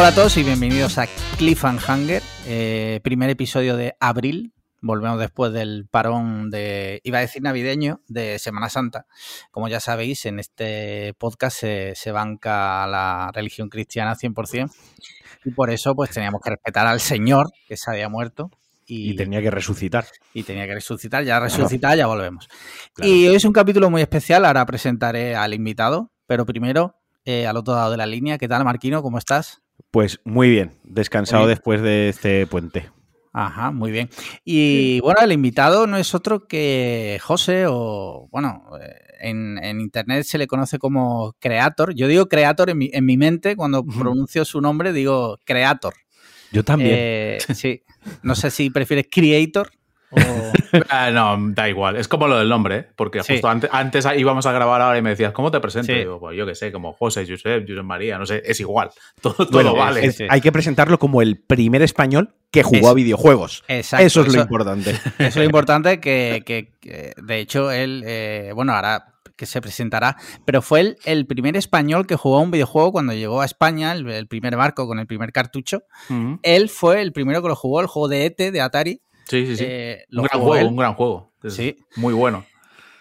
Hola a todos y bienvenidos a Cliffhanger, eh, primer episodio de abril. Volvemos después del parón de, iba a decir navideño, de Semana Santa. Como ya sabéis, en este podcast se, se banca la religión cristiana 100%. Y por eso, pues teníamos que respetar al Señor que se había muerto. Y, tenía que resucitar. Y tenía que resucitar, ya resucitar, ya volvemos. Y hoy es un capítulo muy especial, ahora presentaré al invitado, pero primero, eh, al otro lado de la línea, ¿qué tal Marquino? ¿Cómo estás? Pues muy bien, descansado después de este puente. Ajá, muy bien. Y bueno, el invitado no es otro que José, o bueno, eh, en, internet se le conoce como Creator. Yo digo Creator en mi, en mi mente, cuando pronuncio su nombre digo Creator. Yo también. Eh, sí. No sé si prefieres Creator Ah, no, da igual. Es como lo del nombre, ¿eh? porque justo antes, antes, íbamos a grabar ahora y me decías, ¿cómo te presento? digo, pues yo qué sé, como José, Josep, Josep María, no sé, es igual. Todo, vale. hay que presentarlo como el primer español que jugó a videojuegos. Exacto, eso es lo importante. Eso es lo importante que, de hecho, él, eh, bueno, ahora que se presentará, pero fue el, el, primer español que jugó a un videojuego cuando llegó a España, el, primer barco con el primer cartucho. Él fue el primero que lo jugó, el juego de ET de Atari. Sí, sí, sí. Eh, un gran juego, un gran juego. sí. Muy bueno.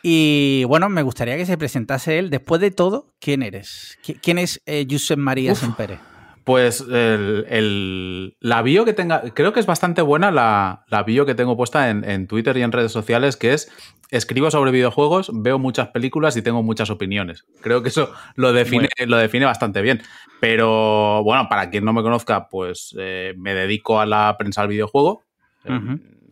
Y bueno, me gustaría que se presentase él. Después de todo, ¿quién eres? ¿Quién es eh, Josep María Sempere? Pues el, la bio que tenga, creo que es bastante buena la, la bio que tengo puesta en, Twitter y en redes sociales, que es escribo sobre videojuegos, veo muchas películas y tengo muchas opiniones. Creo que eso lo define, lo define bastante bien. Pero bueno, para quien no me conozca, pues eh, me dedico a la prensa del videojuego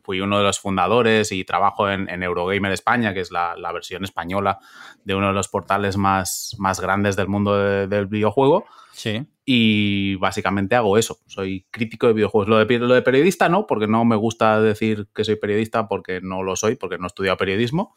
fui uno de los fundadores y trabajo en, Eurogamer España, que es la, versión española de uno de los portales más, más grandes del mundo del videojuego. Sí. Y básicamente hago eso. Soy crítico de videojuegos. Lo de, lo de periodista no, porque no me gusta decir que soy periodista porque no lo soy, porque no he estudiado periodismo.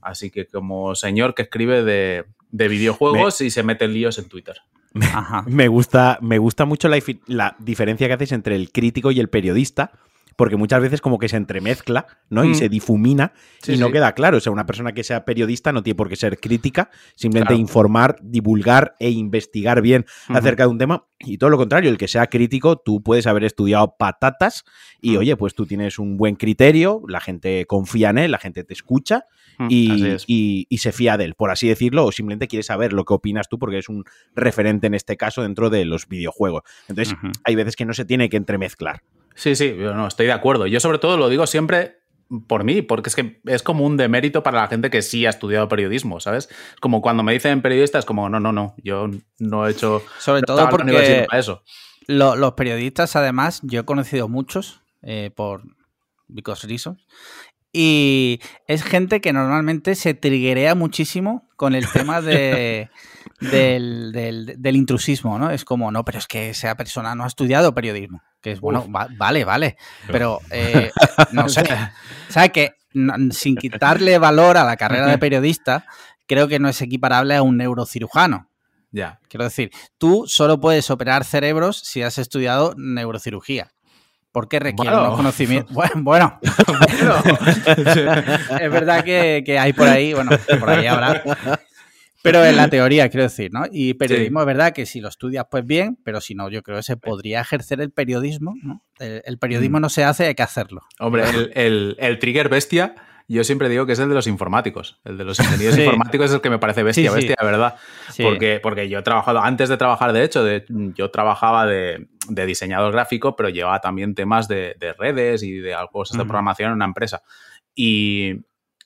Así que como señor que escribe de, videojuegos y se mete en líos en Twitter. me, gusta, me gusta mucho la, la diferencia que haces entre el crítico y el periodista porque muchas veces como que se entremezcla, ¿no? Y mm. se difumina y no queda claro. O sea, una persona que sea periodista no tiene por qué ser crítica, simplemente informar, divulgar e investigar bien acerca de un tema. Y todo lo contrario, el que sea crítico, tú puedes haber estudiado patatas y, mm. oye, pues tú tienes un buen criterio, la gente confía en él, la gente te escucha mm, y, y, se fía de él, por así decirlo, o simplemente quiere saber lo que opinas tú porque es un referente en este caso dentro de los videojuegos. Entonces, hay veces que no se tiene que entremezclar. Sí, sí, no, estoy de acuerdo. Yo sobre todo lo digo siempre por mí, porque es que es como un demérito para la gente que sí ha estudiado periodismo, ¿sabes? Es como cuando me dicen periodistas, como no, no, no, yo no he hecho... Sobre todo porque eso. los periodistas, además, yo he conocido muchos eh, por Because Reasons, y es gente que normalmente se triguea muchísimo con el tema de, del, del, intrusismo, ¿no? Es como, no, pero es que esa persona no ha estudiado periodismo. Que es bueno, vale, vale. Pero eh, no sé. ¿Sabes que sin quitarle valor a la carrera de periodista, creo que no es equiparable a un neurocirujano. Ya. Quiero decir, tú solo puedes operar cerebros si has estudiado neurocirugía. ¿Por qué requiere unos conocimientos? Bueno, es verdad que, que, hay por ahí, bueno, por ahí habrá. Pero en la teoría, quiero decir, ¿no? Y periodismo es verdad que si lo estudias, pues bien, pero si no, yo creo que se podría ejercer el periodismo, ¿no? El, periodismo mm. no se hace, hay que hacerlo. Hombre, el, el, trigger bestia, yo siempre digo que es el de los informáticos. El de los ingenieros informáticos es el que me parece bestia, bestia, ¿verdad? Porque, porque yo he trabajado, antes de trabajar, de hecho, de, yo trabajaba de, de, diseñador gráfico, pero llevaba también temas de, de redes y de cosas de programación en una empresa. Y,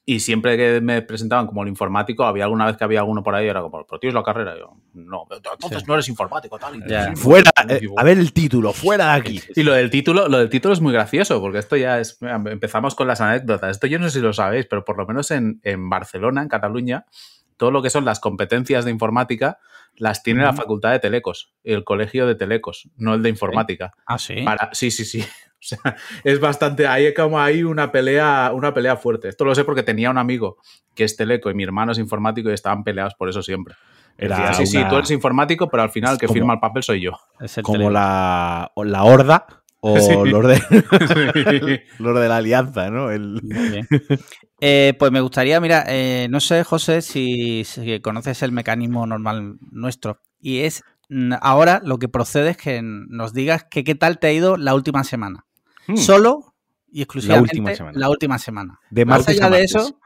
y siempre que me presentaban como el informático, había alguna vez que había alguno por ahí, era como, pero tienes la carrera. yo, no, entonces no eres informático, tal. Fuera, eh, a ver el título, fuera de aquí. Y lo del título, lo del título es muy gracioso, porque esto ya es. Empezamos con las anécdotas. Esto yo no sé si lo sabéis, pero por lo menos en, en Barcelona, en Cataluña, todo lo que son las competencias de informática las tiene la Facultad de Telecos, el Colegio de Telecos, no el de Informática. Ah, sí. Para, sí, sí, sí. O sea, es bastante. Hay como ahí una pelea, una pelea fuerte. Esto lo sé porque tenía un amigo que es teleco y mi hermano es informático y estaban peleados por eso siempre. Era sí, sí, tú eres informático, pero al final el que firma el papel soy yo. como la, la horda o los, de, los de la alianza, ¿no? Eh, pues me gustaría, mira, eh, no sé, José, si, conoces el mecanismo normal nuestro, y es ahora lo que procede es que nos digas que qué tal te ha ido la última semana. Hmm. Solo y exclusivamente la última semana. De Más allá de eso.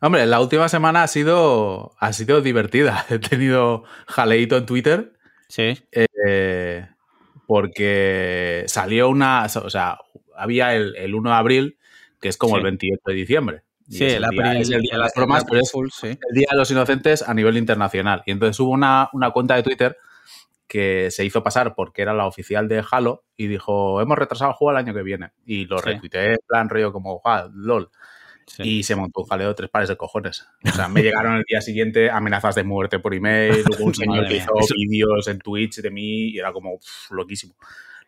Hombre, la última semana ha sido, ha sido divertida. He tenido jaleito en Twitter. Sí. Eh, porque salió una. O sea, había el, 1 de abril, que es como el 28 de diciembre. Sí, el, día, es el día de las bromas, pero es el Día de los Inocentes a nivel internacional. Y entonces hubo una, una cuenta de Twitter que se hizo pasar porque era la oficial de Halo y dijo, hemos retrasado el juego el año que viene. Y lo retuiteé en plan rollo como, ah, lol. Y se montó un jaleo de tres pares de cojones. O sea, me llegaron el día siguiente amenazas de muerte por email, luego un señor que hizo vídeos en Twitch de mí y era como loquísimo.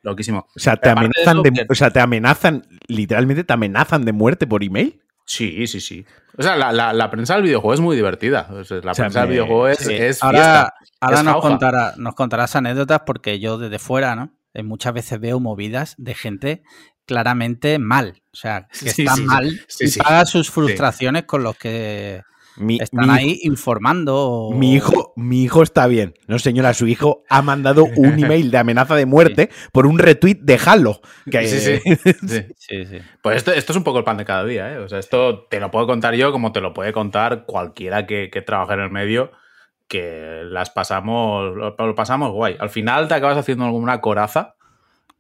Loquísimo. O sea, te amenazan, o sea, te amenazan, literalmente te amenazan de muerte por email. Sí, sí, sí. O sea, la, prensa del videojuego es muy divertida. la prensa del videojuego es, Ahora, ahora nos, contará, nos contarás anécdotas porque yo desde fuera, ¿no? Eh, muchas veces veo movidas de gente claramente mal. O sea, que están mal y paga sus frustraciones con los que están ahí informando. Mi hijo, mi hijo está bien. No, señora, su hijo ha mandado un email de amenaza de muerte por un retweet de Halo. Que... Sí, sí. Pues esto, esto, es un poco el pan de cada día, ¿eh? O sea, esto te lo puedo contar yo como te lo puede contar cualquiera que, que trabaje en el medio, que las pasamos, lo pasamos guay. Al final te acabas haciendo alguna coraza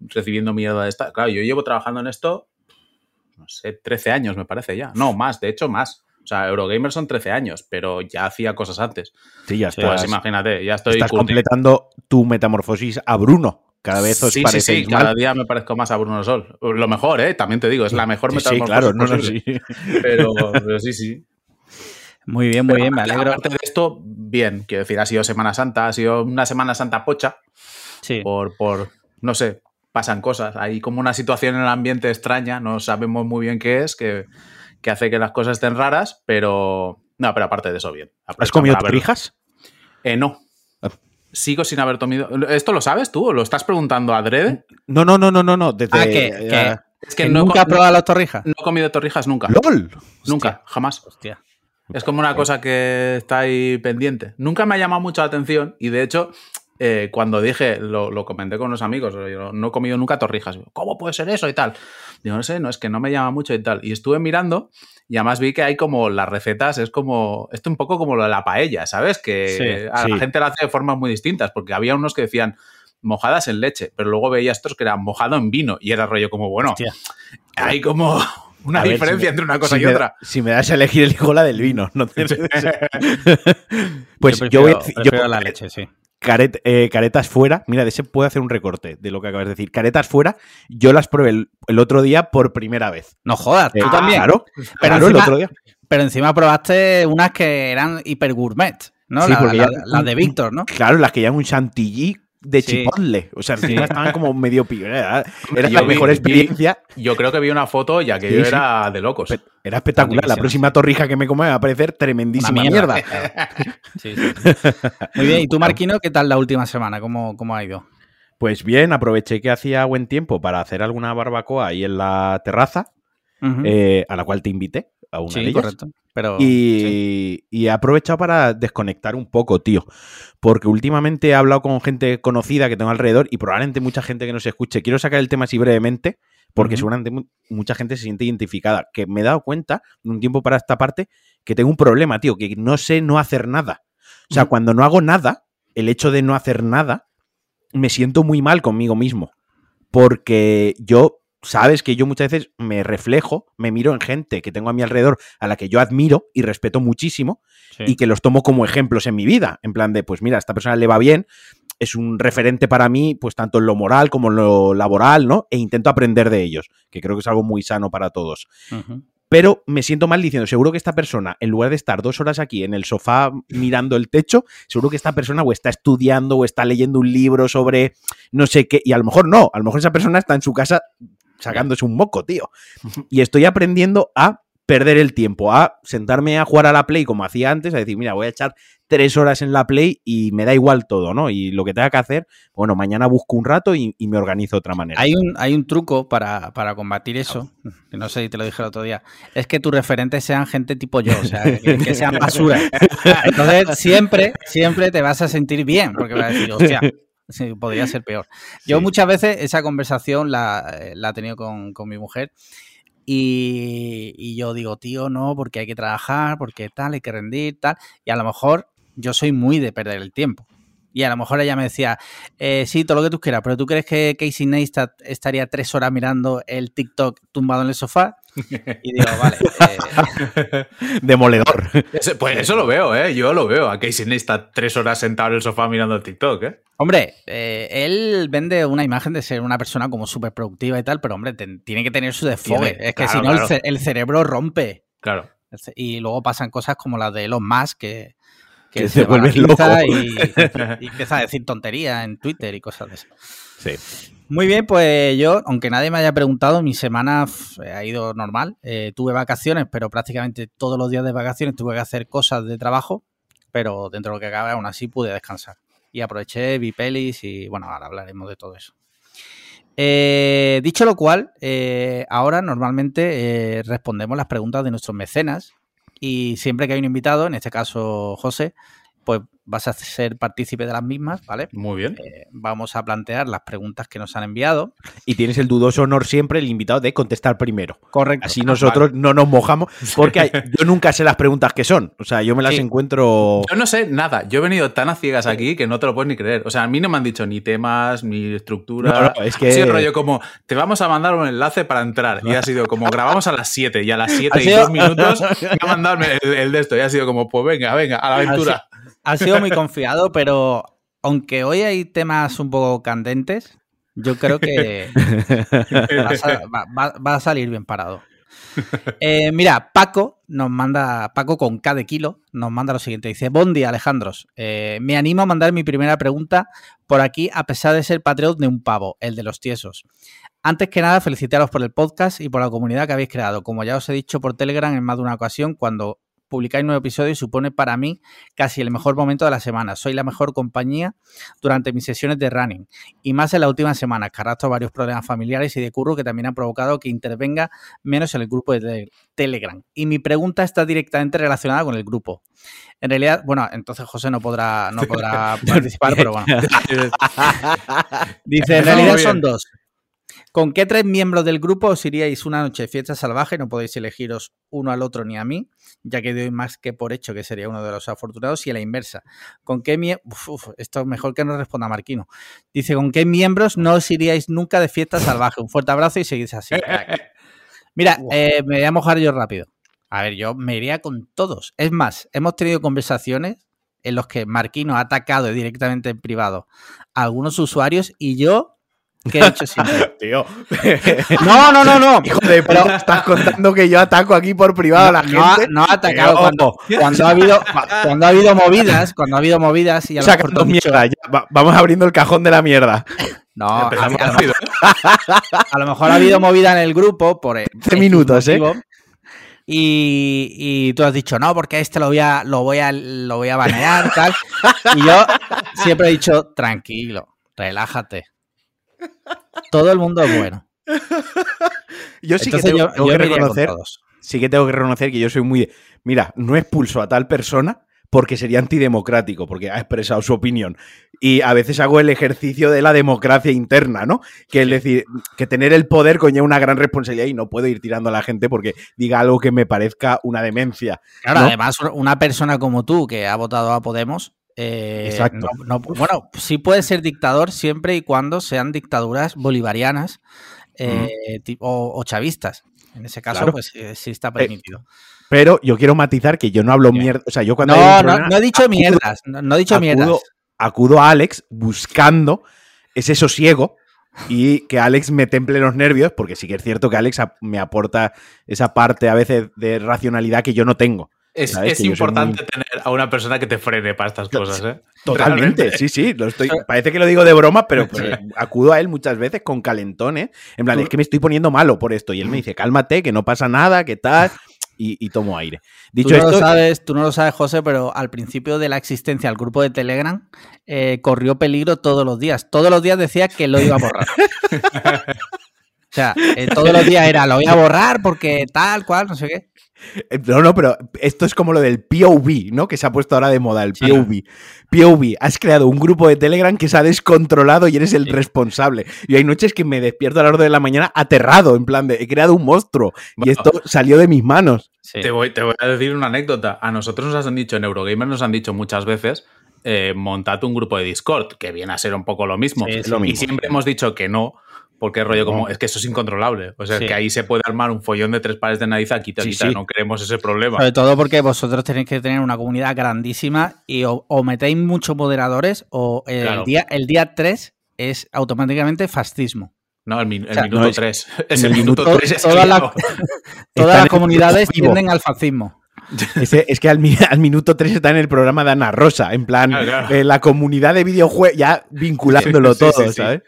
recibiendo mierda de esta. Claro, yo llevo trabajando en esto, no sé, 13 años me parece ya. No, más, de hecho, más. O sea, Eurogamer son 13 años, pero ya hacía cosas antes. Sí, ya está. Pues imagínate, ya estoy. Estás completando tu metamorfosis a Bruno. Cada vez os sí, sí, sí, cada día me parezco más a Bruno Sol. Lo mejor, ¿eh? También te digo, es la mejor metamorfosis. Sí, claro, no, no, sí. Pero, pero, sí, sí. Muy bien, muy bien, me alegro. Aparte de esto, bien, quiero decir, ha sido Semana Santa, ha sido una Semana Santa pocha. Sí. Por, por, no sé, pasan cosas. Hay como una situación en el ambiente extraña, no sabemos muy bien qué es, que que hace que las cosas estén raras, pero. No, pero aparte de eso, bien. ¿Has comido torrijas? Eh, no. Ah. Sigo sin haber comido. ¿Esto lo sabes tú? ¿Lo estás preguntando a Dredd? No, no, no, no, no. Desde, ah, que, es que, nunca he probado las torrijas. No he comido torrijas nunca. ¡Lol! Nunca, jamás. Hostia. Es como una cosa que está ahí pendiente. Nunca me ha llamado mucho la atención y de hecho eh, cuando dije, lo, comenté con unos amigos, yo no he comido nunca torrijas. ¿Cómo puede ser eso y tal? Digo, no sé, no, es que no me llama mucho y tal. Y estuve mirando y además vi que hay como las recetas, es como, esto un poco como lo de la paella, ¿sabes? Que a la gente la hace de formas muy distintas, porque había unos que decían mojadas en leche, pero luego veía estos que eran mojado en vino y era rollo como, bueno, hay como una diferencia entre una cosa y otra. Si me das a elegir, elijo la del vino. No pues yo, voy a, la leche, sí. Eh, caretas fuera. Mira, de ese puedo hacer un recorte de lo que acabas de decir. Caretas fuera, yo las probé el, otro día por primera vez. No jodas, tú eh, también. Claro, pero encima, el otro día. Pero encima probaste unas que eran hiper gourmet, ¿no? Sí, las de Víctor, ¿no? Claro, las que llaman un chantilly de chipotle. O sea, encima estaban como medio Era, era la mejor experiencia. yo creo que vi una foto ya que yo era de locos. Era espectacular. La próxima torrija que me come va a parecer tremendísima mierda. Muy bien. ¿Y tú, Marquino, qué tal la última semana? ¿Cómo, cómo ha ido? Pues bien, aproveché que hacía buen tiempo para hacer alguna barbacoa ahí en la terraza, eh, a la cual te invité a una de correcto. Pero, y, he aprovechado para desconectar un poco, tío. Porque últimamente he hablado con gente conocida que tengo alrededor y probablemente mucha gente que no se escuche. Quiero sacar el tema así brevemente, porque seguramente mucha gente se siente identificada. Que me he dado cuenta, de un tiempo para esta parte, que tengo un problema, tío, que no sé no hacer nada. O sea, cuando no hago nada, el hecho de no hacer nada, me siento muy mal conmigo mismo. Porque yo sabes que yo muchas veces me reflejo, me miro en gente que tengo a mi alrededor a la que yo admiro y respeto muchísimo y que los tomo como ejemplos en mi vida. En plan de, pues mira, a esta persona le va bien, es un referente para mí, pues tanto en lo moral como en lo laboral, ¿no? E intento aprender de ellos, que creo que es algo muy sano para todos. Pero me siento mal diciendo, seguro que esta persona, en lugar de estar dos horas aquí en el sofá mirando el techo, seguro que esta persona o está estudiando o está leyendo un libro sobre no sé qué, y a lo mejor no, a lo mejor esa persona está en su casa sacándose un moco, tío. Y estoy aprendiendo a perder el tiempo a sentarme a jugar a la Play como hacía antes, a decir, mira, voy a echar tres horas en la Play y me da igual todo, ¿no? Y lo que tenga que hacer, bueno, mañana busco un rato y, me organizo de otra manera. Hay un, hay un truco para, combatir eso, que no sé si te lo dije el otro día, es que tus referentes sean gente tipo yo, o sea, que, sean basura. Entonces, siempre, siempre te vas a sentir bien, porque vas a decir, hostia, podría ser peor. Yo muchas veces esa conversación la, la he tenido con, con mi mujer y, yo digo, tío, no, porque hay que trabajar, porque tal, hay que rendir, tal. Y a lo mejor yo soy muy de perder el tiempo. Y a lo mejor ella me decía, eh, sí, todo lo que tú quieras, pero ¿tú crees que Casey Neistat estaría tres horas mirando el TikTok tumbado en el sofá? Y digo, vale. Eh, Demoledor. pues eso lo veo, ¿eh? Yo lo veo. A Casey Neistat tres horas sentado en el sofá mirando el TikTok, ¿eh? Hombre, eh, él vende una imagen de ser una persona como súper productiva y tal, pero hombre, tiene que tener su desfogue. es que si no, el, cerebro rompe. Claro. Y luego pasan cosas como las de Elon Musk, que, que, se, vuelve loco. Y, y, empieza a decir tonterías en Twitter y cosas de eso. Sí. Muy bien, pues yo, aunque nadie me haya preguntado, mi semana ha ido normal. Eh, tuve vacaciones, pero prácticamente todos los días de vacaciones tuve que hacer cosas de trabajo, pero dentro de lo que cabe, aún así pude descansar y aproveché, vi pelis y bueno, ahora hablaremos de todo eso. Eh, dicho lo cual, eh, ahora normalmente eh, respondemos las preguntas de nuestros mecenas y siempre que hay un invitado, en este caso José, pues vas a ser partícipe de las mismas, ¿vale? Muy bien. Eh, vamos a plantear las preguntas que nos han enviado. Y tienes el dudoso honor siempre, el invitado, de contestar primero. Correcto. Así nosotros no nos mojamos, porque yo nunca sé las preguntas que son. O sea, yo me las encuentro. Yo no sé nada. Yo he venido tan a ciegas aquí que no te lo puedes ni creer. O sea, a mí no me han dicho ni temas, ni estructura. es que. Sí, rollo como, te vamos a mandar un enlace para entrar. Y ha sido como, grabamos a las 7 y a las 7 y 2 minutos me ha mandado el, de esto. Y ha sido como, pues venga, venga, a la aventura ha sido muy confiado, pero aunque hoy hay temas un poco candentes, yo creo que va, a salir bien parado. Eh, mira, Paco nos manda, Paco con K de kilo, nos manda lo siguiente. Dice, día Alejandros, eh, me animo a mandar mi primera pregunta por aquí a pesar de ser patriot de un pavo, el de los tiesos. Antes que nada, felicitaros por el podcast y por la comunidad que habéis creado. Como ya os he dicho por Telegram en más de una ocasión, cuando publicáis nuevo episodio supone para mí casi el mejor momento de la semana. Soy la mejor compañía durante mis sesiones de running y más en la última semana, que arrastro varios problemas familiares y de curro que también han provocado que intervenga menos en el grupo de Telegram. Y mi pregunta está directamente relacionada con el grupo. En realidad, bueno, entonces José no podrá, no podrá participar, pero bueno. Dice, en realidad son dos. ¿Con qué tres miembros del grupo os iríais una noche de fiesta salvaje? No podéis elegiros uno al otro ni a mí, ya que doy más que por hecho que sería uno de los afortunados y a la inversa. ¿Con qué miembros? Esto es mejor que no responda Marquino. Dice, ¿con qué miembros no os iríais nunca de fiesta salvaje? Un fuerte abrazo y seguís así. Mira, eh, me voy a mojar yo rápido. A ver, yo me iría con todos. Es más, hemos tenido conversaciones en los que Marquino ha atacado directamente en privado a algunos usuarios y yo ¿Qué he hecho siempre? Tío. No, no, no, no. Hijo de puta, estás contando que yo ataco aquí por privado a la gente. No ha atacado cuando, cuando, ha habido, cuando ha habido movidas, cuando ha habido movidas y a, lo mierda, vamos abriendo el cajón de la mierda. No, a, lo mejor ha habido movida en el grupo por 15 minutos, ¿eh? Y, y, tú has dicho, no, porque este lo voy a, lo voy a, lo voy a banear, tal. Y yo siempre he dicho, tranquilo, relájate. Todo el mundo es bueno. yo sí que tengo, que reconocer. Sí que tengo que reconocer que yo soy muy. mira, no expulso a tal persona porque sería antidemocrático, porque ha expresado su opinión. Y a veces hago el ejercicio de la democracia interna, ¿no? Que es decir, que tener el poder conlleva una gran responsabilidad y no puedo ir tirando a la gente porque diga algo que me parezca una demencia. Claro, además, una persona como tú que ha votado a Podemos eh, Exacto. bueno, sí puede ser dictador siempre y cuando sean dictaduras bolivarianas eh, o, chavistas. En ese caso, pues eh, sí está permitido. pero yo quiero matizar que yo no hablo mierda. O sea, yo cuando. No, no, he dicho mierdas. No, he dicho mierdas. Acudo a Alex buscando ese sosiego y que Alex me temple los nervios, porque sí que es cierto que Alex me aporta esa parte a veces de racionalidad que yo no tengo. Es, importante tener a una persona que te frene para estas cosas, ¿eh? Totalmente, sí, sí. Lo estoy, parece que lo digo de broma, pero acudo a él muchas veces con calentones. En plan, es que me estoy poniendo malo por esto. Y él me dice, cálmate, que no pasa nada, que tal. y, tomo aire. Dicho tú no lo sabes, tú no lo sabes, José, pero al principio de la existencia del grupo de Telegram eh, corrió peligro todos los días. Todos los días decía que lo iba a borrar. o sea, eh, todos los días era lo voy a borrar porque tal cual, no sé qué. Eh, no, no, pero esto es como lo del POV, ¿no? Que se ha puesto ahora de moda, el POV. POV, has creado un grupo de Telegram que se ha descontrolado y eres el responsable. Y hay noches que me despierto a las hora de la mañana aterrado, en plan de, he creado un monstruo y esto salió de mis manos. Te, voy, te voy a decir una anécdota. A nosotros nos han dicho, en Eurogamer nos han dicho muchas veces, eh, montad un grupo de Discord, que viene a ser un poco lo mismo. Y siempre hemos dicho que no, porque es rollo como, es que eso es incontrolable. O sea, que ahí se puede armar un follón de tres pares de nariz, quita, quita, no queremos ese problema. Sobre todo porque vosotros tenéis que tener una comunidad grandísima y o, metéis muchos moderadores o el, día, el día 3 es automáticamente fascismo. No, el, minuto 3. Es, el minuto 3. todas las comunidades tienden al fascismo. Es, que al, minuto 3 está en el programa de Ana Rosa, en plan, eh, la comunidad de videojuegos, ya vinculándolo todo, ¿sabes?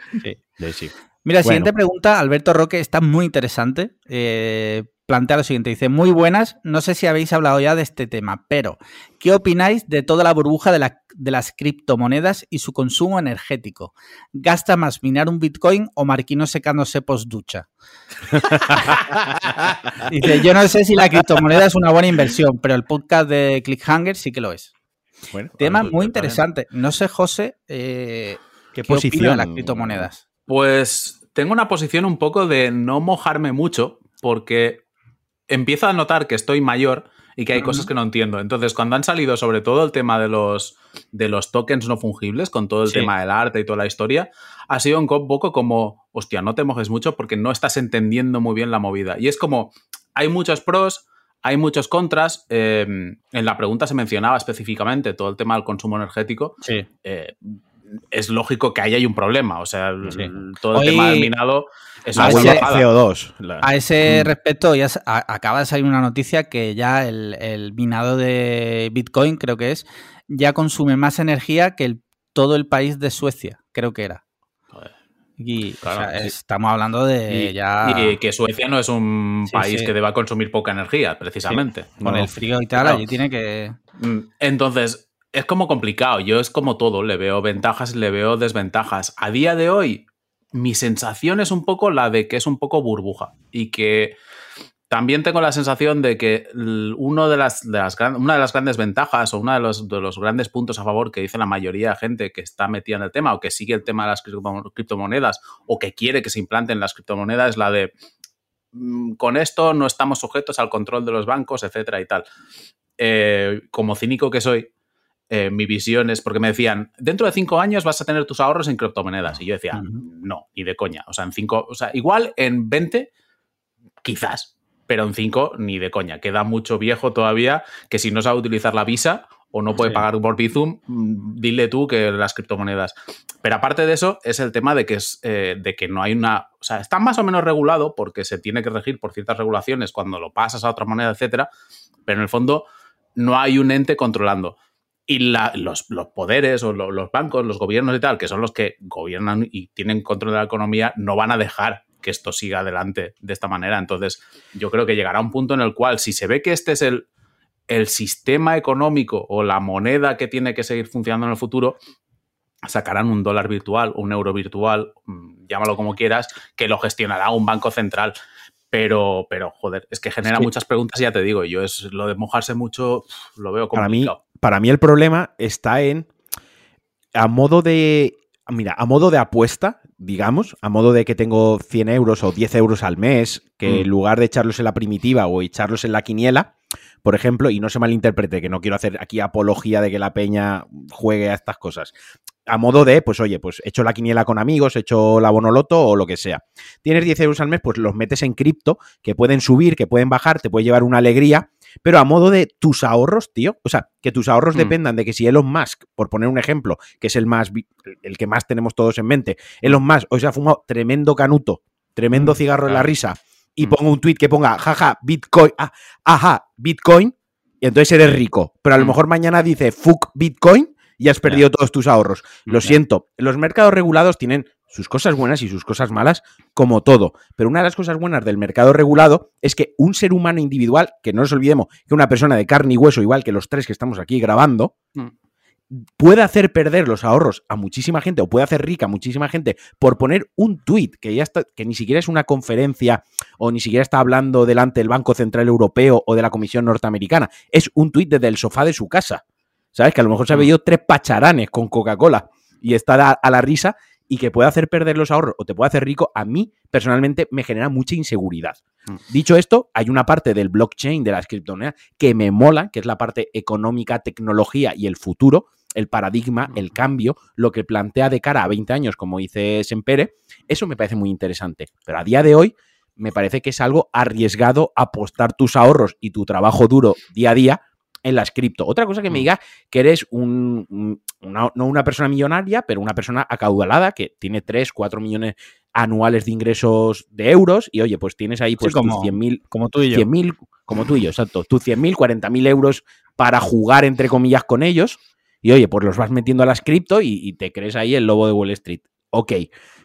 Sí. Mira, siguiente pregunta, Alberto Roque, está muy interesante. Eh, plantea lo siguiente, dice, muy buenas, no sé si habéis hablado ya de este tema, pero ¿qué opináis de toda la burbuja de, las criptomonedas y su consumo energético? ¿Gasta más minar un Bitcoin o Marquino secándose post ducha? dice, yo no sé si la criptomoneda es una buena inversión, pero el podcast de Clickhanger sí que lo es. tema muy interesante. No sé, José, eh, ¿qué, posición de las criptomonedas? Pues tengo una posición un poco de no mojarme mucho, porque empiezo a notar que estoy mayor y que hay cosas que no entiendo. Entonces, cuando han salido sobre todo el tema de los, de los tokens no fungibles, con todo el tema del arte y toda la historia, ha sido un poco como, hostia, no te mojes mucho porque no estás entendiendo muy bien la movida. Y es como, hay muchos pros, hay muchos contras. Em, en la pregunta se mencionaba específicamente todo el tema del consumo energético. Sí. Eh, es lógico que ahí hay un problema. O sea, todo el tema del minado es a ese, CO2. A ese mm. respecto, ya acaba de salir una noticia que ya el, minado de Bitcoin, creo que es, ya consume más energía que todo el país de Suecia, creo que era. Y estamos hablando de ya. Y que Suecia no es un país que deba consumir poca energía, precisamente. Con el frío y tal, allí tiene que. Mm, entonces, es como complicado. Yo es como todo, le veo ventajas y le veo desventajas. A día de hoy, mi sensación es un poco la de que es un poco burbuja y que también tengo la sensación de que uno de las, una de las grandes ventajas o uno de los, de los, grandes puntos a favor que dice la mayoría de gente que está metida en el tema o que sigue el tema de las criptomonedas o que quiere que se implanten las criptomonedas es la de mm, con esto no estamos sujetos al control de los bancos, etcétera y tal. Eh, como cínico que soy, eh, mi visión es porque me decían, dentro de cinco años vas a tener tus ahorros en criptomonedas. Y yo decía, no, ni de coña. O sea, en cinco, o sea, igual en 20, quizás, pero en cinco, ni de coña. Queda mucho viejo todavía que si no sabe utilizar la visa o no puede pagar por Bizum, mm, dile tú que las criptomonedas. Pero aparte de eso, es el tema de que, es, eh, de que no hay una. O sea, está más o menos regulado porque se tiene que regir por ciertas regulaciones cuando lo pasas a otra moneda, etcétera. Pero en el fondo no hay un ente controlando. Y los, poderes o los bancos, los gobiernos y tal, que son los que gobiernan y tienen control de la economía, no van a dejar que esto siga adelante de esta manera. Entonces, yo creo que llegará un punto en el cual, si se ve que este es el, el sistema económico o la moneda que tiene que seguir funcionando en el futuro, sacarán un dólar virtual, un euro virtual, mm, llámalo como quieras, que lo gestionará un banco central. Pero, pero, joder, es que genera muchas preguntas, ya te digo, yo es lo de mojarse mucho, lo veo complicado para mí el problema está en, a modo de, mira, a modo de apuesta, digamos, a modo de que tengo 100 euros o 10 euros al mes, que mm. en lugar de echarlos en la primitiva o echarlos en la quiniela, por ejemplo, y no se malinterprete, que no quiero hacer aquí apología de que la peña juegue a estas cosas. A modo de, pues oye, pues hecho la quiniela con amigos, hecho la bonoloto o lo que sea. Tienes 10 euros al mes, pues los metes en cripto, que pueden subir, que pueden bajar, te puede llevar una alegría, pero a modo de tus ahorros, tío. O sea, que tus ahorros mm. dependan de que si Elon Musk, por poner un ejemplo, que es el más, el que más tenemos todos en mente, Elon Musk hoy se ha fumado tremendo canuto, tremendo mm, cigarro en la risa, y mm. pongo un tweet que ponga, jaja, Bitcoin, ah, ajá, Bitcoin, y entonces eres rico. Pero a lo mejor mañana dice, fuck Bitcoin, y has perdido todos tus ahorros. Lo siento, los mercados regulados tienen sus cosas buenas y sus cosas malas, como todo. Pero una de las cosas buenas del mercado regulado es que un ser humano individual, que no nos olvidemos que una persona de carne y hueso, igual que los tres que estamos aquí grabando, mm. puede hacer perder los ahorros a muchísima gente o puede hacer rica a muchísima gente por poner un tweet que ya está, que ni siquiera es una conferencia o ni siquiera está hablando delante del Banco Central Europeo o de la Comisión Norteamericana. Es un tweet desde el sofá de su casa. ¿Sabes? Que a lo mejor se ha bebido mm. tres pacharanes con Coca-Cola y está a la risa y que puede hacer perder los ahorros o te puede hacer rico, a mí personalmente me genera mucha inseguridad. Mm. Dicho esto, hay una parte del blockchain, de las criptomonedas, que me mola, que es la parte económica, tecnología y el futuro, el paradigma, el cambio, lo que plantea de cara a 20 años, como dice Sempere, eso me parece muy interesante. Pero a día de hoy me parece que es algo arriesgado apostar tus ahorros y tu trabajo duro día a día en las cripto. Otra cosa que me mm. diga que eres un, no una persona millonaria, pero una persona acaudalada que tiene 3, 4 millones anuales de ingresos de euros y oye, pues tienes ahí pues como, 100.000, como tú y yo. como tú y yo, exacto, tus 100.000, 40.000 euros para jugar entre comillas con ellos y oye, pues los vas metiendo a las cripto y, y te crees ahí el lobo de Wall Street. Ok,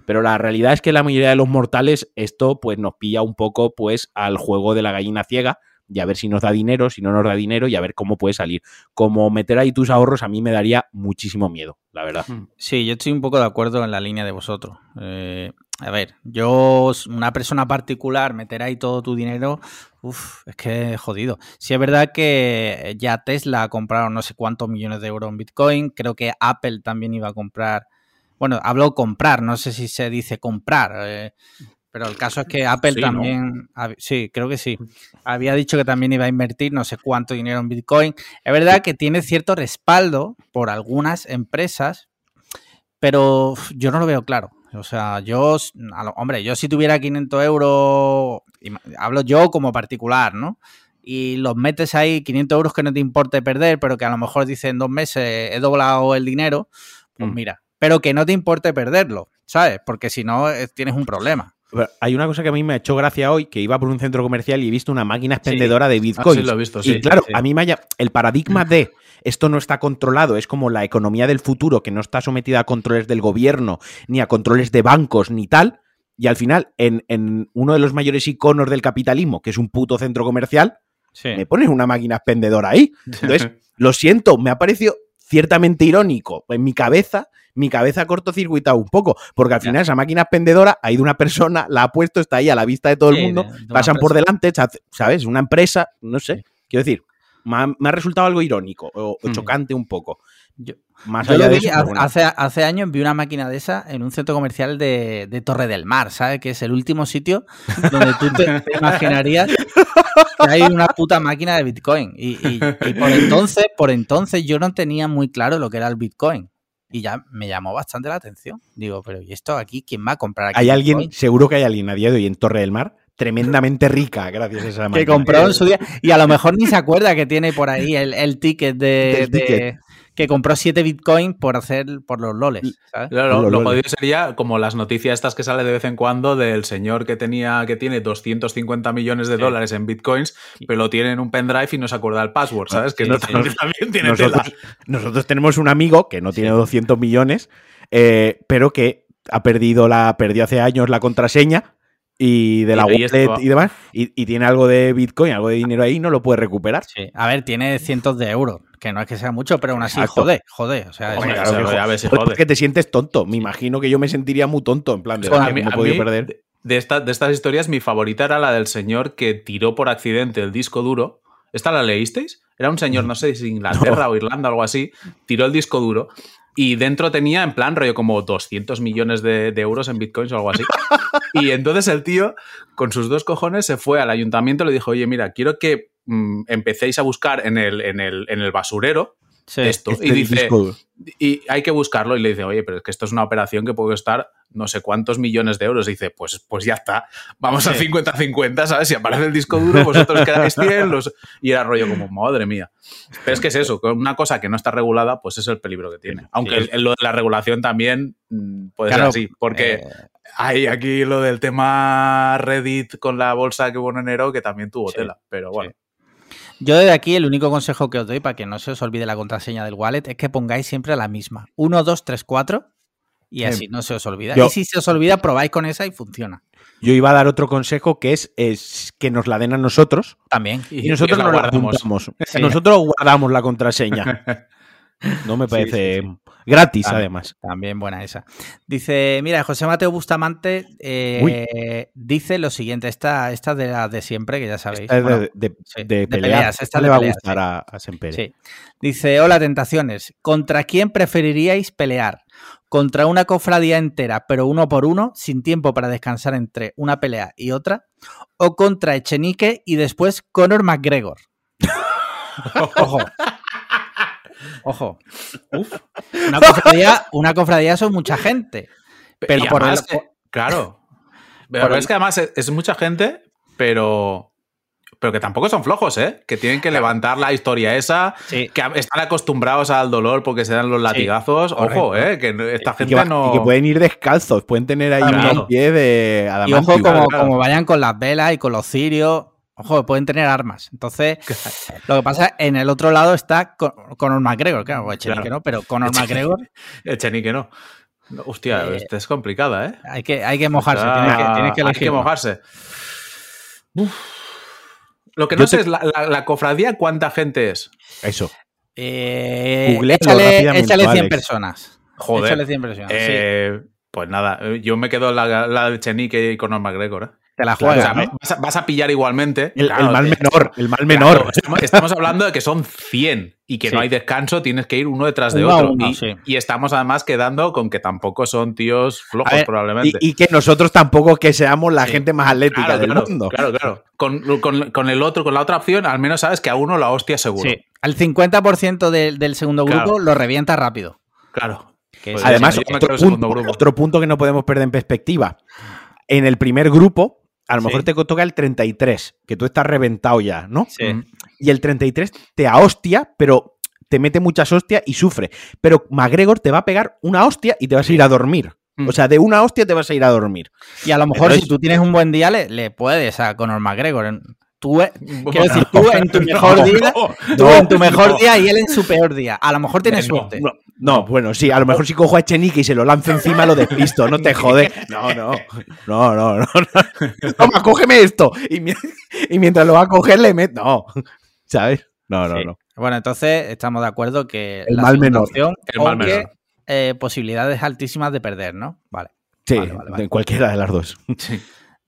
pero la realidad es que la mayoría de los mortales esto pues nos pilla un poco pues al juego de la gallina ciega y a ver si nos da dinero, si no nos da dinero y a ver cómo puede salir. Como meter ahí tus ahorros a mí me daría muchísimo miedo, la verdad. Hmm. Sí, yo estoy un poco de acuerdo en la línea de vosotros. Eh, a ver, yo, una persona particular, meter ahí todo tu dinero, uff, es que jodido. Si es verdad que ya Tesla ha comprado no sé cuántos millones de euros en Bitcoin, creo que Apple también iba a comprar, bueno, hablo comprar, no sé si se dice comprar, eh, pero el caso es que Apple también, sí, creo que sí, había dicho que también iba a invertir no sé cuánto dinero en Bitcoin. Es verdad que tiene cierto respaldo por algunas empresas, pero yo no lo veo claro. O sea, yo, hombre, yo si tuviera 500 euros, hablo yo como particular, ¿no? Y los metes ahí, 500 euros que no te importe perder, pero que a lo mejor dicen dos meses he doblado el dinero, pues mm. mira, pero que no te importe perderlo, ¿sabes? Porque si no, eh, tienes un problema. Hay una cosa que a mí me ha hecho gracia hoy, que iba por un centro comercial y he visto una máquina expendedora de Bitcoin. Ah, sí, lo he visto, sí. Y claro, a mí me haya, el paradigma de esto no está controlado, es como la economía del futuro que no está sometida a controles del gobierno, ni a controles de bancos, ni tal. Y al final, en, uno de los mayores iconos del capitalismo, que es un puto centro comercial, me pones una máquina expendedora ahí. Entonces, lo siento, me ha parecido ciertamente irónico en mi cabeza mi cabeza ha cortocircuitado un poco, porque al final esa máquina expendedora ha ido una persona, la ha puesto, está ahí a la vista de todo el mundo, pasan por delante, ¿sabes? Una empresa, no sé, quiero decir, me ha, resultado algo irónico o, mm. chocante un poco. Yo, más allá de hace, hace años vi una máquina de esa en un centro comercial de, Torre del Mar, ¿sabes? Que es el último sitio donde tú te, imaginarías hay una puta máquina de Bitcoin. Y, y, por entonces, por entonces yo no tenía muy claro lo que era el Bitcoin y ya me llamó bastante la atención. Digo, pero ¿y esto aquí? ¿Quién va a comprar aquí? Hay alguien, seguro que hay alguien a día de hoy en Torre del Mar tremendamente rica gracias a esa máquina. Que compró en su día. Y a lo mejor ni se acuerda que tiene por ahí el, ticket de, que compró 7 bitcoins por hacer por los loles. lo, jodido sería como las noticias estas que sale de vez en cuando del señor que tenía que tiene 250 millones de dólares en bitcoins, pero lo tiene en un pendrive y no se acuerda el password, ¿sabes? que también tiene nosotros, nosotros, tenemos un amigo que no tiene 200 millones, eh, pero que ha perdido la perdió hace años la contraseña y de la wallet y demás, y, tiene algo de Bitcoin, algo de dinero ahí, no lo puede recuperar. Sí. A ver, tiene cientos de euros, que no es que sea mucho, pero aún así, jode, jode. O sea, es que, te sientes tonto. Me imagino que yo me sentiría muy tonto, en plan de, ¿cómo podido perder? De, de estas historias, mi favorita era la del señor que tiró por accidente el disco duro. ¿Esta la leísteis? Era un señor, no sé si Inglaterra o Irlanda o algo así, tiró el disco duro y dentro tenía, en plan, rollo como 200 millones de, euros en bitcoins o algo así. y entonces el tío, con sus dos cojones, se fue al ayuntamiento y le dijo, oye, mira, quiero que mm, empecéis a buscar en el, en el, en el basurero esto. Este y dice, y hay que buscarlo. Y le dice, oye, pero es que esto es una operación que puede costar no sé cuántos millones de euros. Y dice, pues, pues ya está. Vamos a 50-50, ¿sabes? Si aparece el disco duro, vosotros quedáis 100. Los... Y era rollo como, madre mía. Pero es que es eso, una cosa que no está regulada, pues es el peligro que tiene. Aunque lo de la regulación también mm, puede ser así. Porque eh, hay aquí lo del tema Reddit con la bolsa que hubo en enero, que también tuvo tela. Pero bueno. Yo desde aquí el único consejo que os doy para que no se os olvide la contraseña del wallet es que pongáis siempre la misma. 1, 2, 3, 4 Y así no se os olvida. y si se os olvida, probáis con esa y funciona. Yo iba a dar otro consejo que es, es que nos la den a nosotros. También. Y, nosotros nos la guardamos. Nosotros guardamos la contraseña. No me parece gratis, además. También buena esa. Dice, mira, José Mateo Bustamante eh, dice lo siguiente, esta, esta de la de siempre, que ya sabéis. de, peleas. Esta le va a gustar a, a Sí. Dice, hola tentaciones, ¿contra quién preferiríais pelear? contra una cofradía entera, pero uno por uno, sin tiempo para descansar entre una pelea y otra, o contra Echenique y después Conor McGregor. Ojo. Ojo. Una cofradía, son mucha gente. Pero por el... Claro. Pero es que además es mucha gente, pero pero que tampoco son flojos, ¿eh? Que tienen que levantar la historia esa, que están acostumbrados al dolor porque se dan los latigazos. Ojo, ¿eh? Que esta gente no. Y que pueden ir descalzos, pueden tener ahí un pie de Y ojo, como, vayan con las velas y con los cirios. Ojo, pueden tener armas. Entonces, lo que pasa, en el otro lado está Conor McGregor, claro, Echenique no, pero Conor McGregor. Echenique no. Hostia, eh, esta es complicada, ¿eh? Hay que, hay que mojarse, tienes que, Hay que mojarse. Uf. Lo que no sé es la, cofradía, ¿cuánta gente es? Eso. Eh, échale, 100 personas. Joder. Échale 100 personas. Eh, pues nada, yo me quedo la, la de Chenique y Conor McGregor. ¿eh? Te la juegas. vas, a, pillar igualmente. El, mal menor, el mal menor. estamos hablando de que son 100 y que no hay descanso, tienes que ir uno detrás de otro. y, estamos además quedando con que tampoco son tíos flojos, probablemente. Y, que nosotros tampoco que seamos la gente más atlética del mundo. Claro, claro. Con, el otro, con la otra opción, al menos sabes que a uno la hostia seguro. Sí. Al 50% del segundo grupo lo revienta rápido. Claro. Pues además, otro punto que no podemos perder en perspectiva. En el primer grupo, a lo mejor te toca el 33, que tú estás reventado ya, ¿no? Sí. Y el 33 te hostia, pero te mete muchas hostias y sufre. Pero McGregor te va a pegar una hostia y te vas a ir a dormir. Mm. O sea, de una hostia te vas a ir a dormir. Y a lo mejor si tú tienes un buen día, le, puedes a Conor McGregor. Tú, eh, quiero decir, tú en tu mejor día, tú en tu mejor día y él en su peor día. A lo mejor tienes suerte. No, bueno, sí, a lo mejor si cojo a Echenique y se lo lanzo encima lo despisto, no te jode. No, no, no, no, no. Toma, cógeme esto. Y, mientras lo va a coger le meto. No, ¿sabes? No, no, no. Bueno, entonces estamos de acuerdo que el mal menor. el mal menor. Eh, posibilidades altísimas de perder, ¿no? Vale. Sí, en cualquiera de las dos. Sí.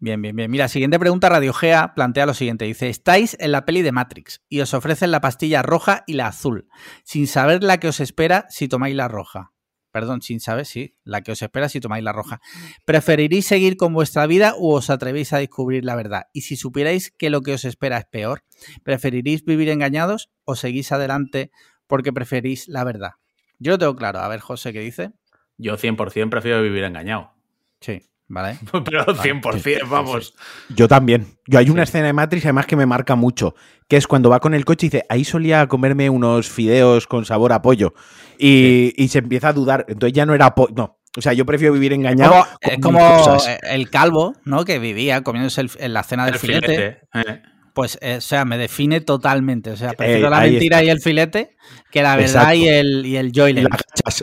Bien, bien, bien. Mira, siguiente pregunta, Radio Gea plantea lo siguiente. Dice, estáis en la peli de Matrix y os ofrecen la pastilla roja y la azul, sin saber la que os espera si tomáis la roja. Perdón, sin saber, sí, la que os espera si tomáis la roja. ¿Preferiréis seguir con vuestra vida o os atrevéis a descubrir la verdad? Y si supierais que lo que os espera es peor, ¿preferiréis vivir engañados o seguís adelante porque preferís la verdad? Yo lo tengo claro. A ver, José, ¿qué dice? Yo 100% prefiero vivir engañado. Sí. ¿Vale? Pero 100%, vamos. Yo también. Yo hay una escena de Matrix además que me marca mucho, que es cuando va con el coche y dice, ahí solía comerme unos fideos con sabor a pollo. Y, se empieza a dudar. Entonces ya no era pollo. No. O sea, yo prefiero vivir engañado. Es como, el calvo, ¿no? Que vivía comiéndose en la cena del filete. Eh. Pues, eh, o sea, me define totalmente. O sea, eh, prefiero la mentira y el filete que la verdad y el, y el Joyland.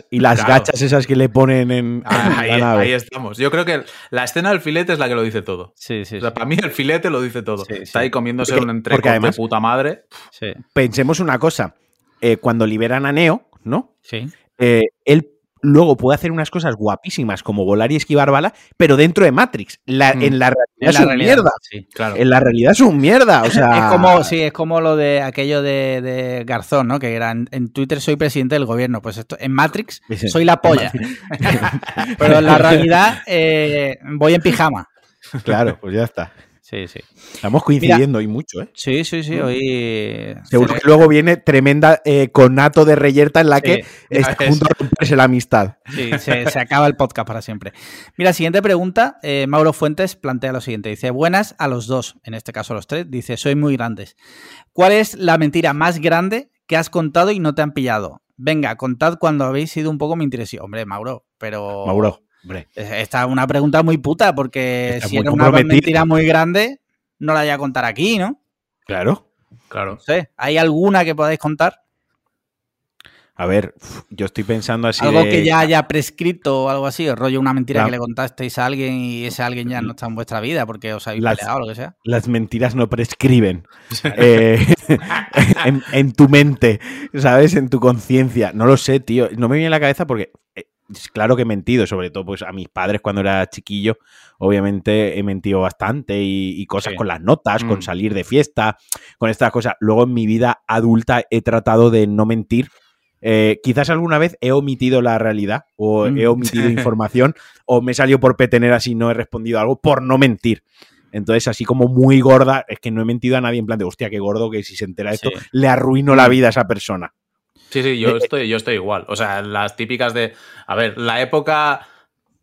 Y las, gachas, esas que le ponen en. Ah, ahí, estamos. Yo creo que la escena del filete es la que lo dice todo. Sí, sí. O sea, para mí el filete lo dice todo. Está ahí comiéndose un entreco de puta madre. Pensemos una cosa. Eh, cuando liberan a Neo, ¿no? Sí. él luego puede hacer unas cosas guapísimas como volar y esquivar balas, pero dentro de Matrix. Mm. En la realidad es un mierda. En la realidad es un mierda. O sea... es como, sí, es como lo de aquello de, Garzón, ¿no? Que era en, Twitter soy presidente del gobierno. Pues esto, en Matrix soy la polla. pero en la realidad eh, voy en pijama. Claro, pues ya está. Sí, sí. Estamos coincidiendo hoy mucho, ¿eh? Sí, sí, sí. Hoy. Seguro que luego viene tremenda eh, conato de reyerta en la que está a punto de romperse la amistad. Sí, se, acaba el podcast para siempre. Mira, siguiente pregunta. Eh, Mauro Fuentes plantea lo siguiente: dice, buenas a los dos, en este caso a los tres. Dice, soy muy grandes. ¿Cuál es la mentira más grande que has contado y no te han pillado? Venga, contad cuando habéis sido un poco mi interés. Hombre, Mauro, pero. Mauro. Esta es una pregunta muy puta, porque si era una mentira muy grande, no la voy a contar aquí, ¿no? Claro. Claro. ¿Hay alguna que podáis contar? A ver, yo estoy pensando así. Algo que ya haya prescrito o algo así, o rollo una mentira que le contasteis a alguien y ese alguien ya no está en vuestra vida porque os habéis peleado o lo que sea. Las mentiras no prescriben. Eh, en, tu mente, ¿sabes? En tu conciencia. No lo sé, tío. No me viene a la cabeza porque eh, claro que he mentido, sobre todo pues a mis padres cuando era chiquillo, obviamente he mentido bastante y, cosas con las notas, con mm. salir de fiesta, con estas cosas. Luego en mi vida adulta he tratado de no mentir. Eh, quizás alguna vez he omitido la realidad o he mm. omitido información o me salió por petener así no he respondido algo por no mentir. Entonces, así como muy gorda, es que no he mentido a nadie en plan de, hostia, qué gordo que si se entera de esto, le arruino la mm. vida a esa persona. Sí, sí, yo estoy, yo estoy igual. O sea, las típicas de. A ver, la época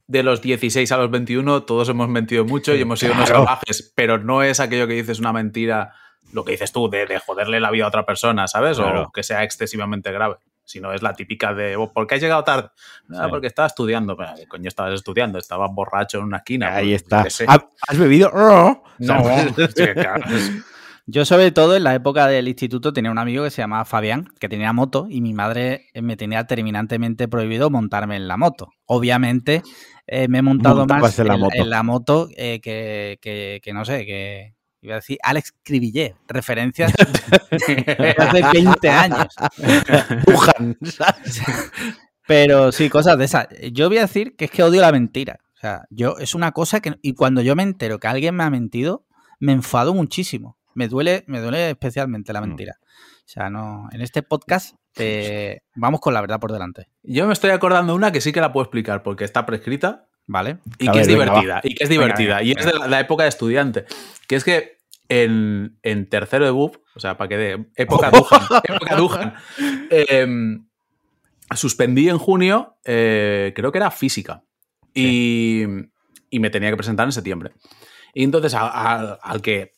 de los 16 a los 21, todos hemos mentido mucho y hemos sido unos salvajes, pero no es aquello que dices una mentira, lo que dices tú, de, joderle la vida a otra persona, ¿sabes? O que sea excesivamente grave. Si no es la típica de, oh, ¿por qué has llegado tarde? No, porque estaba estudiando. Pero, coño, estabas estudiando, estabas borracho en una esquina. Ahí está. ¿Has bebido? No. Yo sobre todo en la época del instituto tenía un amigo que se llamaba Fabián, que tenía moto y mi madre eh, me tenía terminantemente prohibido montarme en la moto. Obviamente eh, me he montado más en la, moto, eh, que, no sé, que iba a decir Alex Cribillet, referencias de hace 20 años. Pero sí, cosas de esas. Yo voy a decir que es que odio la mentira. O sea, yo es una cosa que... Y cuando yo me entero que alguien me ha mentido, me enfado muchísimo me duele, me duele especialmente la mm. mentira. O sea, no, en este podcast vamos con la verdad por delante. Yo me estoy acordando una que sí que la puedo explicar porque está prescrita. Vale. Y que es divertida. Y que es divertida. y es de la, época de estudiante. Que es que en, tercero de BUP, o sea, para que de época Dujan, época em, suspendí en junio, eh, creo que era física. Y, me tenía que presentar en septiembre. Y entonces al que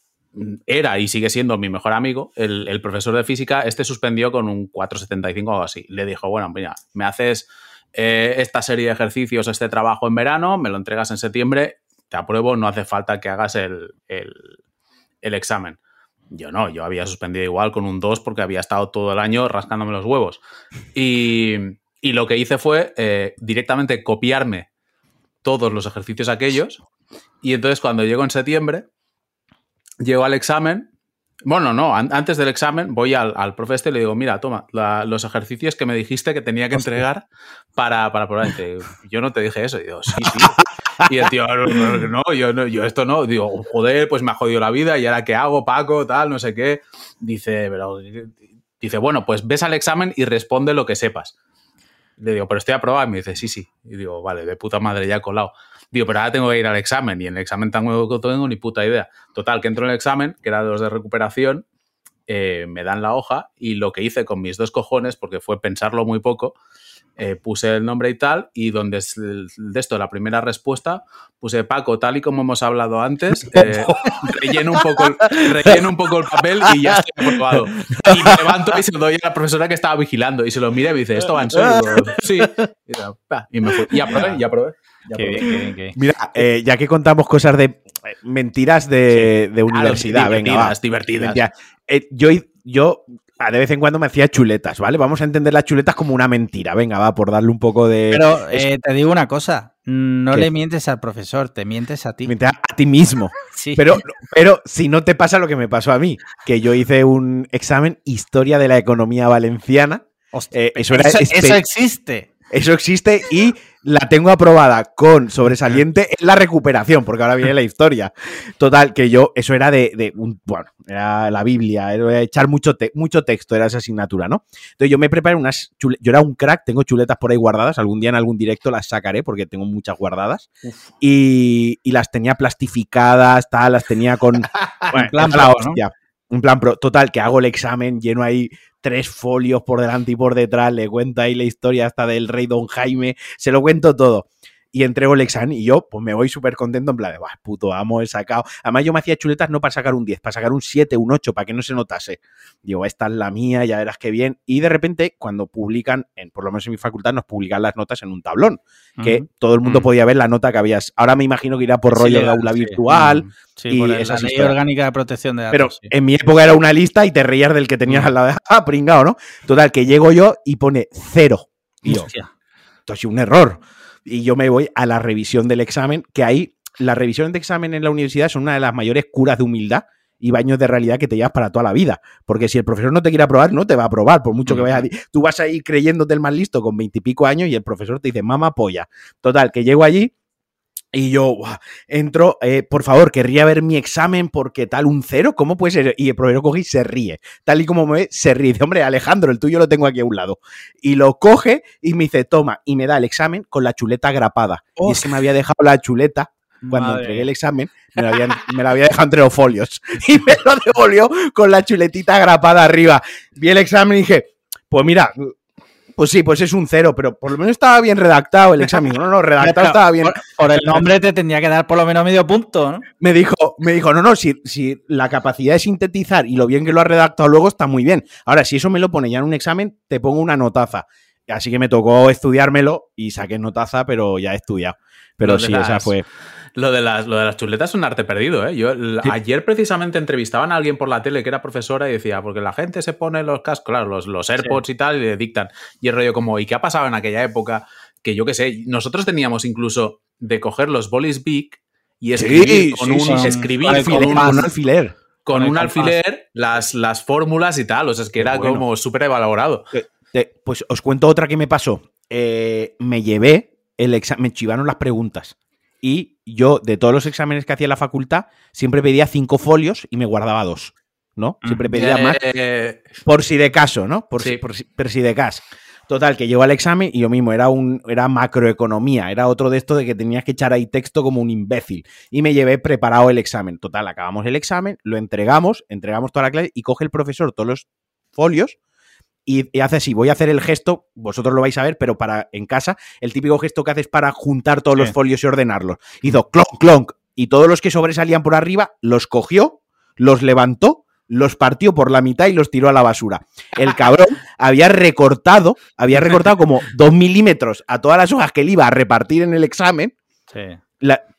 era y sigue siendo mi mejor amigo, el, profesor de física, este suspendió con un 4,75 o algo así. Le dijo, bueno, mira, me haces eh, esta serie de ejercicios, este trabajo en verano, me lo entregas en septiembre, te apruebo, no hace falta que hagas el, examen. Yo no, yo había suspendido igual con un 2 porque había estado todo el año rascándome los huevos. Y, lo que hice fue eh, directamente copiarme todos los ejercicios aquellos. Y entonces cuando llego en septiembre, llego al examen. Bueno, no, antes del examen voy al, al profe este y le digo, mira, toma, los ejercicios que me dijiste que tenía que entregar para, para probar. yo no te dije eso. Y digo, sí, sí. Y el tío, no, yo, no, yo esto no. Digo, joder, pues me ha jodido la vida y ahora qué hago, Paco, tal, no sé qué. Dice, pero, dice, bueno, pues ves al examen y responde lo que sepas. Le digo, pero estoy aprobado. Y me dice, sí, sí. Y digo, vale, de puta madre, ya he colado. Digo, pero ahora tengo que ir al examen y en el examen tan nuevo que tengo ni puta idea. Total, que entro en el examen, que era de los de recuperación, eh, me dan la hoja y lo que hice con mis dos cojones, porque fue pensarlo muy poco, eh, puse el nombre y tal, y donde es de esto, la primera respuesta, puse Paco, tal y como hemos hablado antes, eh, relleno, un poco, relleno un poco el papel y ya estoy aprobado. Y me levanto y se lo doy a la profesora que estaba vigilando y se lo mira y me dice, ¿esto va en serio? sí. Y, me fui. y aprobé, y aprobé. Mira, eh, ya que contamos cosas de eh, mentiras de, universidad, venga, divertidas. Eh, yo, yo de vez en cuando me hacía chuletas, ¿vale? Vamos a entender las chuletas como una mentira. Venga, va, por darle un poco de. Pero te digo una cosa: no le mientes al profesor, te mientes a ti. Mientes a, ti mismo. sí. Pero, pero si no te pasa lo que me pasó a mí, que yo hice un examen Historia de la Economía Valenciana. eso, eso existe. Eso existe y la tengo aprobada con sobresaliente en la recuperación, porque ahora viene la historia. Total, que yo, eso era de, un, bueno, era la Biblia, era echar mucho, mucho texto, era esa asignatura, ¿no? Entonces yo me preparé unas, yo era un crack, tengo chuletas por ahí guardadas, algún día en algún directo las sacaré porque tengo muchas guardadas, y, las tenía plastificadas, tal, las tenía con... bueno, plan la hostia. Un plan pro. Total, que hago el examen lleno ahí tres folios por delante y por detrás, le cuento ahí la historia hasta del rey Don Jaime, se lo cuento todo. Y entrego el examen y yo pues me voy súper contento en plan de, Buah, puto amo, he sacado. Además yo me hacía chuletas no para sacar un 10, para sacar un 7, un 8, para que no se notase. Digo, esta es la mía, ya verás qué bien. Y de repente cuando publican, en, por lo menos en mi facultad, nos publican las notas en un tablón, que todo el mundo podía ver la nota que habías. Ahora me imagino que irá por rollo de aula virtual. Sí, y esa ley orgánica de protección de datos. Pero en mi época era una lista y te reías del que tenías al lado de, ah, pringado, ¿no? Total, que llego yo y pone cero. Y yo, esto es un error. Y yo me voy a la revisión del examen, que ahí las revisiones de examen en la universidad son una de las mayores curas de humildad y baños de realidad que te llevas para toda la vida. Porque si el profesor no te quiere aprobar, no te va a aprobar, por mucho que vayas a... Tú vas a ir creyéndote el más listo con veintipico años y el profesor te dice, mamá polla. Total, que llego allí y yo entro, eh, por favor, querría ver mi examen porque tal un cero, ¿cómo puede ser? Y el profesor coge y se ríe. Tal y como me ve, se ríe. Dice, hombre, Alejandro, el tuyo lo tengo aquí a un lado. Y lo coge y me dice, toma, y me da el examen con la chuleta grapada. Y es que me había dejado la chuleta cuando entregué el examen, me la, me la, había, dejado entre los folios. Y me lo devolvió con la chuletita grapada arriba. Vi el examen y dije, pues mira, pues sí, pues es un cero, pero por lo menos estaba bien redactado el examen. No, no, redactado estaba bien. Por, el nombre te tendría que dar por lo menos medio punto, ¿no? Me dijo, me dijo, no, no, si, si la capacidad de sintetizar y lo bien que lo ha redactado luego está muy bien. Ahora, si eso me lo pone ya en un examen, te pongo una notaza. Así que me tocó estudiármelo y saqué notaza, pero ya he estudiado. Pero sí, esa fue. Lo de, las, lo de las chuletas es un arte perdido, ¿eh? Yo ayer precisamente entrevistaban a alguien por la tele que era profesora y decía, porque la gente se pone los cascos, claro, los, los AirPods y tal, y le dictan. Y el rollo como, ¿y qué ha pasado en aquella época? Que yo qué sé, nosotros teníamos incluso de coger los bolis big y escribir con un escribir con un, alfiler. Con un alfiler las, las fórmulas y tal. O sea, es que era como súper evaluado. pues os cuento otra que me pasó. Eh, me llevé el examen, me chivaron las preguntas. Y yo, de todos los exámenes que hacía en la facultad, siempre pedía cinco folios y me guardaba dos. ¿No? Siempre mm. pedía más. Por si de caso, ¿no? Por, si, por, si, de caso. Total, que llevo al examen y yo mismo era un era macroeconomía, era otro de esto de que tenías que echar ahí texto como un imbécil. Y me llevé preparado el examen. Total, acabamos el examen, lo entregamos, entregamos toda la clase y coge el profesor todos los folios y, hace así, voy a hacer el gesto, vosotros lo vais a ver, pero para en casa, el típico gesto que haces para juntar todos los folios y ordenarlos. Hizo clonk, clonk, y todos los que sobresalían por arriba los cogió, los levantó, los partió por la mitad y los tiró a la basura. El cabrón había recortado, había recortado como dos milímetros a todas las hojas que él iba a repartir en el examen. Sí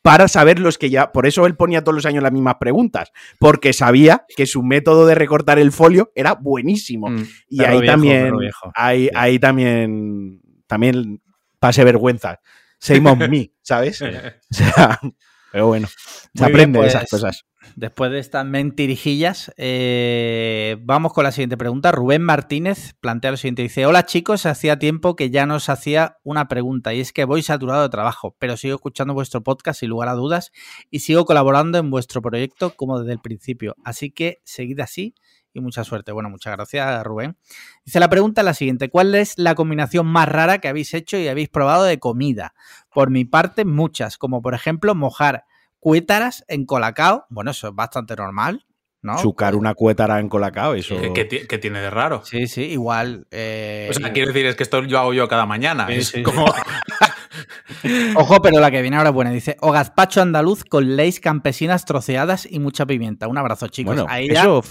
para saber los que ya. Por eso él ponía todos los años las mismas preguntas, porque sabía que su método de recortar el folio era buenísimo. Mm, y ahí también. Ahí, ahí también. También pase vergüenza. Same on me, ¿sabes? o sea, pero bueno, se aprende de esas pues, cosas. Después de estas mentirijillas, eh, vamos con la siguiente pregunta. Rubén Martínez plantea lo siguiente. Dice, hola chicos, hacía tiempo que ya nos hacía una pregunta y es que voy saturado de trabajo, pero sigo escuchando vuestro podcast sin lugar a dudas y sigo colaborando en vuestro proyecto como desde el principio. Así que seguid así y mucha suerte. Bueno, muchas gracias Rubén. Dice la pregunta la siguiente. ¿Cuál es la combinación más rara que habéis hecho y habéis probado de comida? Por mi parte, muchas, como por ejemplo mojar cuétaras en colacao. Bueno, eso es bastante normal. ¿no? Chucar una cuétara en colacao, eso. ¿Qué, tiene de raro? Sí, sí, igual. Eh... O sea, quiero decir, es que esto yo hago yo cada mañana. es como. Ojo, pero la que viene ahora es buena. Dice: O gazpacho andaluz con leis campesinas troceadas y mucha pimienta. Un abrazo, chicos. Bueno, ahí eso.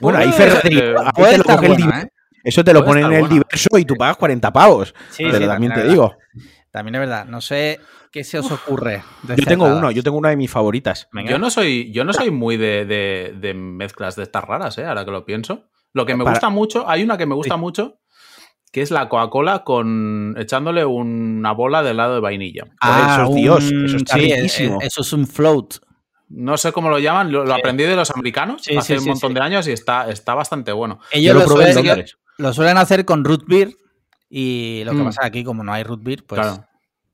Bueno, ahí Eso te lo ponen en el diverso y tú pagas 40 pavos. Sí, pero también te digo. También es verdad. No sé ¿Qué se os ocurre? Yo tengo uno, yo tengo una de mis favoritas. Yo no soy, yo no soy muy de, mezclas de estas raras, ¿eh? ahora que lo pienso. Lo que me gusta mucho, hay una que me gusta mucho, que es la Coca-Cola con echándole una bola de helado de vainilla. Ah, eso es Dios, eso está sí, riquísimo. Eso es un float. No sé cómo lo llaman, lo, aprendí de los americanos hace un montón de años y está, está bastante bueno. Ellos lo, suelen, lo, suelen, hacer con root beer y lo que mm. pasa aquí, como no hay root beer, pues...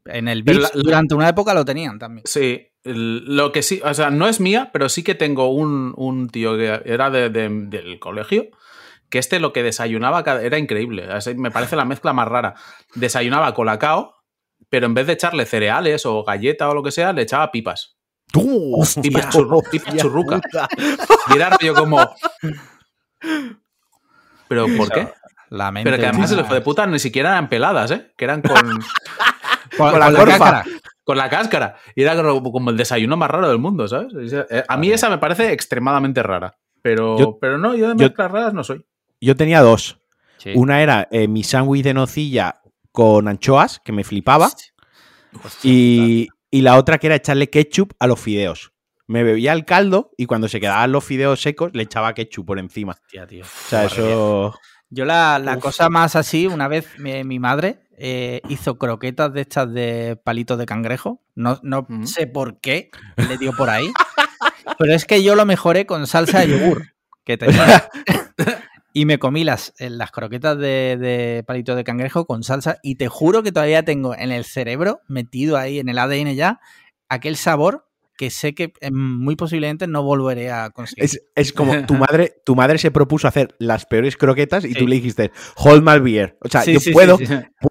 En el beach durante una época lo tenían también. Sí, lo que sí, o sea, no es mía, pero sí que tengo un, tío que era del colegio, que este lo que desayunaba era increíble. Me parece la mezcla más rara. Desayunaba colacao, pero en vez de echarle cereales o galleta o lo que sea, le echaba pipas. ¡Uh! Pipas, churruca. Y era yo como... ¿Pero por qué? La pero que además fue de puta ni siquiera eran peladas, ¿eh? Que eran con... Con, la, corfa. con la cáscara. Y era como el desayuno más raro del mundo, ¿sabes? Eh, a mí esa me parece extremadamente rara. Pero, pero no, yo de mezclas raras no soy. Yo tenía dos. Una era eh, mi sándwich de nocilla con anchoas, que me flipaba. y, y, la otra que era echarle ketchup a los fideos. Me bebía el caldo y cuando se quedaban los fideos secos le echaba ketchup por encima. Hostia, tío. O sea, eso... Yo la, cosa más así, una vez mi, madre eh, hizo croquetas de estas de palitos de cangrejo. No, no sé por qué le dio por ahí. pero es que yo lo mejoré con salsa de yogur que tenía. y me comí las, eh, las croquetas de, de palitos de cangrejo con salsa y te juro que todavía tengo en el cerebro, metido ahí en el ADN ya, aquel sabor que sé que em, muy posiblemente no volveré a conseguir. Es, como tu madre, tu madre se propuso hacer las peores croquetas y tú le dijiste, hold my beer. O sea, yo puedo,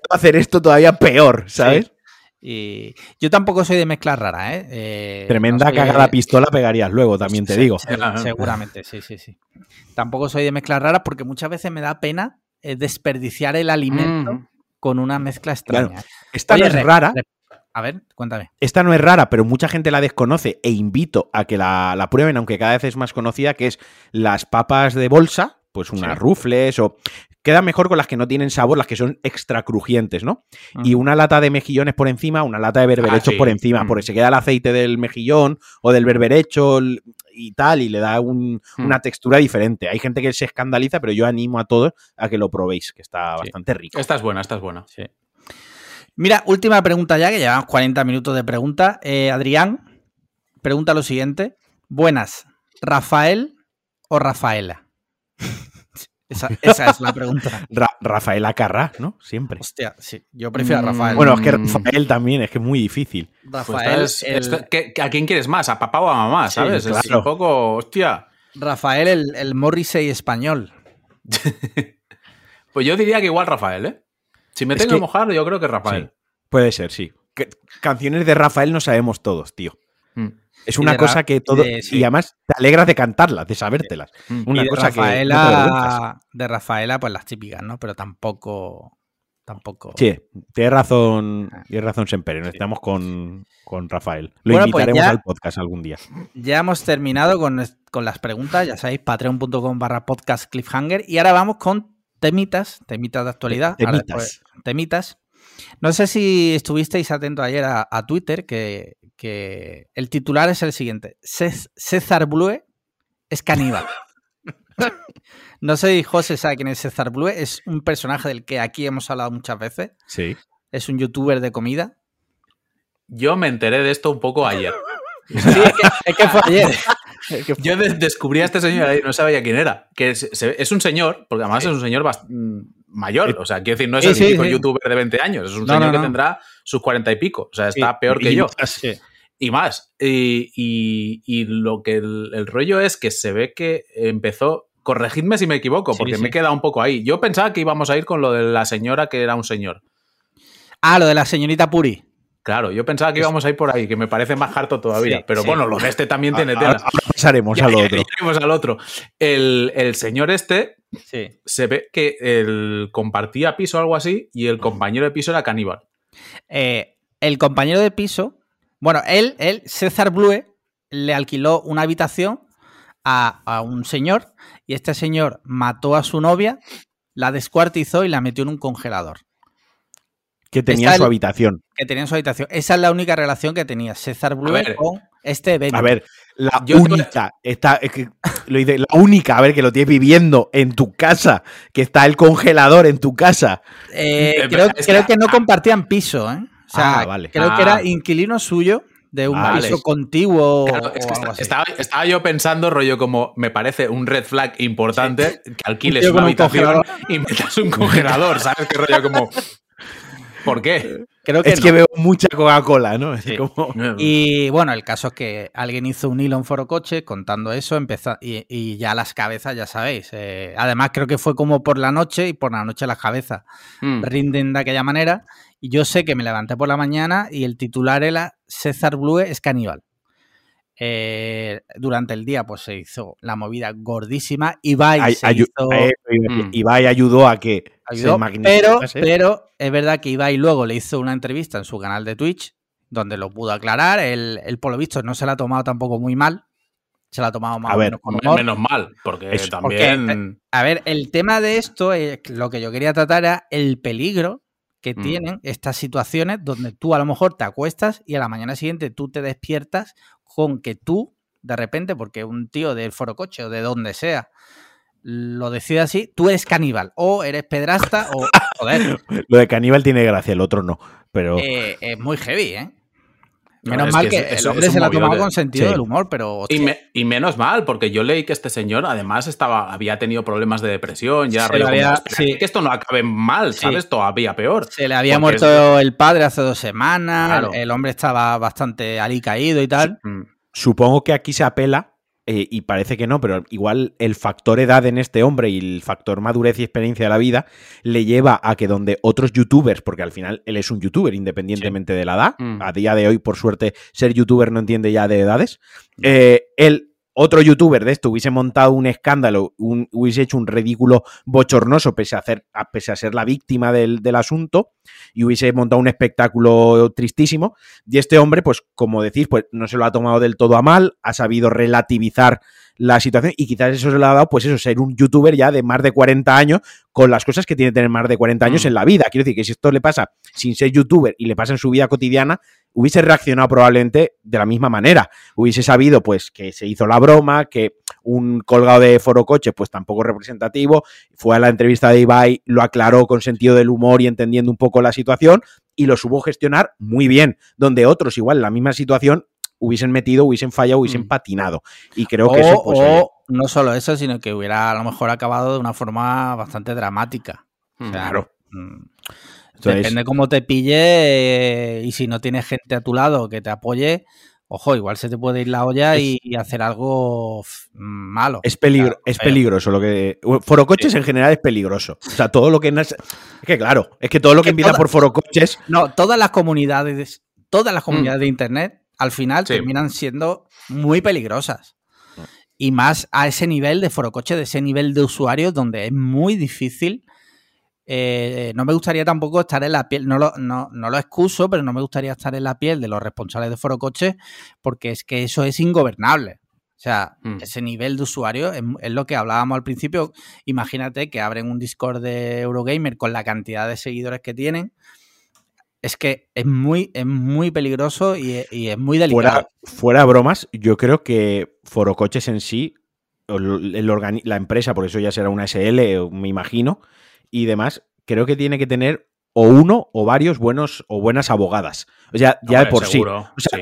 hacer esto todavía peor, ¿sabes? Y yo tampoco soy de mezcla rara, ¿eh? eh Tremenda cagada pistola pegarías luego, también te digo. Seguramente, sí, sí, sí. Tampoco soy de mezcla rara porque muchas veces me da pena eh, desperdiciar el alimento mm. con una mezcla extraña. Esta no es rara. A ver, cuéntame. Esta no es rara, pero mucha gente la desconoce e invito a que la, prueben, aunque cada vez es más conocida, que es las papas de bolsa, pues unas rufles o... Quedan mejor con las que no tienen sabor, las que son extra crujientes, ¿no? Y una lata de mejillones por encima, una lata de berberechos ah, por encima, mm. porque se queda el aceite del mejillón o del berberecho y tal, y le da mm. una textura diferente. Hay gente que se escandaliza, pero yo animo a todos a que lo probéis, que está bastante rico. Esta es buena, esta es buena. Sí. Mira, última pregunta ya, que llevamos 40 minutos de pregunta. Eh, Adrián pregunta lo siguiente. Buenas, ¿Rafael o Rafaela? esa, es la pregunta. Rafaela Carrá, ¿no? Siempre. Hostia, sí. Yo prefiero a Rafael. Bueno, es que Rafael también, es que es muy difícil. Rafael. ¿A quién quieres más? ¿A papá o a mamá? ¿Sabes? Es un poco. Hostia. Rafael, el, el Morrissey español. pues yo diría que igual Rafael, ¿eh? Si me tengo que mojar, yo creo que Rafael. puede ser, sí. canciones de Rafael no sabemos todos, tío. Mm. Es una cosa que todo. Y además te alegras de cantarlas, de sabértelas. Mm. Una cosa Rafaela, que. de Rafaela, pues las típicas, ¿no? Pero tampoco. Tampoco. Sí, tienes razón, ah. tienes razón siempre. Nos estamos con, Rafael. Lo pues invitaremos al podcast algún día. Ya hemos terminado con, con las preguntas. Ya sabéis, patreon.com barra podcast cliffhanger. Y ahora vamos con temitas, temitas de actualidad. Temitas. temitas. No sé si estuvisteis atentos ayer a, Twitter, que, el titular es el siguiente. César Blue es caníbal. no sé si José sabe quién es César Blue. Es un personaje del que aquí hemos hablado muchas veces. Sí. Es un youtuber de comida. Yo me enteré de esto un poco ayer. Sí, es que, fue ayer. Yo descubrí a este señor y no sabía quién era. Que es, un señor, porque además es un señor mm, mayor. O sea, quiero decir, no es el típico youtuber de 20 años. Es un señor que tendrá sus 40 y pico. O sea, está peor que yo. Y más. Y, lo que el, rollo es que se ve que empezó. Corregidme si me equivoco, porque me he quedado un poco ahí. Yo pensaba que íbamos a ir con lo de la señora que era un señor. Ah, lo de la señorita Puri. Claro, yo pensaba que íbamos a ir por ahí, que me parece más harto todavía. pero bueno, lo de este también tiene tela. Ahora pasaremos al otro. al otro. El, señor este se ve que él compartía piso o algo así y el compañero de piso era caníbal. Eh, el compañero de piso, bueno, él, él, César Blue, le alquiló una habitación a, a un señor y este señor mató a su novia, la descuartizó y la metió en un congelador. Que tenía su habitación. Que tenía su habitación. Esa es la única relación que tenía César Blue con este evento. A ver, la única, está, lo la única, a ver, que lo tienes viviendo en tu casa, que está el congelador en tu casa. Eh, eh, creo, que, no compartían piso, ¿eh? O sea, ah, creo que era ah. inquilino suyo de un piso contiguo. estaba, yo pensando, rollo, como me parece un red flag importante que alquiles una habitación y metas un congelador, ¿sabes? Que rollo como. ¿Por qué? Creo que es que veo mucha Coca-Cola, ¿no? Y bueno, el caso es que alguien hizo un hilo en Foro Coche contando eso empezó, y, ya las cabezas, ya sabéis. Eh, además, creo que fue como por la noche y por la noche las cabezas mm. rinden de aquella manera. Y yo sé que me levanté por la mañana y el titular era César Blue es caníbal. Eh, durante el día pues se hizo la movida gordísima. Ibai, se hizo, eh, mm. Ibai ayudó a que pero, pero es verdad que Ibai luego le hizo una entrevista en su canal de Twitch donde lo pudo aclarar. Él, por lo visto, no se la ha tomado tampoco muy mal. Se la ha tomado más a o menos con Menos mal, porque también. Eh, a ver, el tema de esto, lo que yo quería tratar era el peligro que mm. tienen estas situaciones donde tú a lo mejor te acuestas y a la mañana siguiente tú te despiertas con que tú, de repente, porque un tío del foro coche o de donde sea, lo decide así, tú eres caníbal o eres pedrasta o... Joder. lo de caníbal tiene gracia, el otro no, pero... Eh, es muy heavy, ¿eh? Menos mal que, el hombre se la ha tomado con sentido del humor, pero. Y, menos mal, porque yo leí que este señor además estaba, había tenido problemas de depresión, ya que esto no acabe mal, ¿sabes? Todavía peor. Se le había muerto el padre hace dos semanas, el hombre estaba bastante alicaído y tal. Mm. Supongo que aquí se apela eh, y parece que no, pero igual el factor edad en este hombre y el factor madurez y experiencia de la vida le lleva a que donde otros youtubers, porque al final él es un youtuber independientemente de la edad, mm. a día de hoy por suerte ser youtuber no entiende ya de edades, eh, él otro youtuber de esto hubiese montado un escándalo, hubiese hecho un ridículo bochornoso pese a, hacer, pese a ser la víctima del, del, asunto y hubiese montado un espectáculo tristísimo. Y este hombre, pues como decís, pues no se lo ha tomado del todo a mal, ha sabido relativizar la situación y quizás eso se le ha dado, pues eso, ser un youtuber ya de más de 40 años con las cosas que tiene que tener más de 40 años mm. en la vida. Quiero decir que si esto le pasa sin ser youtuber y le pasa en su vida cotidiana, hubiese reaccionado probablemente de la misma manera. Hubiese sabido, pues, que se hizo la broma, que un colgado de foro coche, pues tampoco representativo, fue a la entrevista de Ibai, lo aclaró con sentido del humor y entendiendo un poco la situación y lo supo gestionar muy bien, donde otros igual en la misma situación hubiesen metido, hubiesen fallado, hubiesen mm. patinado. Y creo que eso... Pues, o no solo eso, sino que hubiera a lo mejor acabado de una forma bastante dramática. Mm. claro. Mm, depende cómo te pille eh, y si no tienes gente a tu lado que te apoye, ojo, igual se te puede ir la olla y, hacer algo malo. Es, peligro, es peligroso lo que. Forocoches en general es peligroso. O sea, todo lo que. Es que claro, es que todo lo que, empieza por forocoches. No, todas las comunidades, todas las comunidades de internet al final terminan siendo muy peligrosas. Y más a ese nivel de forocoche, de ese nivel de usuarios, donde es muy difícil. Eh, no me gustaría tampoco estar en la piel, no lo, no, lo excuso, pero no me gustaría estar en la piel de los responsables de forocoche, porque es que eso es ingobernable. O sea, mm. ese nivel de usuario es, es, lo que hablábamos al principio. Imagínate que abren un Discord de Eurogamer con la cantidad de seguidores que tienen es que es muy, es muy peligroso y, es muy delicado. Fuera, bromas, yo creo que Forocoches en sí, la empresa, por eso ya será una SL, me imagino, y demás, creo que tiene que tener o uno o varios buenos o buenas abogadas. O sea, ya de por sí. O sea,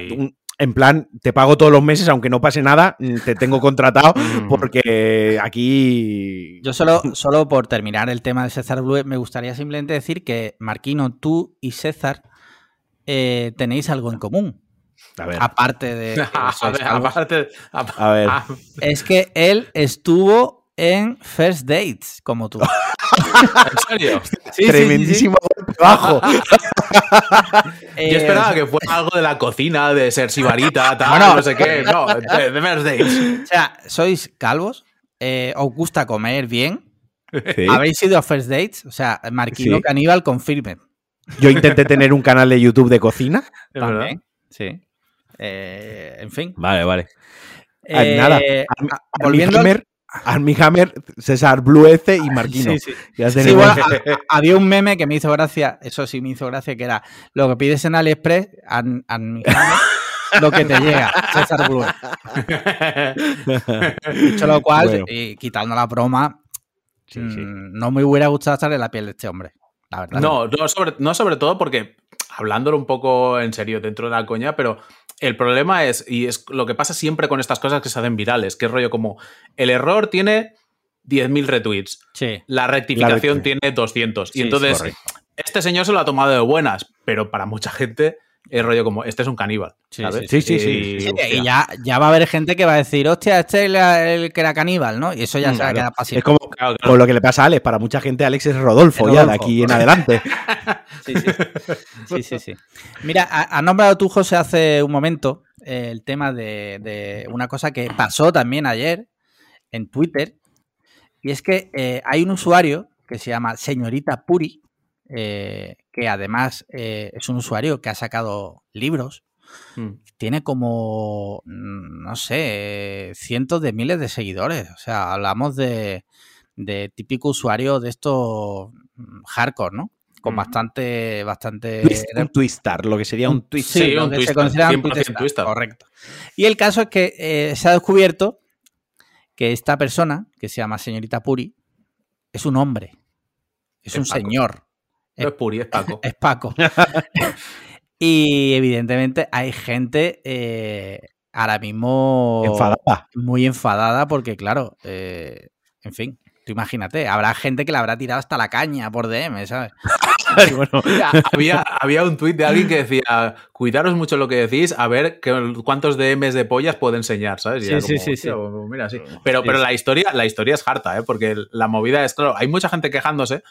en plan, te pago todos los meses, aunque no pase nada, mm, te tengo contratado mm. porque aquí... Yo solo, solo por terminar el tema de César Blue, me gustaría simplemente decir que Marquino, tú y César eh, tenéis algo en común. A ver. Aparte de... aparte, a ver. Es que él estuvo en First Dates, como tú. ¿En serio? Tremendísimo trabajo. Yo esperaba que fuera algo de la cocina, de ser sibarita, tal, no sé qué. No, de, First Dates. O sea, ¿sois calvos? Eh, ¿Os gusta comer bien? ¿Habéis ido a First Dates? O sea, Marquino Caníbal confirme. Yo intenté tener un canal de YouTube de cocina. También, sí. Eh, en fin. Vale, vale. Eh, nada. volviendo al... Army Hammer, César Bluece y Marquino. Sí, sí. había un meme que me hizo gracia, eso sí me hizo gracia, que era lo que pides en AliExpress, Army Hammer, lo que te llega, César Blue. Dicho lo cual, y quitando la broma, mm, no me hubiera gustado estar en la piel de este hombre. La verdad. No, no sobre, no sobre todo porque, hablándolo un poco en serio dentro de la coña, pero el problema es, y es lo que pasa siempre con estas cosas que se hacen virales, que es rollo como, el error tiene 10.000 retweets, sí. la rectificación tiene 200. y entonces, este señor se lo ha tomado de buenas, pero para mucha gente es rollo como, este es un caníbal. Sí, sí, sí. Y, ya, ya, va a haber gente que va a decir, hostia, este es el, que era caníbal, ¿no? Y eso ya se va a quedar pasivo. Es como lo que le pasa a Alex. Para mucha gente, Alex es Rodolfo, ya de aquí en adelante. sí, sí. sí, sí, Mira, has nombrado tú, José, hace un momento eh, el tema de, una cosa que pasó también ayer en Twitter. Y es que eh, hay un usuario que se llama Señorita Puri, eh, que además eh, es un usuario que ha sacado libros, mm. tiene como, mm, no sé, cientos de miles de seguidores. O sea, hablamos de, de típico usuario de estos mm, hardcore, ¿no? Con bastante, bastante... un twistar, lo que sería un twistar. Sí, un se considera un twistar, Correcto. Y el caso es que eh, se ha descubierto que esta persona, que se llama señorita Puri, es un hombre. Es, un señor. No es Puri, es Paco. Es Paco. y evidentemente hay gente eh, ahora mismo enfadada. muy enfadada porque, claro, eh, en fin, Tú imagínate, habrá gente que la habrá tirado hasta la caña por DM, ¿sabes? había, había, un tuit de alguien que decía, cuidaros mucho lo que decís, a ver cuántos DMs de pollas puedo enseñar, ¿sabes? sí, sí, sí, sí. Mira, sí. Pero, pero la, historia, la historia es harta, ¿eh? Porque la movida es, claro, hay mucha gente quejándose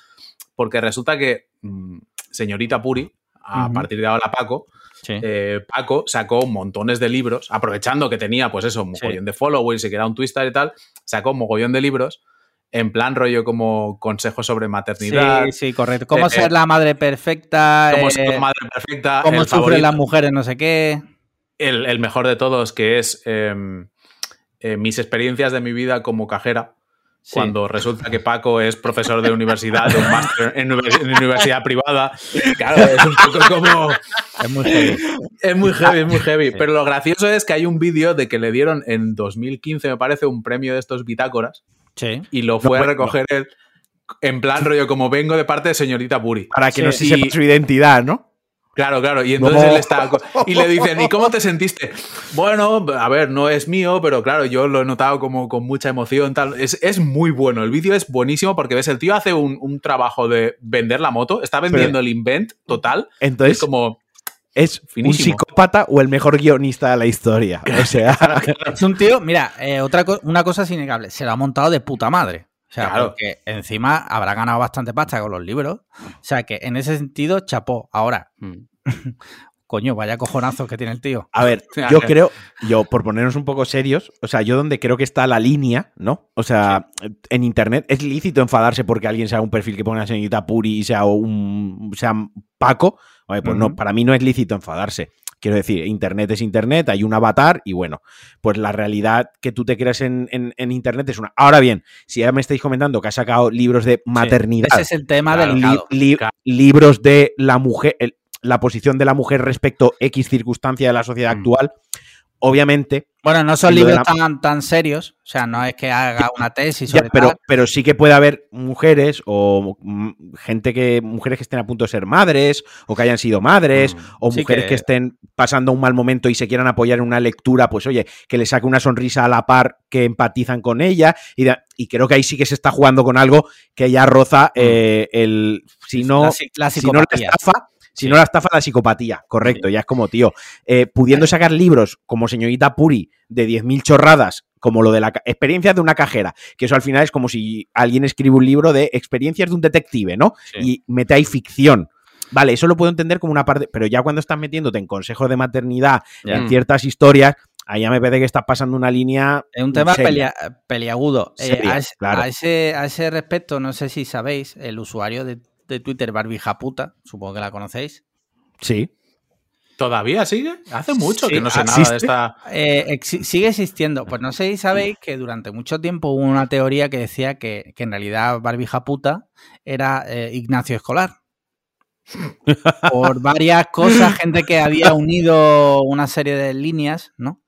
porque resulta que mm, señorita Puri, a partir de ahora Paco, eh, Paco sacó montones de libros, aprovechando que tenía, pues eso, un mogollón de followers y que era un twister y tal, sacó un mogollón de libros en plan rollo como consejos sobre maternidad. Sí, sí, correcto. Cómo eh, ser la madre perfecta. Cómo ser la madre perfecta. Cómo sufren las mujeres, no sé qué. El, mejor de todos, que es em, eh, mis experiencias de mi vida como cajera. Cuando resulta que Paco es profesor de universidad, de un máster en, universidad privada. Claro, es un poco como. Es muy heavy. Es muy heavy, es muy heavy. Pero lo gracioso es que hay un vídeo de que le dieron en 2015, me parece, un premio de estos bitácoras y lo fue a recoger él en plan rollo como vengo de parte de señorita Puri. Para que no se sepa su identidad, ¿no? Claro, claro. Y entonces él está. Y le dicen, ¿y cómo te sentiste? Bueno, a ver, no es mío, pero claro, yo lo he notado como con mucha emoción. Tal. Es, muy bueno. El vídeo es buenísimo porque ves, el tío hace un, trabajo de vender la moto, está vendiendo el invent total. Entonces. Es como. ¿Es un psicópata o el mejor guionista de la historia? O sea. es un tío, mira, eh, otra una cosa es innegable, se lo ha montado de puta madre. O sea, porque encima habrá ganado bastante pasta con los libros. O sea, que en ese sentido, chapó. Ahora, mm. coño, vaya cojonazo que tiene el tío. A ver, yo creo, yo por ponernos un poco serios, o sea, yo donde creo que está la línea, ¿no? O sea, en internet es lícito enfadarse porque alguien sea un perfil que pone a señorita Puri y sea un sea Paco pues no, para mí no es lícito enfadarse. Quiero decir, Internet es Internet, hay un avatar y bueno, pues la realidad que tú te creas en, Internet es una. Ahora bien, si ya me estáis comentando que ha sacado libros de maternidad. ese es el tema del libros de la mujer, la posición de la mujer respecto a X circunstancia de la sociedad mm. actual, obviamente. Bueno, no son libros tan, tan serios, o sea, no es que haga una tesis sobre pero, pero sí que puede haber mujeres o gente que, mujeres que estén a punto de ser madres, o que hayan sido madres, mm. o mujeres que... estén pasando un mal momento y se quieran apoyar en una lectura, pues oye, que le saque una sonrisa a la par, que empatizan con ella, y, y creo que ahí sí que se está jugando con algo que ya roza mm. eh, el, si no, la, si no la estafa, si no la estafa, la psicopatía. Correcto, ya es como, tío, eh, pudiendo sacar libros como señorita Puri de 10.000 chorradas, como lo de la experiencia de una cajera, que eso al final es como si alguien escribe un libro de experiencias de un detective, ¿no? Y mete ahí ficción. Vale, eso lo puedo entender como una parte, pero ya cuando estás metiéndote en consejos de maternidad, en ciertas historias, ahí ya me parece que estás pasando una línea. Es un tema peliagudo. Eh, a, ese, a ese respecto, no sé si sabéis, el usuario de de Twitter, Barbie Japuta, supongo que la conocéis. Sí. ¿Todavía sigue? Hace mucho que no sé nada de esta. Eh, sigue existiendo. Pues no sé si sabéis que durante mucho tiempo hubo una teoría que decía que, en realidad Barbie Japuta era eh, Ignacio Escolar. Por varias cosas, gente que había unido una serie de líneas, ¿no?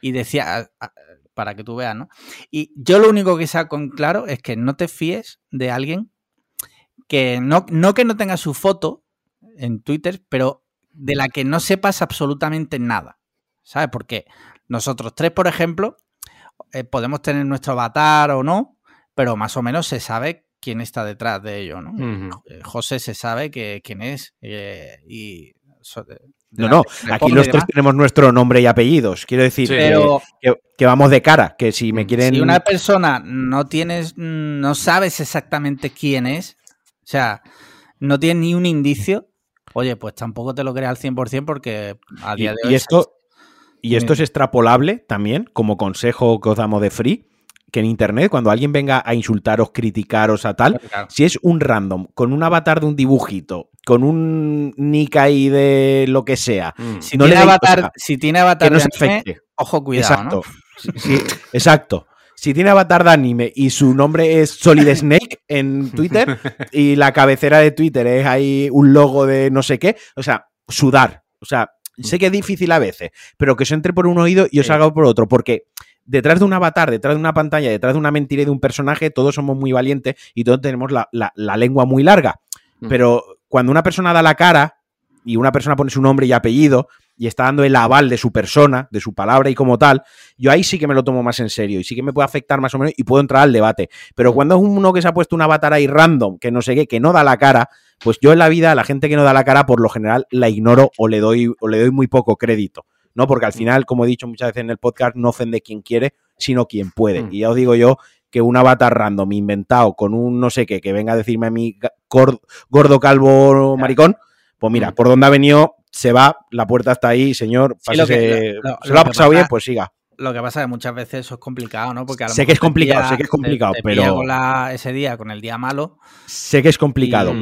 Y decía, para que tú veas, ¿no? Y yo lo único que saco en claro es que no te fíes de alguien que no, no que no tenga su foto en Twitter, pero de la que no sepas absolutamente nada. ¿Sabes? Porque nosotros tres, por ejemplo, eh, podemos tener nuestro avatar o no, pero más o menos se sabe quién está detrás de ello, ¿no? Eh, José se sabe que, quién es eh, y... no, no, aquí los tres tenemos nuestro nombre y apellidos. Quiero decir que, vamos de cara, que si me quieren... Si una persona no tienes, no sabes exactamente quién es, sea, no tienes ni un indicio. Oye, pues tampoco te lo creas al 100% porque a día de hoy... Y esto, y esto es extrapolable también, como consejo que os damos de free, que en internet, cuando alguien venga a insultaros, criticaros a tal, si es un random, con un avatar de un dibujito, con un nick ahí de lo que sea, mm. si, tiene avatar, si tiene avatar, no se ojo, cuidado. Exacto. exacto. Si tiene avatar de anime y su nombre es Solid Snake en Twitter y la cabecera de Twitter es ahí un logo de no sé qué, o sea, sudar. O sea, sé que es difícil a veces, pero que os entre por un oído y os salga por otro, porque detrás de un avatar, detrás de una pantalla, detrás de una mentira y de un personaje, todos somos muy valientes y todos tenemos la, lengua muy larga. Pero cuando una persona da la cara y una persona pone su nombre y apellido y está dando el aval de su persona, de su palabra y como tal, yo ahí sí que me lo tomo más en serio y sí que me puede afectar más o menos y puedo entrar al debate. Pero cuando es uno que se ha puesto un avatar ahí random, que no sé qué, que no da la cara, pues yo en la vida, la gente que no da la cara, por lo general, la ignoro o le doy, o le doy muy poco crédito. ¿no? Porque al mm. final, como he dicho muchas veces en el podcast, no ofende quien quiere, sino quien puede. Mm. Y ya os digo yo que un avatar random inventado con un no sé qué, que venga a decirme a mí gordo, calvo, maricón, pues mira, mm. por donde ha venido, se va, la puerta está ahí, señor, se lo, ha pasado bien, pues siga. Lo que pasa es que muchas veces eso es complicado, ¿no? Porque sé que es complicado, sé que es complicado, pero... ese día con el día malo. Sé que es complicado.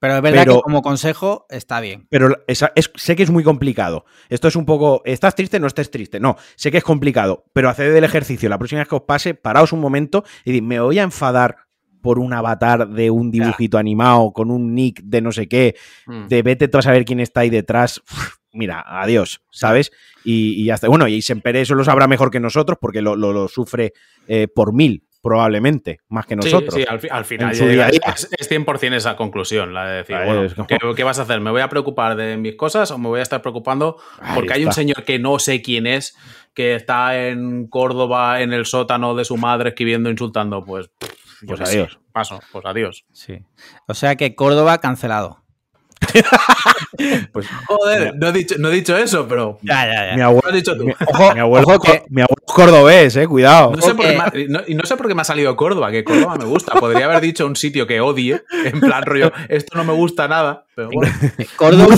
Pero es verdad que como consejo está bien. Pero sé que es muy complicado. Esto es un poco. ¿Estás triste? No estés triste. No, sé que es complicado. Pero haced el ejercicio. La próxima vez que os pase, paraos un momento y dices, me voy a enfadar por un avatar de un dibujito animado con un nick de no sé qué. Mm. De vete tú a saber quién está ahí detrás. mira, adiós, ¿sabes? Y, ya está. Bueno, y Sempere eso lo sabrá mejor que nosotros porque lo, sufre eh, por mil probablemente, más que nosotros. Sí, al, final Es, 100% esa conclusión, la de decir, bueno, ¿qué, vas a hacer? ¿Me voy a preocupar de mis cosas o me voy a estar preocupando porque hay un señor que no sé quién es, que está en Córdoba, en el sótano de su madre, escribiendo, insultando? Pues, pues adiós. Paso, pues adiós. Sí. O sea que Córdoba cancelado. pues, Joder, no he, dicho, no he dicho eso, pero. Ya, ya, ya. Mi abuelo, dicho Mi, ojo, mi abuelo, mi abuelo es cordobés, eh, cuidado. No sé, por qué me y no sé por qué me ha salido Córdoba, que Córdoba me gusta. Podría haber dicho un sitio que odie, en plan rollo, esto no me gusta nada, pero bueno. Córdoba,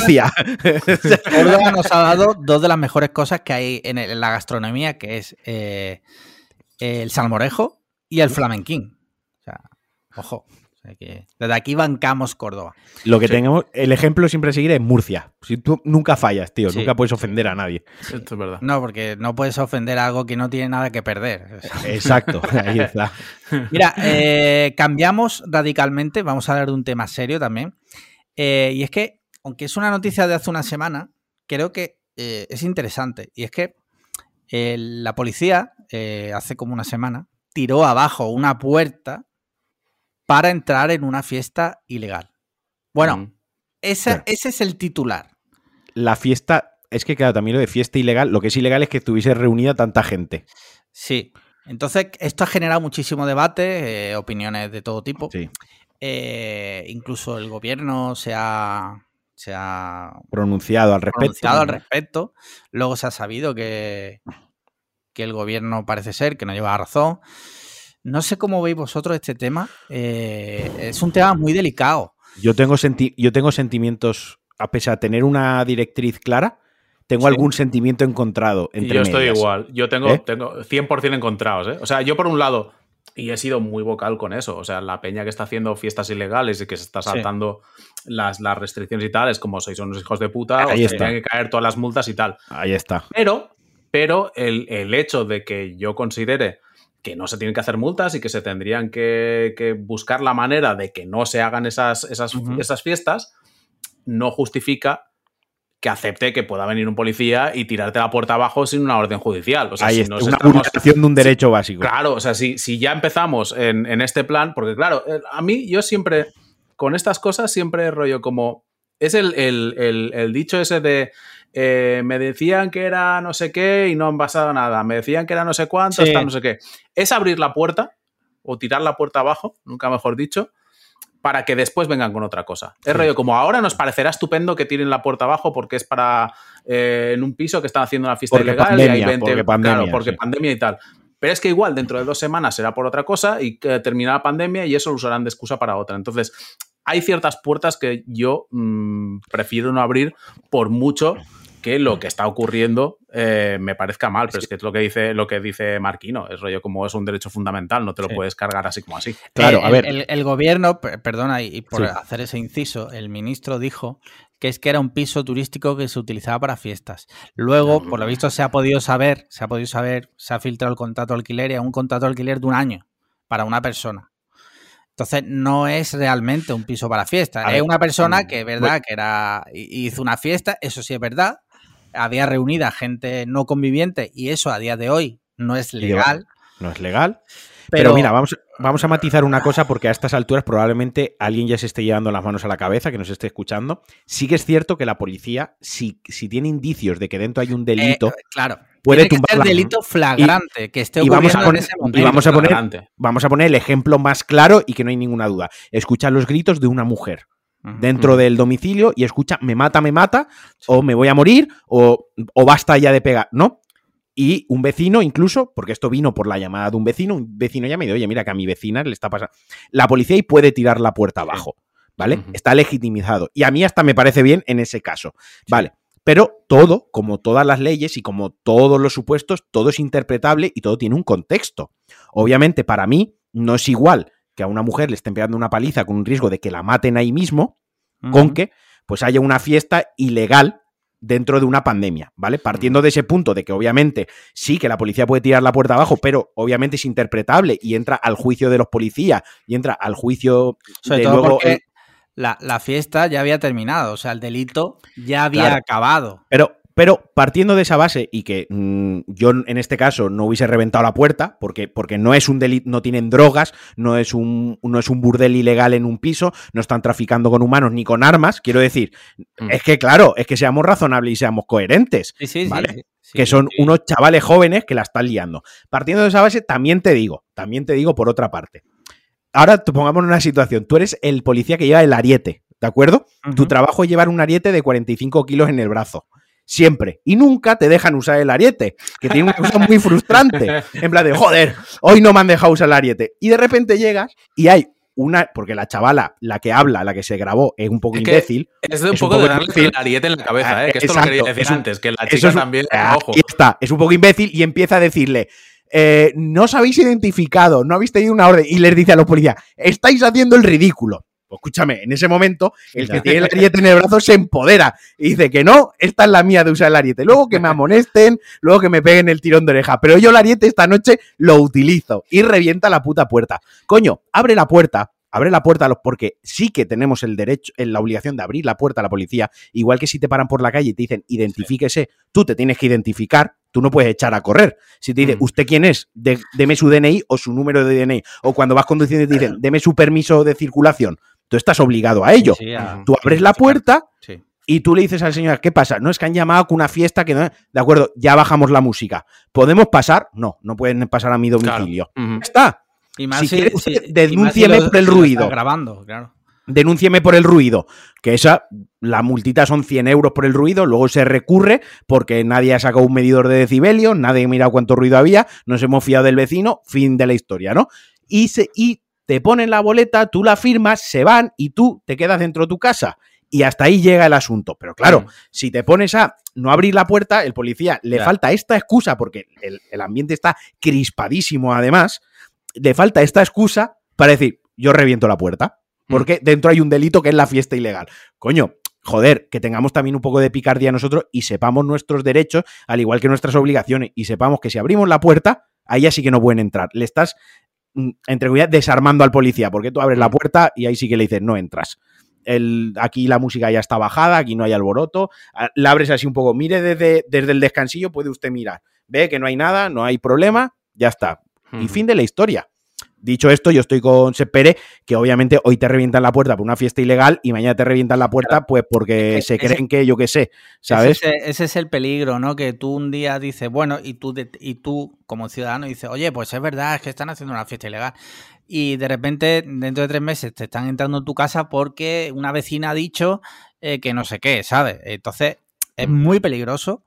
Córdoba nos ha dado dos de las mejores cosas que hay en, la gastronomía, que es eh, el salmorejo y el flamenquín. O sea, ojo desde aquí bancamos Córdoba. Lo que tengamos, el ejemplo siempre a seguir es Murcia. Si tú nunca fallas, tío, nunca puedes ofender a nadie. Esto es verdad. No, porque no puedes ofender a algo que no tiene nada que perder. Exacto, ahí está. Mira, eh, cambiamos radicalmente, vamos a hablar de un tema serio también. Eh, y es que, aunque es una noticia de hace una semana, creo que eh, es interesante. Y es que la policía, hace como una semana, tiró abajo una puerta para entrar en una fiesta ilegal. Bueno, mm. ese es el titular. La fiesta, es que claro, también lo de fiesta ilegal, lo que es ilegal es que estuviese reunida tanta gente. Sí, entonces esto ha generado muchísimo debate, eh, opiniones de todo tipo. Sí. Eh, incluso el gobierno se ha, se ha pronunciado al respecto. Pronunciado al respecto. Luego se ha sabido que, que el gobierno parece ser que no lleva razón. No sé cómo veis vosotros este tema. Eh, es un tema muy delicado. Yo tengo, yo tengo sentimientos, a pesar de tener una directriz clara, tengo algún sentimiento encontrado. Entre yo estoy igual. Yo tengo, ¿Eh? tengo 100% encontrados. ¿eh? O sea, yo por un lado, y he sido muy vocal con eso, o sea, la peña que está haciendo fiestas ilegales y que se está saltando las, las, restricciones y tal, es como sois unos hijos de puta, Ahí os tienen que caer todas las multas y tal. Ahí está. Pero, pero el, el hecho de que yo considere que no se tienen que hacer multas y que se tendrían que, buscar la manera de que no se hagan esas, esas, esas, fiestas, no justifica que acepte que pueda venir un policía y tirarte la puerta abajo sin una orden judicial. O sea, Ahí si una vulneración de un derecho básico. Claro, o sea, si, si ya empezamos en, en, este plan, porque claro, a mí yo siempre, con estas cosas, siempre rollo como... Es el, el dicho ese de eh, me decían que era no sé qué y no han pasado nada, me decían que era no sé cuánto, hasta no sé qué. Es abrir la puerta o tirar la puerta abajo, nunca mejor dicho, para que después vengan con otra cosa. Es rollo como ahora nos parecerá estupendo que tiren la puerta abajo porque es para eh, en un piso que están haciendo una fiesta ilegal y hay 20, porque pandemia, porque pandemia y tal. Pero es que igual dentro de dos semanas será por otra cosa y que terminará la pandemia y eso lo usarán de excusa para otra. Entonces, hay ciertas puertas que yo mm, prefiero no abrir por mucho que lo que está ocurriendo eh, me parezca mal, pero es que es lo que dice lo que dice Marquino, es rollo como es un derecho fundamental, no te lo puedes cargar así como así. Claro, a ver. El, gobierno, perdona, y por hacer ese inciso, el ministro dijo que es que era un piso turístico que se utilizaba para fiestas. Luego, por lo visto, se ha podido saber, se ha podido saber, se ha filtrado el contrato de alquiler y un contrato de alquiler de un año para una persona. Entonces, no es realmente un piso para fiesta. es una persona mm, que, verdad, que era hizo una fiesta, eso sí es verdad. Había reunida gente no conviviente y eso a día de hoy no es legal. No es legal. Pero, mira, vamos, vamos a matizar una cosa porque a estas alturas probablemente alguien ya se esté llevando las manos a la cabeza, que nos esté escuchando. Sí que es cierto que la policía, si, si tiene indicios de que dentro hay un eh, delito, claro. Puede tumbar el delito flagrante que esté ocurriendo vamos a poner, Y vamos a, poner, vamos a poner el ejemplo más claro y que no hay ninguna duda. Escucha los gritos de una mujer dentro del domicilio y escucha, me mata, me mata, o me voy a morir, o, o basta ya de pegar. No, y un vecino, incluso, porque esto vino por la llamada de un vecino, un vecino ya me dijo, oye, mira que a mi vecina le está pasando. La policía y puede tirar la puerta abajo, ¿vale? Está legitimizado. Y a mí hasta me parece bien en ese caso, ¿vale? Pero todo, como todas las leyes y como todos los supuestos, todo es interpretable y todo tiene un contexto. Obviamente, para mí, no es igual que a una mujer le estén pegando una paliza con un riesgo de que la maten ahí mismo, con que pues haya una fiesta ilegal dentro de una pandemia, ¿vale? Partiendo de ese punto de que obviamente sí que la policía puede tirar la puerta abajo, pero obviamente es interpretable y entra al juicio de los policías y entra al juicio de luego la, fiesta ya había terminado, o sea, el delito ya había acabado. Pero pero partiendo de esa base y que mm, yo en este caso no hubiese reventado la puerta, porque, porque no es un delito, no tienen drogas, no es, un, no es un burdel ilegal en un piso, no están traficando con humanos ni con armas, quiero decir, mm. es que claro, es que seamos razonables y seamos coherentes, ¿vale? que son unos chavales jóvenes que la están liando. Partiendo de esa base, también te digo, también te digo por otra parte. Ahora pongamos una situación, tú eres el policía que lleva el ariete, ¿de acuerdo? Tu trabajo es llevar un ariete de 45 kilos en el brazo siempre. Y nunca te dejan usar el ariete, que tiene una cosa muy frustrante. En plan de, joder, hoy no me han dejado usar el ariete. Y de repente llegas y hay una, porque la chavala, la que habla, la que se grabó, es un poco imbécil. Es de un, poco, de darle el ariete en la cabeza, ¿eh? que esto lo quería decir antes, que la chica también. Ojo. está, es un poco imbécil y empieza a decirle. Eh, no os habéis identificado, no habéis tenido una orden, y les dice a los policías, estáis haciendo el ridículo. Pues escúchame, en ese momento, el que tiene el ariete en el brazo se empodera y dice que no, esta es la mía de usar el ariete. Luego que me amonesten, luego que me peguen el tirón de oreja. Pero yo el ariete esta noche lo utilizo y revienta la puta puerta. Coño, abre la puerta, abre la puerta porque sí que tenemos el derecho, la obligación de abrir la puerta a la policía, igual que si te paran por la calle y te dicen identifíquese, tú te tienes que identificar, tú no puedes echar a correr. Si te dicen, mm. ¿usted quién es? deme su DNI o su número de DNI. O cuando vas conduciendo te dicen, deme su permiso de circulación tú estás obligado a ello. tú abres la puerta y tú le dices al señor, ¿qué pasa? No es que han llamado con una fiesta que no... De acuerdo, ya bajamos la música. ¿Podemos pasar? No, no pueden pasar a mi domicilio. Está. Y más si, denúncieme por el ruido. Grabando, claro. Denúncieme por el ruido. Que esa, la multita son 100 euros por el ruido, luego se recurre porque nadie ha sacado un medidor de decibelios, nadie ha mirado cuánto ruido había, nos hemos fiado del vecino, fin de la historia, ¿no? Y, se, y te ponen la boleta, tú la firmas, se van y tú te quedas dentro de tu casa. Y hasta ahí llega el asunto. Pero claro, si te pones a no abrir la puerta, el policía le falta esta excusa, porque el, ambiente está crispadísimo además, le falta esta excusa para decir, yo reviento la puerta, mm. porque dentro hay un delito que es la fiesta ilegal. Coño, joder, que tengamos también un poco de picardía nosotros y sepamos nuestros derechos, al igual que nuestras obligaciones, y sepamos que si abrimos la puerta, ahí ya sí que no pueden entrar. Le estás Mm, entre comillas, desarmando al policía, porque tú abres la puerta y ahí sí que le dices, no entras. El, aquí la música ya está bajada, aquí no hay alboroto, la abres así un poco, mire desde, desde el descansillo, puede usted mirar, ve que no hay nada, no hay problema, ya está. Y fin de la historia. Dicho esto, yo estoy con Sepere, que obviamente hoy te revientan la puerta por una fiesta ilegal y mañana te revientan la puerta, pues porque se creen que yo qué sé, ¿sabes? Ese, es el peligro, ¿no? Que tú un día dices, bueno, y tú, y tú como ciudadano dices, oye, pues es verdad, es que están haciendo una fiesta ilegal. Y de repente, dentro de tres meses, te están entrando en tu casa porque una vecina ha dicho eh, que no sé qué, ¿sabes? Entonces, es muy peligroso.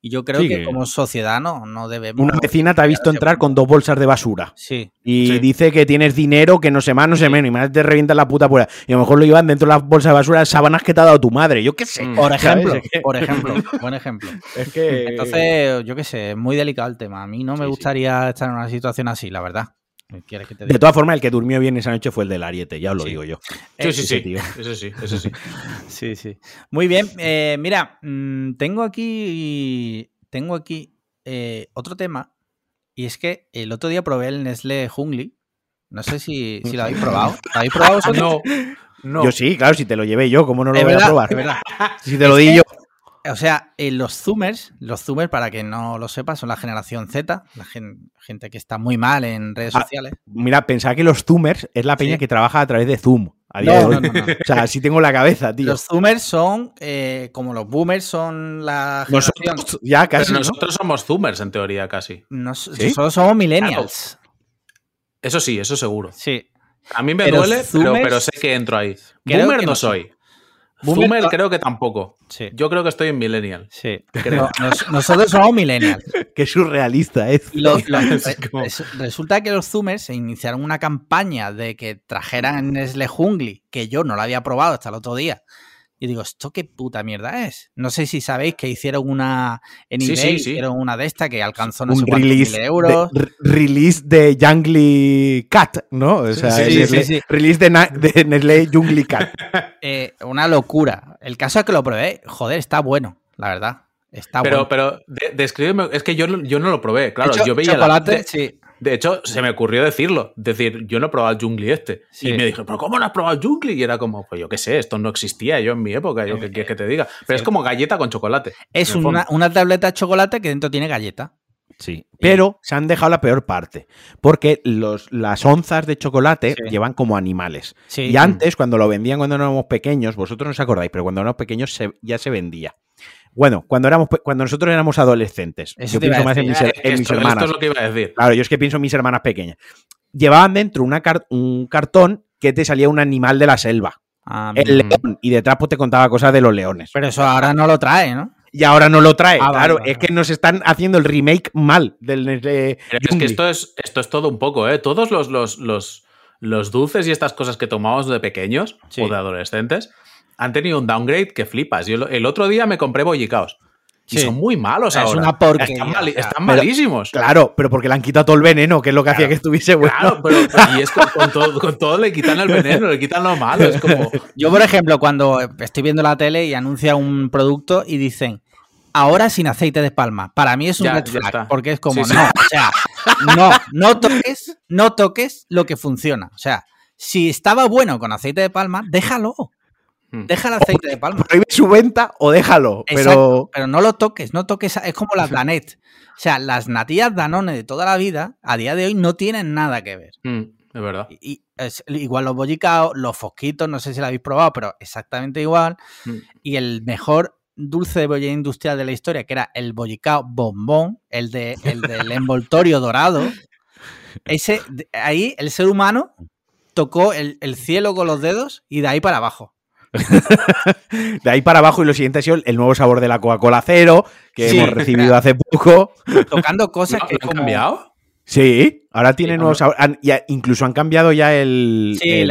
Y yo creo que, como sociedad no, no debemos. Una vecina te ha visto entrar con dos bolsas de basura. Sí. Y dice que tienes dinero, que no sé más, no sé menos. Y más te revienta la puta pura. Y a lo mejor lo llevan dentro de las bolsas de basura sábanas que te ha dado tu madre. Yo qué sé. Mm. Por ejemplo. Por ejemplo. Buen ejemplo. Es que. Entonces, yo qué sé, es muy delicado el tema. A mí no me gustaría estar en una situación así, la verdad. De todas formas, el que durmió bien esa noche fue el del Ariete, ya os lo digo yo. Sí, sí, sí. Eso sí, eso sí. sí, sí. Muy bien. Eh, mira, mm, tengo aquí tengo aquí eh, otro tema. Y es que el otro día probé el Nestlé Jungli. No sé si, lo habéis probado. ¿Lo habéis probado vosotros? No, Yo sí, claro, si te lo llevé yo, ¿cómo no lo voy a probar? Si te lo di yo. O sea, eh, los Zoomers, los Zoomers, para que no lo sepa, son la generación Z, la gente que está muy mal en redes ah, sociales. Mira, pensaba que los Zoomers es la peña que trabaja a través de Zoom. no, No, no, o sea, así tengo la cabeza, tío. Los Zoomers son eh, como los Boomers son la generación. Nosotros, ya casi. nosotros somos Zoomers en teoría, casi. Nosotros somos Millennials. Eso sí, eso seguro. Sí. A mí me duele, pero, sé que entro ahí. Boomer no soy. Boomer creo que tampoco. Yo creo que estoy en Millennial. Sí. nosotros somos Millennial. Qué surrealista es. resulta que los Zoomers se iniciaron una campaña de que trajeran Nestle Jungli, que yo no la había probado hasta el otro día. Y digo, ¿esto qué puta mierda es? No sé si sabéis que hicieron una en eBay, hicieron una de esta que alcanzó no sé release mil euros. De, release de Jungly Cat, ¿no? O sea, release de, de, Nestlé Jungly Cat. Eh, una locura. El caso es que lo probé. Joder, está bueno, la verdad. Está pero, bueno. Pero, descríbeme, es que yo, yo no lo probé. Claro, yo veía chocolate, sí. De hecho, se me ocurrió decirlo. Decir, yo no he probado el Jungli este. Y me dijo, ¿pero cómo no has probado el Jungli? Y era como, pues yo qué sé, esto no existía yo en mi época, yo qué quieres que te diga. Pero es como galleta con chocolate. Es una, tableta de chocolate que dentro tiene galleta. Sí, pero se han dejado la peor parte, porque los, las onzas de chocolate llevan como animales. Y antes, cuando lo vendían cuando éramos pequeños, vosotros no os acordáis, pero cuando éramos pequeños ya se vendía. Bueno, cuando, éramos, cuando nosotros éramos adolescentes, yo pienso más en mis, hermanas. Esto es lo que iba a decir. Claro, yo es que pienso en mis hermanas pequeñas. Llevaban dentro una un cartón que te salía un animal de la selva. Ah, el león. Y detrás pues, te contaba cosas de los leones. Pero eso ahora no lo trae, ¿no? Y ahora no lo trae. Ah, claro, es que nos están haciendo el remake mal del. De es que esto es, esto es todo un poco, ¿eh? Todos los, los, los, los dulces y estas cosas que tomamos de pequeños o de adolescentes han tenido un downgrade que flipas. Yo el otro día me compré bollicaos. Y son muy malos es ahora. Una porquería. Están, malísimos. Claro, pero porque le han quitado todo el veneno, que es lo que hacía que estuviese bueno. Claro, pero, y es con, todo, con, todo, le quitan el veneno, le quitan lo malo. Es como... Yo, por ejemplo, cuando estoy viendo la tele y anuncia un producto y dicen ahora sin aceite de palma. Para mí es un red flag, porque es como, no, o sea, no, no toques, no toques lo que funciona. O sea, si estaba bueno con aceite de palma, déjalo. Hmm. Deja el aceite de palma. Prohíbe su venta o déjalo. pero... pero no lo toques, no toques. Es como la Planet. O sea, las natillas Danone de toda la vida, a día de hoy, no tienen nada que ver. Hmm, es verdad. Y, igual los bollicaos, los fosquitos, no sé si lo habéis probado, pero exactamente igual. Hmm. Y el mejor dulce de bollera industrial de la historia, que era el bollicao bombón, el, de, el del envoltorio dorado. Ese, ahí el ser humano tocó el cielo con los dedos y de ahí para abajo. de ahí para abajo y lo siguiente ha sido el nuevo sabor de la Coca-Cola cero que hemos recibido hace poco. Tocando cosas que han cambiado. Sí, ahora tiene nuevo sabor. incluso han cambiado ya el. el,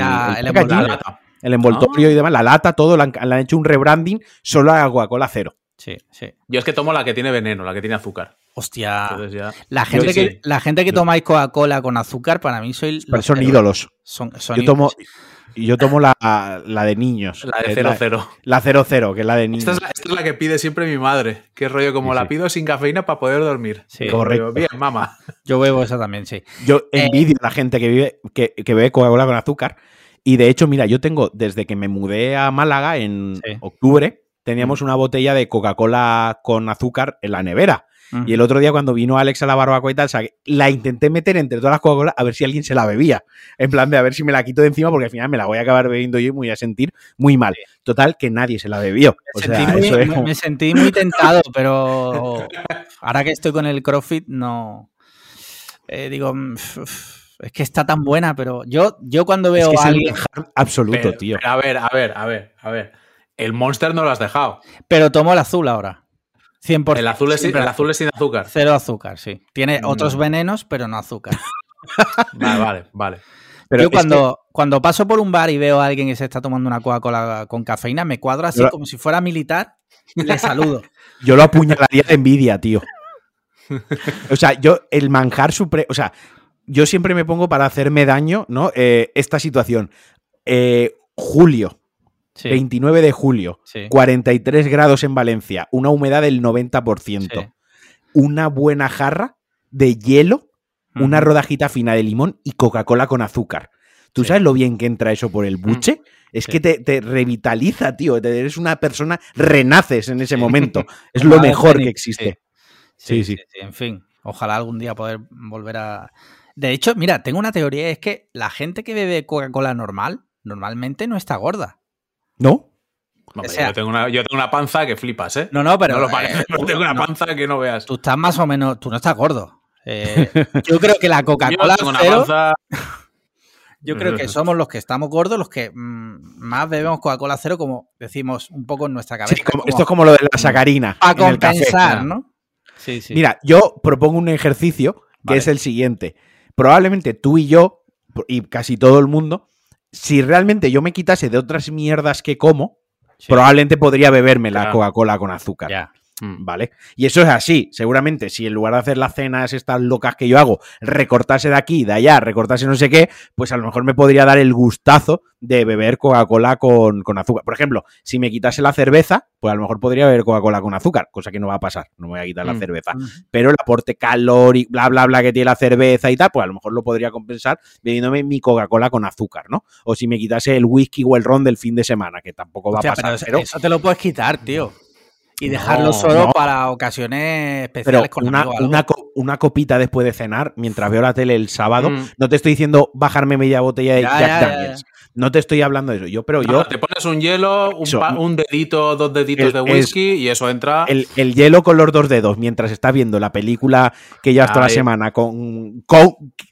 envoltorio, y demás, la lata, todo, le han, hecho un rebranding solo a Coca-Cola cero. Sí, sí. Yo es que tomo la que tiene veneno, la que tiene azúcar. Hostia. La, gente que, la gente que tomáis Coca-Cola con azúcar, para mí soy. son ídolos. Son, yo tomo, y yo tomo la, de niños. La de 00. La 00, que es la de niños. Esta es la, que pide siempre mi madre. Que rollo como la pido sin cafeína para poder dormir. Sí, correcto. Bien, mamá. Yo bebo esa también, sí. Yo eh, envidio a la gente que vive, que, que bebe Coca-Cola con azúcar. Y de hecho, mira, yo tengo, desde que me mudé a Málaga en octubre, teníamos mm. una botella de Coca-Cola con azúcar en la nevera. Y el otro día cuando vino Alex a la barbacoa y tal, la intenté meter entre todas las Coca-Cola a ver si alguien se la bebía. En plan de a ver si me la quito de encima porque al final me la voy a acabar bebiendo yo y me voy a sentir muy mal. Total, que nadie se la bebió. Me, sentí, muy, tentado, pero ahora que estoy con el CrossFit, no... Eh, digo... Mm, es que está tan buena, pero yo, yo cuando veo es a alguien... absoluto, tío. a ver, a ver, a ver, a ver. El Monster no lo has dejado. Pero tomo el azul ahora. 100%. El azul, es, el azul es sin azúcar. Cero azúcar, sí. Tiene otros venenos, pero no azúcar. vale, vale, vale. Pero Yo cuando, cuando paso por un bar y veo a alguien que se está tomando una Coca-Cola con cafeína, me cuadro así como si fuera militar, le saludo. Yo lo apuñalaría de envidia, tío. O sea, yo, el manjar supremo. O sea, yo siempre me pongo para hacerme daño, ¿no? Eh, esta situación. Eh, julio. 29 de julio. 43 grados en Valencia. Una humedad del 90%. Una buena jarra de hielo. Una rodajita fina de limón y Coca-Cola con azúcar. ¿Tú sabes lo bien que entra eso por el buche? Es que te, revitaliza, tío. Eres una persona, renaces en ese momento. Es lo mejor que existe. Sí sí, En fin, ojalá algún día poder volver a. De hecho, mira, tengo una teoría: es que la gente que bebe Coca-Cola normal, normalmente no está gorda. ¿No? yo, tengo una, panza que flipas, ¿eh? No, no, pero. No eh, tengo una panza que no veas. Tú estás más o menos. Tú no estás gordo. Eh, yo creo que la Coca-Cola. Yo creo que somos los que estamos gordos, los que mm, más bebemos Coca-Cola cero, como decimos un poco en nuestra cabeza. esto es como lo de la sacarina. A compensar, ¿no? Sí, sí. Mira, yo propongo un ejercicio que es el siguiente. Probablemente tú y yo, y casi todo el mundo, si realmente yo me quitase de otras mierdas que como, probablemente podría beberme la Coca-Cola con azúcar. Ya. Mm. ¿Vale? Y eso es así. Seguramente, si en lugar de hacer las cenas estas locas que yo hago, recortase de aquí, de allá, recortase no sé qué, pues a lo mejor me podría dar el gustazo de beber Coca-Cola con, azúcar. Por ejemplo, si me quitase la cerveza, pues a lo mejor podría beber Coca-Cola con azúcar, cosa que no va a pasar. No me voy a quitar la mm. cerveza. Mm. Pero el aporte calórico, bla, bla, bla, que tiene la cerveza y tal, pues a lo mejor lo podría compensar bebiéndome mi Coca-Cola con azúcar, ¿no? O si me quitase el whisky o el ron del fin de semana, que tampoco va a pasar. Pero, eso te lo puedes quitar, tío. Y dejarlo solo para ocasiones especiales con una, una, copita después de cenar, mientras veo la tele el sábado. Mm. No te estoy diciendo bajarme media botella de Jack Daniels. No te estoy hablando de eso. Yo, pero yo. te pones un hielo, un, dedito, dos deditos de whisky y eso entra. El, hielo con los dos dedos mientras estás viendo la película que llevas toda la semana con,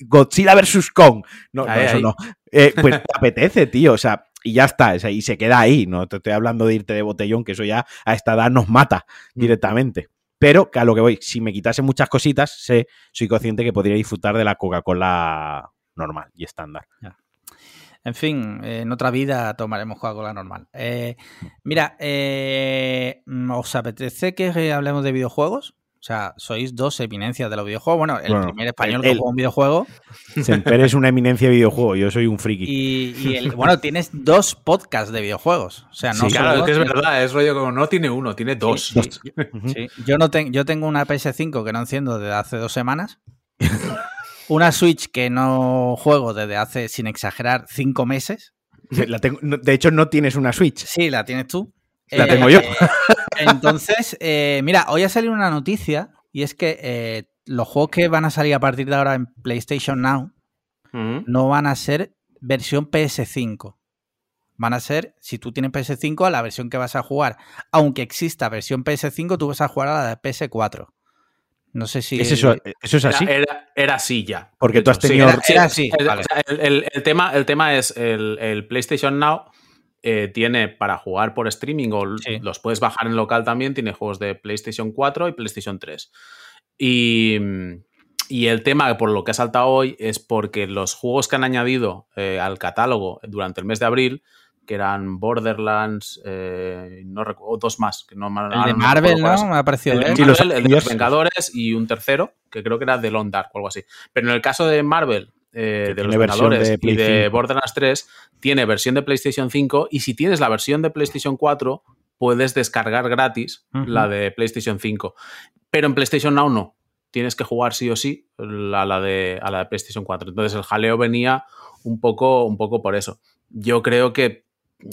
Godzilla vs. Kong. No, eso no. Eh, pues te apetece, tío. O sea, y ya está, y se queda ahí. No te estoy hablando de irte de botellón, que eso ya a esta edad nos mata mm. directamente. Pero que a lo que voy, si me quitase muchas cositas, sé, soy consciente que podría disfrutar de la Coca-Cola normal y estándar. En fin, en otra vida tomaremos Coca-Cola normal. Eh, mira, eh, ¿os apetece que hablemos de videojuegos? O sea, sois dos eminencias de los videojuegos. Bueno, el primer español que juega un videojuego. Semper es una eminencia de videojuego, yo soy un friki. Y, bueno, tienes dos podcasts de videojuegos. O sea, no sí, claro, es que es verdad, es rollo como no tiene uno, tiene dos. Yo, no tengo, yo tengo una PS5 que no enciendo desde hace dos semanas. una Switch que no juego desde hace, sin exagerar, cinco meses. de hecho, no tienes una Switch. Sí, la tienes tú. La tengo yo. Eh, entonces, eh, mira, hoy ha salido una noticia y es que eh, los juegos que van a salir a partir de ahora en PlayStation Now no van a ser versión PS5. Van a ser, si tú tienes PS5, a la versión que vas a jugar. Aunque exista versión PS5, tú vas a jugar a la de PS4. No sé si. ¿Es eso, es así? Era, así ya. Porque tú has tenido. era, así. El, tema, el tema es el PlayStation Now eh, tiene para jugar por streaming o los puedes bajar en local también, tiene juegos de PlayStation 4 y PlayStation 3. Y, el tema por lo que ha saltado hoy es porque los juegos que han añadido eh, al catálogo durante el mes de abril, que eran Borderlands, eh, no recuerdo, dos más. Que no, el de Marvel, ¿no? Me ha parecido. El, de, el de los Vengadores y un tercero, que creo que era de Lone Dark o algo así. Pero en el caso de Marvel, de los Vengadores y de Borderlands 3, tiene versión de PlayStation 5 y si tienes la versión de PlayStation 4 puedes descargar gratis la de PlayStation 5. Pero en PlayStation Now no. Tienes que jugar sí o sí a la de, a la de PlayStation 4. Entonces el jaleo venía un poco, un poco por eso. Yo creo que,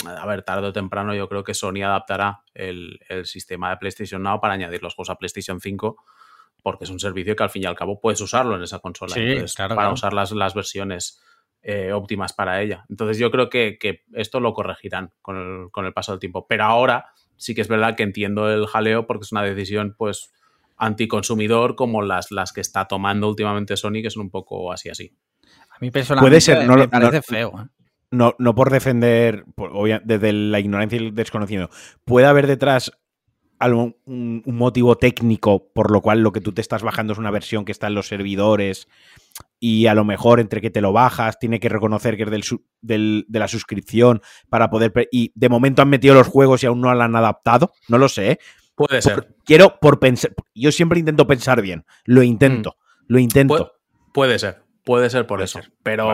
a ver, tarde o temprano, yo creo que Sony adaptará el, sistema de PlayStation Now para añadir los juegos a PlayStation 5 porque es un servicio que al fin y al cabo puedes usarlo en esa consola. para usar las, las versiones eh, óptimas para ella. Entonces yo creo que, esto lo corregirán con el, paso del tiempo. Pero ahora sí que es verdad que entiendo el jaleo porque es una decisión pues anticonsumidor como las, las que está tomando últimamente Sony, que son un poco así así. A mí personalmente Puede ser, no, me parece feo. ¿eh? No, no por defender desde la ignorancia y el desconocimiento. Puede haber detrás un, motivo técnico por lo cual lo que tú te estás bajando es una versión que está en los servidores y a lo mejor entre que te lo bajas tiene que reconocer que es del, de la suscripción para poder... Y de momento han metido los juegos y aún no lo han adaptado. No lo sé. ¿eh? Puede ser. quiero por pensar... Yo siempre intento pensar bien. Lo intento. Mm. Lo intento. puede ser. Puede ser por eso. Pero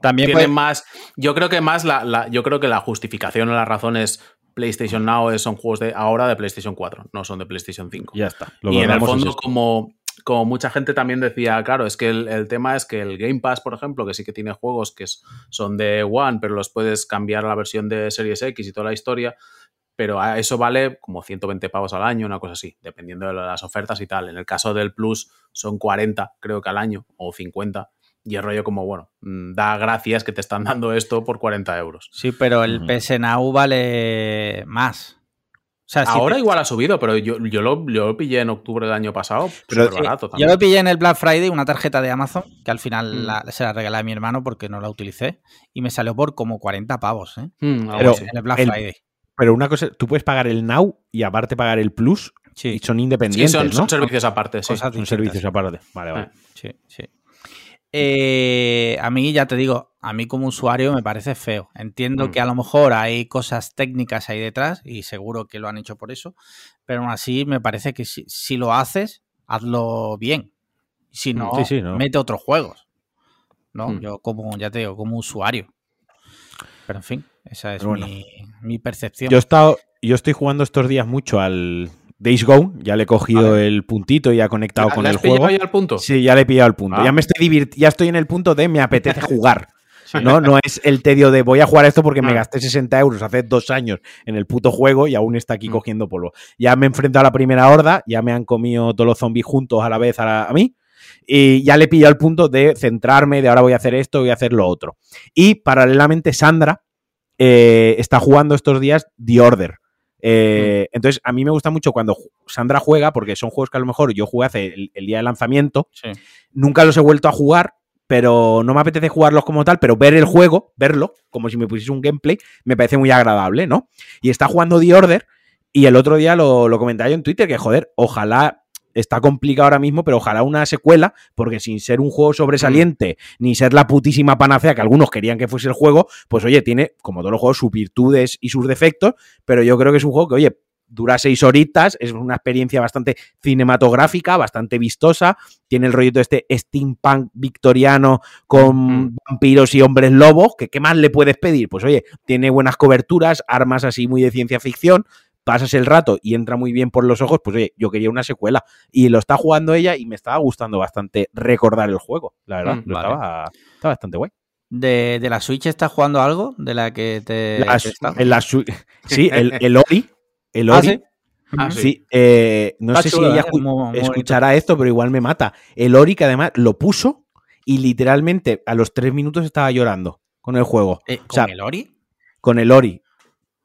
también tiene más... Yo creo que más la, Yo creo que la justificación o la razón es PlayStation Now son juegos de ahora de PlayStation 4, no son de PlayStation 5. Ya está. y en el fondo, como, como mucha gente también decía, claro, es que el, tema es que el Game Pass, por ejemplo, que sí que tiene juegos que son de One, pero los puedes cambiar a la versión de Series X y toda la historia, pero eso vale como 120 pavos al año, una cosa así, dependiendo de las ofertas y tal. En el caso del Plus son 40, creo que al año, o 50. Y el rollo como, bueno, mm, da gracias que te están dando esto por 40 euros. Sí, pero el PS Now vale más. O sea, Ahora igual ha subido, pero yo, yo, lo, pillé en octubre del año pasado. Pero barato también. Yo lo pillé en el Black Friday, una tarjeta de Amazon, que al final mm. se la regalé a mi hermano porque no la utilicé. Y me salió por como 40 pavos, ¿eh? Mm, pero, en el Black Friday. Pero una cosa, tú puedes pagar el Now y aparte pagar el Plus. Sí. Y son independientes. Sí, son, servicios aparte, sí. Son servicios aparte. Vale, vale. Sí, sí. Eh, a mí, ya te digo, a mí como usuario me parece feo. Entiendo mm. que a lo mejor hay cosas técnicas ahí detrás y seguro que lo han hecho por eso, pero aún así me parece que si, lo haces, hazlo bien. Si no, mete otros juegos. ¿no? Mm. Yo como, ya te digo, como usuario. Pero en fin, esa es mi, mi, percepción. Yo, he estado, yo estoy jugando estos días mucho al, Days Gone, ya le he cogido el puntito y ha conectado con el juego. ya el punto? Sí, ya le he pillado el punto. Ya ah. me estoy ya estoy en el punto de me apetece jugar. ¿no? no es el tedio de voy a jugar esto porque me ah. gasté 60 euros hace dos años en el puto juego y aún está aquí mm. cogiendo polvo. Ya me he enfrentado a la primera horda, ya me han comido todos los zombies juntos a la vez a, mí y ya le he pillado el punto de centrarme, de ahora voy a hacer esto, voy a hacer lo otro. Y paralelamente Sandra eh, está jugando estos días The Order. Eh, entonces, a mí me gusta mucho cuando Sandra juega, porque son juegos que a lo mejor yo jugué hace el, día de lanzamiento. Nunca los he vuelto a jugar, pero no me apetece jugarlos como tal, pero ver el juego, verlo, como si me pusiese un gameplay, me parece muy agradable, ¿no? Y está jugando The Order, y el otro día lo, lo comentaba yo en Twitter, que joder, ojalá está complicado ahora mismo, pero ojalá una secuela, porque sin ser un juego sobresaliente, mm. ni ser la putísima panacea que algunos querían que fuese el juego, pues oye, tiene, como todos los juegos, sus virtudes y sus defectos, pero yo creo que es un juego que, oye, dura seis horitas, es una experiencia bastante cinematográfica, bastante vistosa, tiene el rollito este steampunk victoriano con mm. vampiros y hombres lobos, que qué más le puedes pedir? Pues oye, tiene buenas coberturas, armas así muy de ciencia ficción, pasas el rato y entra muy bien por los ojos, pues oye, yo quería una secuela. Y lo está jugando ella y me estaba gustando bastante recordar el juego, la verdad. Mm, estaba, bastante guay. ¿De, la Switch estás jugando algo? ¿De la que te.? en la sí, el, el Ori. El ah, Ori. Ah, sí. Eh, no sé si ella ¿eh? escuchará esto, pero igual me mata. El Ori que además lo puso y literalmente a los tres minutos estaba llorando con el juego. Eh, ¿Con el Ori? Con el Ori.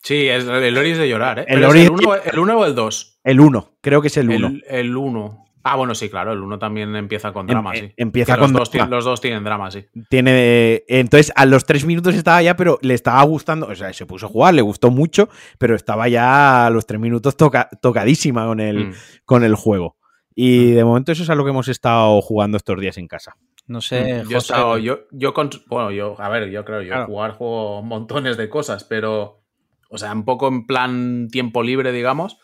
Sí, el Ori es de llorar, ¿eh? ¿El, Ori, el, uno, o el 2? El 1, creo que es el 1. El 1. Ah, bueno, sí, claro, el 1 también empieza con em, drama, sí. Empieza con los dos, los dos tienen drama, sí. Tiene. Entonces, a los tres minutos estaba ya, pero le estaba gustando. O sea, se puso a jugar, le gustó mucho, pero estaba ya a los tres minutos tocadísima con el, mm. con el juego. Y mm. de momento eso es a lo que hemos estado jugando estos días en casa. No sé, mm, yo, he yo, yo, bueno, yo, a ver, yo creo, yo jugar juego montones de cosas, pero o sea, un poco en plan tiempo libre, digamos.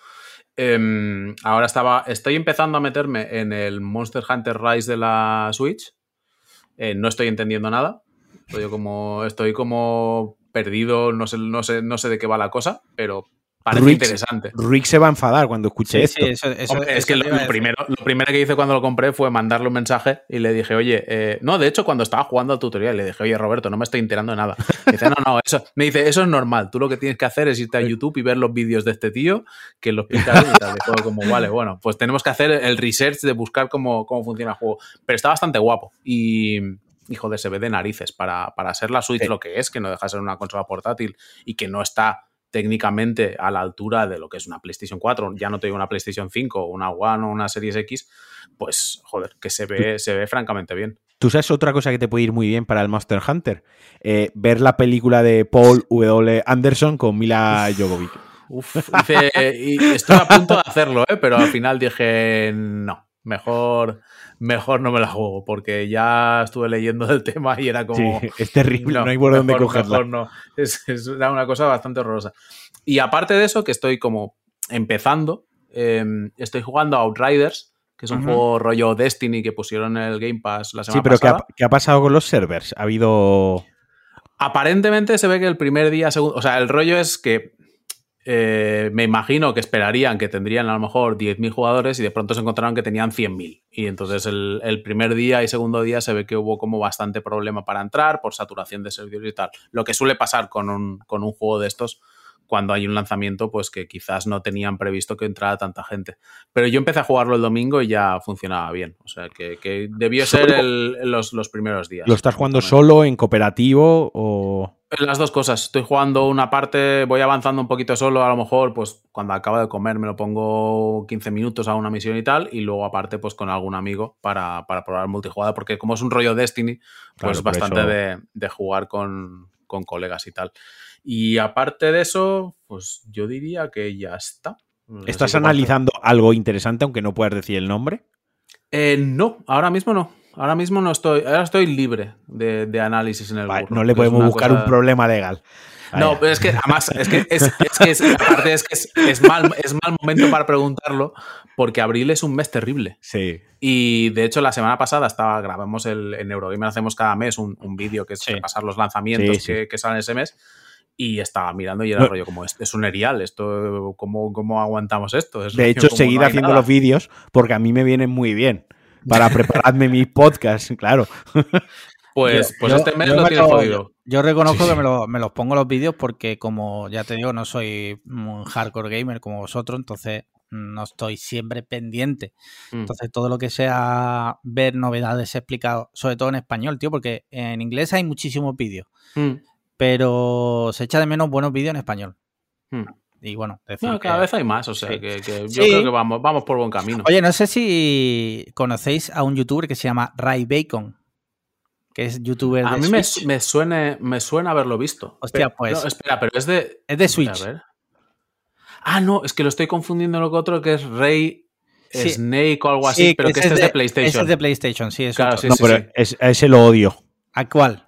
Em, ahora estaba, estoy empezando a meterme en el Monster Hunter Rise de la Switch. Eh, no estoy entendiendo nada. Estoy como, estoy como perdido, no sé, no sé, no sé de qué va la cosa, pero Parece interesante. Rick se va a enfadar cuando escuche esto. es que lo, primero, lo primero que hice cuando lo compré fue mandarle un mensaje y le dije, oye, eh, no, de hecho, cuando estaba jugando al tutorial, le dije, oye, Roberto, no me estoy enterando de nada. Me dice, no, no, eso, me dice, eso es normal. Tú lo que tienes que hacer es irte a YouTube y ver los vídeos de este tío que lo explica y tal. Y como, vale, bueno, pues tenemos que hacer el research de buscar cómo, cómo funciona el juego. Pero está bastante guapo. Y, hijo de se ve de narices para, para ser la Switch lo que es, que no deja de ser una consola portátil y que no está técnicamente a la altura de lo que es una PlayStation 4, ya no te digo una PlayStation 5, una One o una Series X, pues joder, que se ve, se ve francamente bien. Tú sabes otra cosa que te puede ir muy bien para el Monster Hunter, eh, ver la película de Paul W. Anderson con Mila Jovovich. uf. y estoy a punto de hacerlo, ¿eh? pero al final dije, no, mejor, mejor no me la juego, porque ya estuve leyendo del tema y era como... es terrible, no, hay por dónde cogerla. no. Es, una cosa bastante horrorosa. Y aparte de eso, que estoy como empezando, em, estoy jugando a Outriders, que es un juego rollo Destiny que pusieron en el Game Pass la semana pasada. Sí, pero ¿qué ha, pasado con los servers? ¿Ha habido...? Aparentemente se ve que el primer día, segundo, o sea, el rollo es que eh, me imagino que esperarían que tendrían a lo mejor 10.000 jugadores y de pronto se encontraron que tenían 100.000. Y entonces el, el, primer día y segundo día se ve que hubo como bastante problema para entrar por saturación de servidores y tal. Lo que suele pasar con un, con un juego de estos cuando hay un lanzamiento, pues que quizás no tenían previsto que entrara tanta gente. Pero yo empecé a jugarlo el domingo y ya funcionaba bien. O sea, que, debió ser los, los, primeros días. ¿Lo estás jugando solo, en cooperativo o...? Las dos cosas. Estoy jugando una parte, voy avanzando un poquito solo, a lo mejor, pues cuando acabo de comer me lo pongo 15 minutos a una misión y tal, y luego aparte, pues con algún amigo para, para probar multijugador, porque como es un rollo Destiny, pues bastante de, de, jugar con, con colegas y tal. Y aparte de eso, pues yo diría que ya está. ¿Estás analizando algo interesante, aunque no puedas decir el nombre? Eh, no, ahora mismo no. Ahora mismo no estoy. Ahora estoy libre de, análisis en el burro, No le podemos buscar un problema legal. No, pero es que además, es que es, es, que aparte es que es, mal, es mal momento para preguntarlo, porque abril es un mes terrible. Sí. Y de hecho, la semana pasada estaba, grabamos el, en Eurogamer, hacemos cada mes un, vídeo que es repasar los lanzamientos Que, que, salen ese mes y estaba mirando y era rollo como, es un erial, esto, ¿cómo, cómo aguantamos esto? de hecho, seguir haciendo los vídeos porque a mí me vienen muy bien para prepararme mi podcast, claro. Pues, pues este mes lo tienes jodido. Yo reconozco que me, los pongo los vídeos porque como ya te digo, no soy un hardcore gamer como vosotros, entonces no estoy siempre pendiente. Mm. Entonces todo lo que sea ver novedades explicadas, sobre todo en español, tío, porque en inglés hay muchísimos vídeos. Mm pero se echa de menos buenos vídeos en español. Hmm. Y bueno, cada vez hay más, o sea, que, yo creo que vamos, vamos por buen camino. Oye, no sé si conocéis a un youtuber que se llama Ray Bacon, que es youtuber de A mí me, me, suene, me suena haberlo visto. Hostia, pues. espera, pero es de. Es de Switch. Ah, no, es que lo estoy confundiendo con otro que es Ray Snake o algo así, pero que, este es de, PlayStation. Ese es de PlayStation, sí, claro, no, pero ese lo odio. ¿A cuál?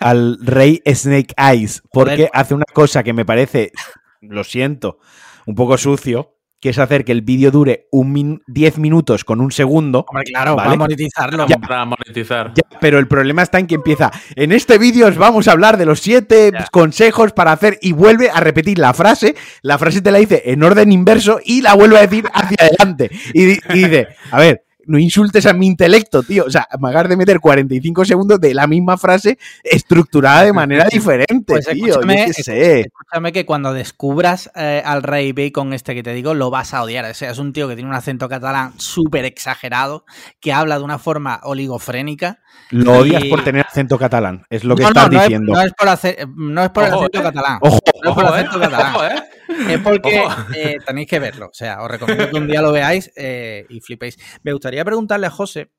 al rey Snake Eyes, porque hace una cosa que me parece, lo siento, un poco sucio, que es hacer que el vídeo dure un 10 minutos con un segundo. Hombre, claro, para monetizarlo. para monetizar. pero el problema está en que empieza, en este vídeo os vamos a hablar de los 7 consejos para hacer y vuelve a repetir la frase, la frase te la dice en orden inverso y la vuelve a decir hacia adelante. y dice, a ver, no insultes a mi intelecto, tío. O sea, me de meter 45 segundos de la misma frase estructurada de manera diferente, pues tío. Escúchame, sé. escúchame que cuando descubras eh, al Rey Bacon este que te digo, lo vas a odiar. O sea, es un tío que tiene un acento catalán súper exagerado, que habla de una forma oligofrénica. Lo odias por tener acento catalán, es lo que estás diciendo. no es por, hacer, no es por el acento eh. catalán. Ojo, no es por el acento eh. catalán. Es porque tenéis que verlo. O sea, os recomiendo que un día lo veáis y flipéis. Me gustaría Quería preguntarle a José,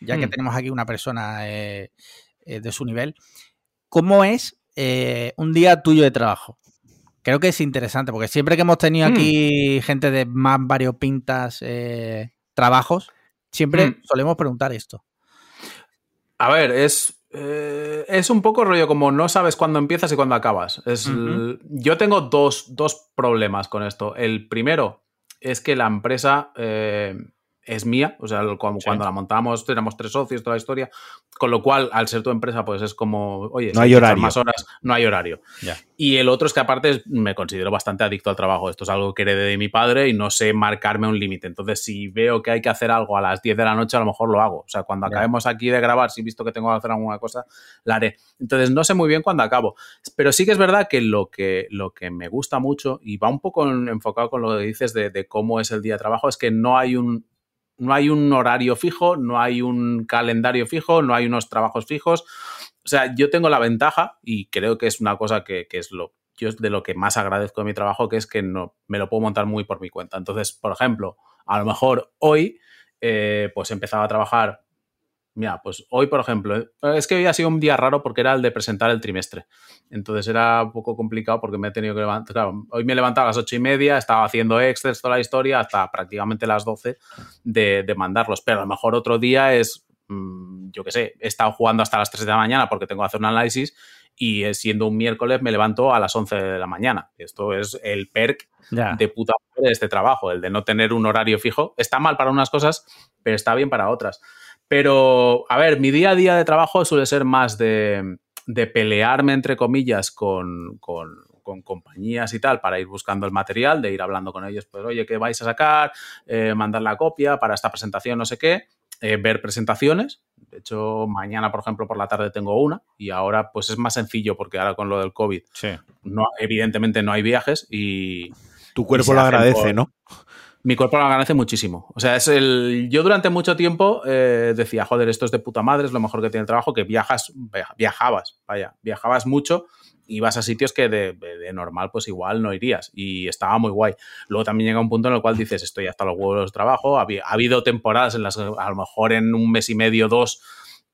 ya que mm. tenemos aquí una persona eh, eh, de su nivel, ¿cómo es eh, un día tuyo de trabajo? Creo que es interesante, porque siempre que hemos tenido mm. aquí gente de más variopintas trabajos, siempre mm. solemos preguntar esto. A ver, es, es un poco rollo como no sabes cuándo empiezas y cuándo acabas. Es, Yo tengo dos, dos, problemas con esto. El primero es que la empresa es mía, o sea, cuando, cuando la montamos éramos tres socios, toda la historia, con lo cual, al ser tu empresa, pues es como, oye, no hay horario. más horas, no hay horario. Y el otro es que aparte me considero bastante adicto al trabajo, esto es algo que heredé de mi padre y no sé marcarme un límite, entonces si veo que hay que hacer algo a las 10 de la noche, a lo mejor lo hago, o sea, cuando acabemos aquí de grabar, si he visto que tengo que hacer alguna cosa, la haré. Entonces no sé muy bien cuándo acabo, pero sí que es verdad que lo que, lo que me gusta mucho y va un poco enfocado con lo que dices de, de cómo es el día de trabajo, es que no hay un no hay un horario fijo, no hay un calendario fijo, no hay unos trabajos fijos. O sea, yo tengo la ventaja y creo que es una cosa que, es lo yo de lo que más agradezco de mi trabajo, que es que no, me lo puedo montar muy por mi cuenta. Entonces, por ejemplo, a lo mejor hoy, eh, pues empezaba a trabajar Mira, pues hoy, por ejemplo, eh, es que hoy ha sido un día raro porque era el de presentar el trimestre. Entonces era un poco complicado porque me he tenido que levantar. Claro, hoy me he levantado a las ocho y media, estaba haciendo extras toda la historia hasta prácticamente las 12 de, de mandarlos. Pero a lo mejor otro día es, mm, yo qué sé, he estado jugando hasta las 3 de la mañana porque tengo que hacer un análisis y eh, siendo un miércoles me levanto a las 11 de la mañana. Esto es el perk de puta madre de este trabajo, el de no tener un horario fijo. Está mal para unas cosas, pero está bien para otras. Pero, a ver, mi día a día de trabajo suele ser más de, pelearme, entre comillas, con, compañías y tal para ir buscando el material, de ir hablando con ellos, pues, oye, ¿qué vais a sacar? Eh, mandar la copia para esta presentación, no sé qué. Eh, ver presentaciones. De hecho, mañana, por ejemplo, por la tarde tengo una y ahora pues es más sencillo porque ahora con lo del COVID, no, evidentemente no hay viajes y... Tu cuerpo lo agradece, ¿no? Mi cuerpo lo agradece muchísimo. O sea, es el. Yo durante mucho tiempo eh, decía, joder, esto es de puta madre, es lo mejor que tiene el trabajo, que viajas, viajabas, vaya, viajabas mucho y vas a sitios que de, normal, pues igual no irías. Y estaba muy guay. Luego también llega un punto en el cual dices, estoy hasta los huevos de trabajo. Ha, habido temporadas en las que a lo mejor en un mes y medio, dos,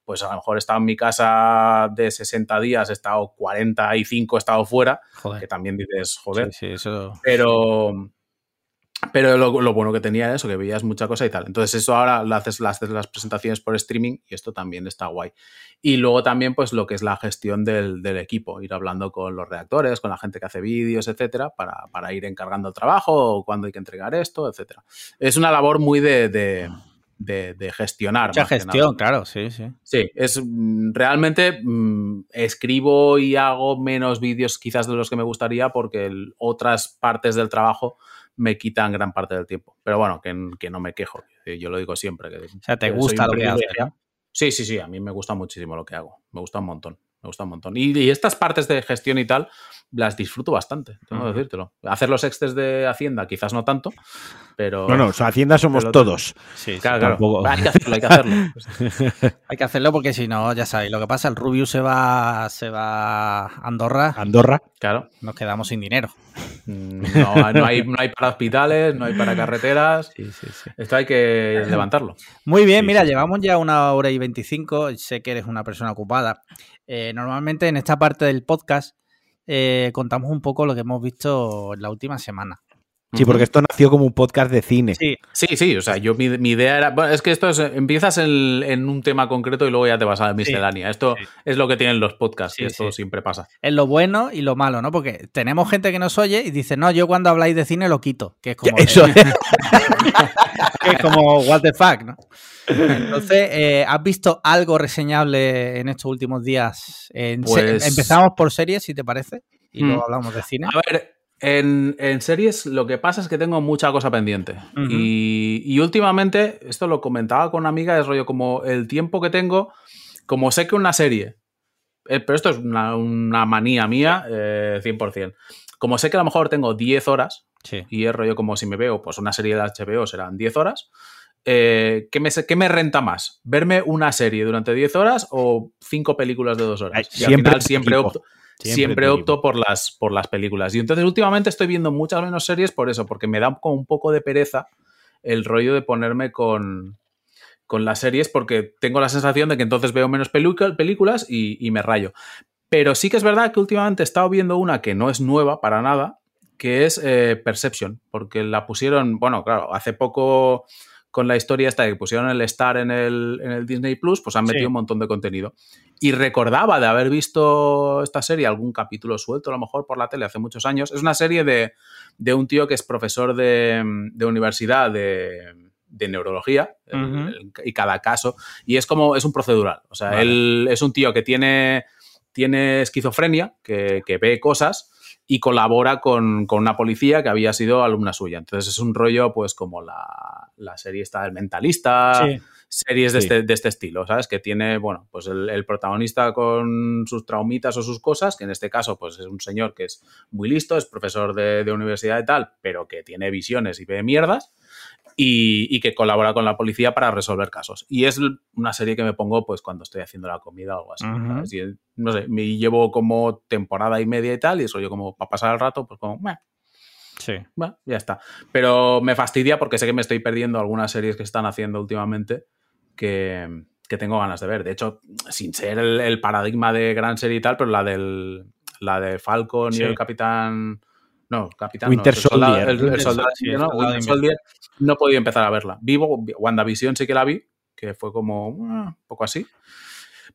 pues a lo mejor he estado en mi casa de 60 días, he estado 45, he estado fuera, que también dices, joder. Sí, sí, eso... Pero pero lo, bueno que tenía era eso, que veías mucha cosa y tal. Entonces, eso ahora lo haces, las, las presentaciones por streaming y esto también está guay. Y luego también, pues, lo que es la gestión del, equipo, ir hablando con los redactores, con la gente que hace vídeos, etcétera, para, ir encargando el trabajo, o cuándo hay que entregar esto, etcétera. Es una labor muy de, de gestionar. Mucha gestión, claro, sí, sí. Sí, es mm, realmente mm, escribo y hago menos vídeos quizás de los que me gustaría porque otras partes del trabajo me quitan gran parte del tiempo. Pero bueno, que, no me quejo. Yo lo digo siempre. Que, o sea, ¿te gusta lo que haces? Sí, sí, sí. A mí me gusta muchísimo lo que hago. Me gusta un montón. Me gusta un montón. Y, estas partes de gestión y tal las disfruto bastante, tengo que decírtelo. Hacer los extes de Hacienda quizás no tanto, pero... No, no, Hacienda somos todos. Sí, claro, claro. Hay que hacerlo, hay que hacerlo. hay que hacerlo porque si no, ya sabéis lo que pasa. El Rubius se va, se va a Andorra. Andorra. Claro. Nos quedamos sin dinero. Mm, no, no, hay, no hay para hospitales, no hay para carreteras. Sí, sí, sí. Esto hay que levantarlo. Muy bien, mira, llevamos ya una hora y veinticinco. Sé que eres una persona ocupada. Eh, normalmente en esta parte del podcast eh, contamos un poco lo que hemos visto en la última semana. Sí, porque esto nació como un podcast de cine. Sí, sí, sí. O sea, yo mi, idea era. Bueno, es que esto es. Empiezas en, un tema concreto y luego ya te vas a la miscelánea. esto es lo que tienen los podcasts y esto siempre pasa. Es lo bueno y lo malo, ¿no? Porque tenemos gente que nos oye y dice, no, yo cuando habláis de cine lo quito. Que es como. Eso que es como, what the fuck, ¿no? Entonces, eh, ¿has visto algo reseñable en estos últimos días? Pues empezamos por series, si te parece, y luego mm. hablamos de cine. A ver, en, series lo que pasa es que tengo mucha cosa pendiente. y, últimamente, esto lo comentaba con una amiga, es rollo como el tiempo que tengo, como sé que una serie, eh, pero esto es una, manía mía, 100%. Eh, como sé que a lo mejor tengo 10 horas, y es rollo como si me veo pues una serie de HBO serán 10 horas, eh, ¿qué, me, ¿qué, me, renta más? ¿Verme una serie durante 10 horas o 5 películas de 2 horas? Y siempre, al final siempre opto, siempre, opto por las, por las películas. Y entonces últimamente estoy viendo muchas menos series por eso, porque me da como un poco de pereza el rollo de ponerme con, con las series porque tengo la sensación de que entonces veo menos películas y, me rayo. Pero sí que es verdad que últimamente he estado viendo una que no es nueva para nada, que es eh, Perception, porque la pusieron, bueno, claro, hace poco con la historia esta que pusieron el Star en el, en el Disney Plus, pues han metido un montón de contenido. Y recordaba de haber visto esta serie, algún capítulo suelto a lo mejor por la tele hace muchos años. Es una serie de, un tío que es profesor de, universidad de, neurología y cada caso. Y es como, es un procedural. O sea, él es un tío que tiene, tiene esquizofrenia, que, que ve cosas y colabora con, una policía que había sido alumna suya. Entonces es un rollo, pues, como la, serie está del mentalista, series de, este, de, este, estilo, ¿sabes? Que tiene, bueno, pues el, protagonista con sus traumitas o sus cosas, que en este caso, pues es un señor que es muy listo, es profesor de, de universidad y tal, pero que tiene visiones y ve mierdas y, que colabora con la policía para resolver casos. Y es una serie que me pongo pues cuando estoy haciendo la comida o algo así. no sé, me llevo como temporada y media y tal, y eso yo como para pasar el rato, pues como, Sí. Bueno, ya está. Pero me fastidia porque sé que me estoy perdiendo algunas series que están haciendo últimamente que, que tengo ganas de ver. De hecho, sin ser el, paradigma de gran serie y tal, pero la del la de Falcon y el Capitán. No, Capitán. Winter no, el soldado, Soldier, no he podido empezar a verla. Vivo, WandaVision sí que la vi, que fue como un ah, poco así.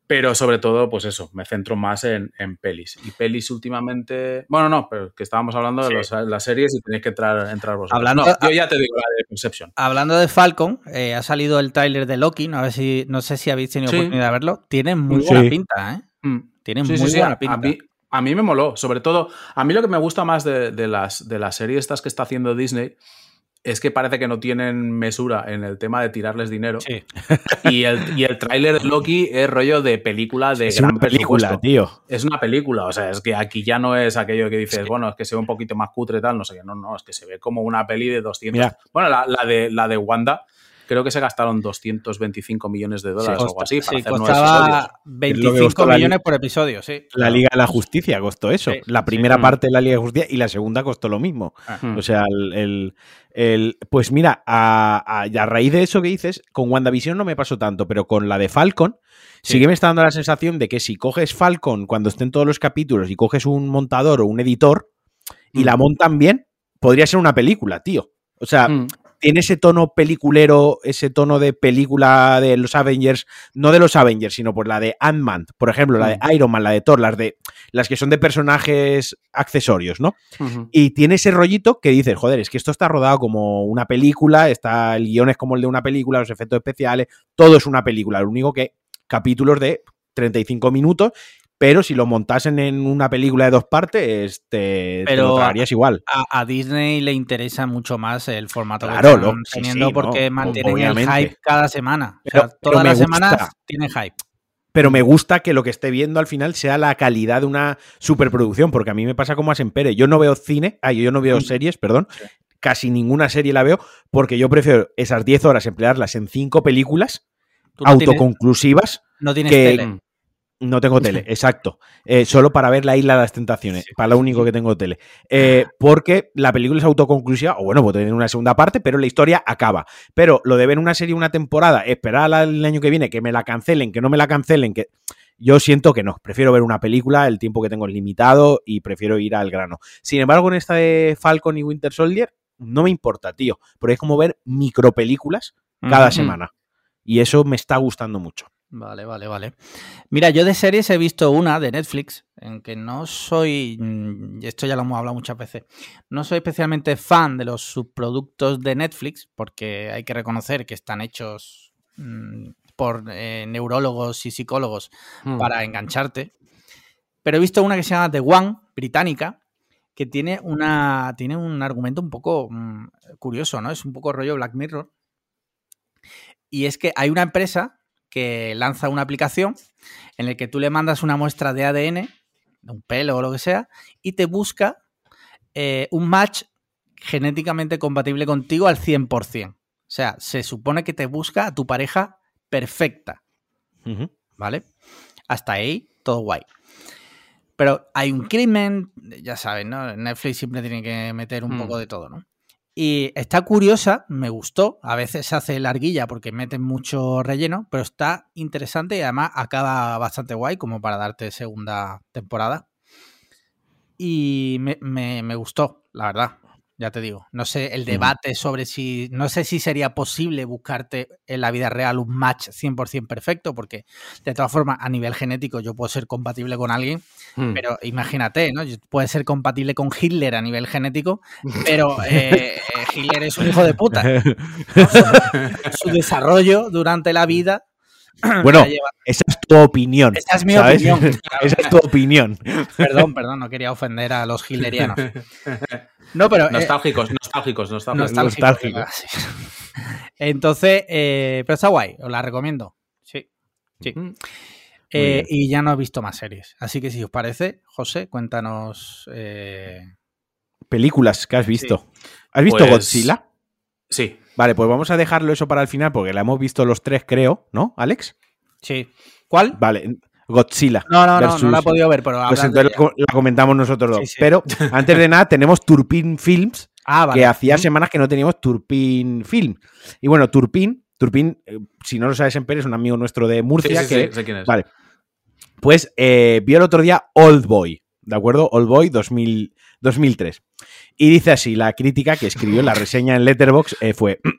Pero sobre todo, pues eso, me centro más en, pelis. Y pelis últimamente. Bueno, no, pero que estábamos hablando de las series y tenéis que entrar, entrar vosotros. Hablando, yo ya te digo la de Conception. Hablando de Falcon, eh, ha salido el tráiler de Loki. No, a ver si, no sé si habéis tenido oportunidad de verlo. Tiene muy buena pinta, ¿eh? Mm. Tiene muy buena pinta. A mí, me moló. Sobre todo, a mí lo que me gusta más de, de las, de las series estas que está haciendo Disney es que parece que no tienen mesura en el tema de tirarles dinero. Sí. Y el, y el tráiler de Loki es rollo de película de es una película, tío. Es una película, o sea, es que aquí ya no es aquello que dices, bueno, es que se ve un poquito más cutre tal, no sé qué, no, no, es que se ve como una peli de 200. Bueno, la, de, la de Wanda creo que se gastaron 225 millones de dólares o algo así para hacer costaba 25 millones por episodio, sí. La Liga de la Justicia costó eso. la primera parte de la Liga de Justicia y la segunda costó lo mismo. Ah. O sea, el, pues mira, a, a, raíz de eso que dices, con WandaVision no me pasó tanto, pero con la de Falcon, sí. que me está dando la sensación de que si coges Falcon cuando estén todos los capítulos y coges un montador o un editor y la mm. montan bien, podría ser una película, tío. O sea, mm tiene ese tono peliculero, ese tono de película de los Avengers, no de los Avengers, sino por la de Ant-Man, por ejemplo, la de mm. Iron Man, la de Thor, las de las que son de personajes accesorios, ¿no? Y tiene ese rollito que dices, joder, es que esto está rodado como una película, está el guion es como el de una película, los efectos especiales, todo es una película, lo único que capítulos de 35 minutos pero si lo montasen en una película de dos partes, te, lo tragarías igual. A, Disney le interesa mucho más el formato que están teniendo porque mantienen el hype cada semana. todas las semanas tiene hype. Pero me gusta que lo que esté viendo al final sea la calidad de una superproducción, porque a mí me pasa como a Sempere. Yo no veo cine, ah, yo no veo series, perdón. Casi ninguna serie la veo, porque yo prefiero esas 10 horas emplearlas en cinco películas autoconclusivas. no tienes tele. No tengo tele, exacto. Eh, solo para ver la isla de las tentaciones, para lo único que tengo tele. Eh, porque la película es autoconclusiva, o bueno, puede tener una segunda parte, pero la historia acaba. Pero lo de ver una serie una temporada, esperar al año que viene, que me la cancelen, que no me la cancelen, que. Yo siento que no. Prefiero ver una película, el tiempo que tengo es limitado y prefiero ir al grano. Sin embargo, en esta de Falcon y Winter Soldier, no me importa, tío. Porque es como ver micropelículas cada semana. Y eso me está gustando mucho. Vale, vale, vale. Mira, yo de series he visto una de Netflix, en que no soy, mm, esto ya lo hemos hablado muchas veces, no soy especialmente fan de los subproductos de Netflix, porque hay que reconocer que están hechos mm, por eh, neurólogos y psicólogos hmm. para engancharte. Pero he visto una que se llama The One, británica, que tiene, una, tiene un argumento un poco mm, curioso, ¿no? Es un poco rollo Black Mirror. Y es que hay una empresa que lanza una aplicación en la que tú le mandas una muestra de ADN, de un pelo o lo que sea, y te busca eh, un match genéticamente compatible contigo al 100%. O sea, se supone que te busca a tu pareja perfecta. ¿Vale? Hasta ahí, todo guay. Pero hay un crimen, ya saben, ¿no? Netflix siempre tiene que meter un poco mm. de todo, ¿no? Y está curiosa, me gustó. A veces se hace larguilla porque meten mucho relleno, pero está interesante y además acaba bastante guay como para darte segunda temporada. Y me, me gustó, la verdad ya te digo. No sé, el debate sobre si. No sé si sería posible buscarte en la vida real un match 100% perfecto, porque de todas formas, a nivel genético, yo puedo ser compatible con alguien, mm. pero imagínate, ¿no? Puede ser compatible con Hitler a nivel genético, pero eh, Hitler es un hijo de puta. Su, desarrollo durante la vida Bueno, esa es tu opinión. Esa es mi opinión. esa es tu opinión. Perdón, perdón, no quería ofender a los hitlerianos. No, pero. Eh, nostálgicos, nostálgicos, nostálgicos. nostálgicos. Entonces, eh, pero está guay, os la recomiendo. Sí. Sí. Eh, y ya no he visto más series. Así que si os parece, José, cuéntanos. Películas que has visto. ¿Has visto pues Godzilla? Sí. Vale, pues vamos a dejarlo eso para el final porque la hemos visto los tres, creo, ¿no, Alex? Sí. ¿Cuál? Vale, Godzilla. No, no, no, no la he podido ver, pero. Pues entonces la, comentamos nosotros dos. Pero antes de nada, tenemos Turpin Films, ah, que hacía semanas que no teníamos Turpin Film. Y bueno, Turpin Turpin, eh, si no lo sabes en Pérez, es un amigo nuestro de Murcia. Sí, sí, que, sé quién es. Vale. Pues eh, vio el otro día Old Boy, ¿de acuerdo? Old Boy 2000, 2003. Y dice así, la crítica que escribió en la reseña en Letterboxd eh, fue...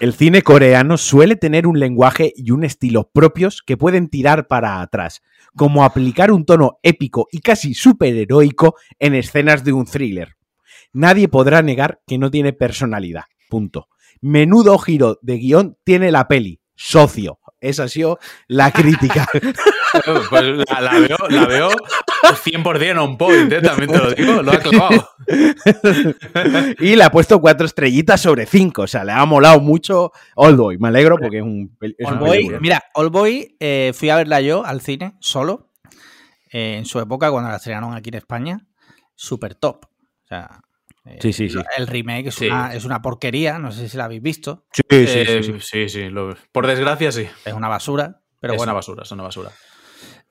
El cine coreano suele tener un lenguaje y un estilo propios que pueden tirar para atrás, como aplicar un tono épico y casi superheroico en escenas de un thriller. Nadie podrá negar que no tiene personalidad. Punto. Menudo giro de guion tiene la peli. Socio. Esa ha sido la crítica. Pues la, la veo, la veo 100% on point, ¿eh? también te lo digo, lo ha clavado. y le ha puesto cuatro estrellitas sobre cinco. O sea, le ha molado mucho Oldboy. Me alegro porque es un. Es Oldboy, película. mira, Oldboy eh, fui a verla yo al cine solo eh, en su época cuando la estrenaron aquí en España. Super top. O sea, Sí, sí, sí. el remake es, Sí. una, es una porquería. No sé si la habéis visto. Sí, sí, Eh, sí, sí. sí, sí, lo- por desgracia sí. Es una basura. Pero es bueno. una basura, es una basura.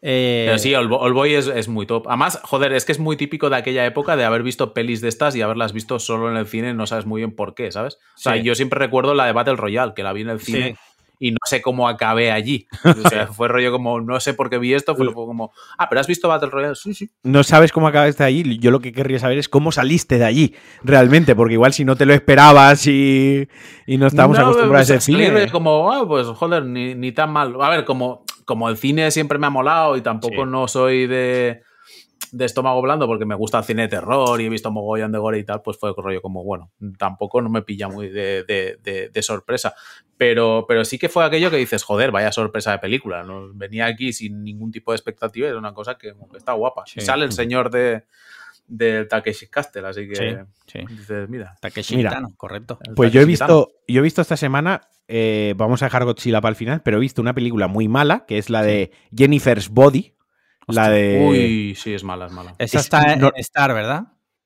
eh, Pero sí, Old Boy es, es muy top. Además, joder, es que es muy típico de aquella época de haber visto pelis de estas y haberlas visto solo en el cine, no sabes muy bien por qué, ¿sabes? O sea, Sí. yo siempre recuerdo la de Battle Royale, que la vi en el Sí. cine y no sé cómo acabé allí. O sea, fue rollo como, no sé por qué vi esto, fue como, ah, pero has visto Battle Royale, sí, sí. No sabes cómo acabaste allí. Yo lo que querría saber es cómo saliste de allí realmente, porque igual si no te lo esperabas y, y no estábamos No, acostumbrados a pues, ese cine. como, ah, pues joder, ni, ni tan mal. A ver, como, como el cine siempre me ha molado y tampoco Sí. no soy de, de estómago blando porque me gusta el cine de terror y he visto mogollón de gore y tal, pues fue rollo como, bueno, tampoco no me pilla muy de, de- de- de sorpresa. Pero, pero sí que fue aquello que dices, joder, vaya sorpresa de película. ¿no? Venía aquí sin ningún tipo de expectativa y era una cosa que, está guapa. Sí. Y sale el señor de, del Takeshi Castle, así que Sí, sí. dices, mira. Takeshi Mira. Kitano, correcto. Pues yo he Kitano. visto, yo he visto esta semana, eh, vamos a dejar Godzilla para el final, pero he visto una película muy mala, que es la de Jennifer's Body. La de. Uy, sí, es mala, es mala. Esa es- está no- en Star, ¿verdad?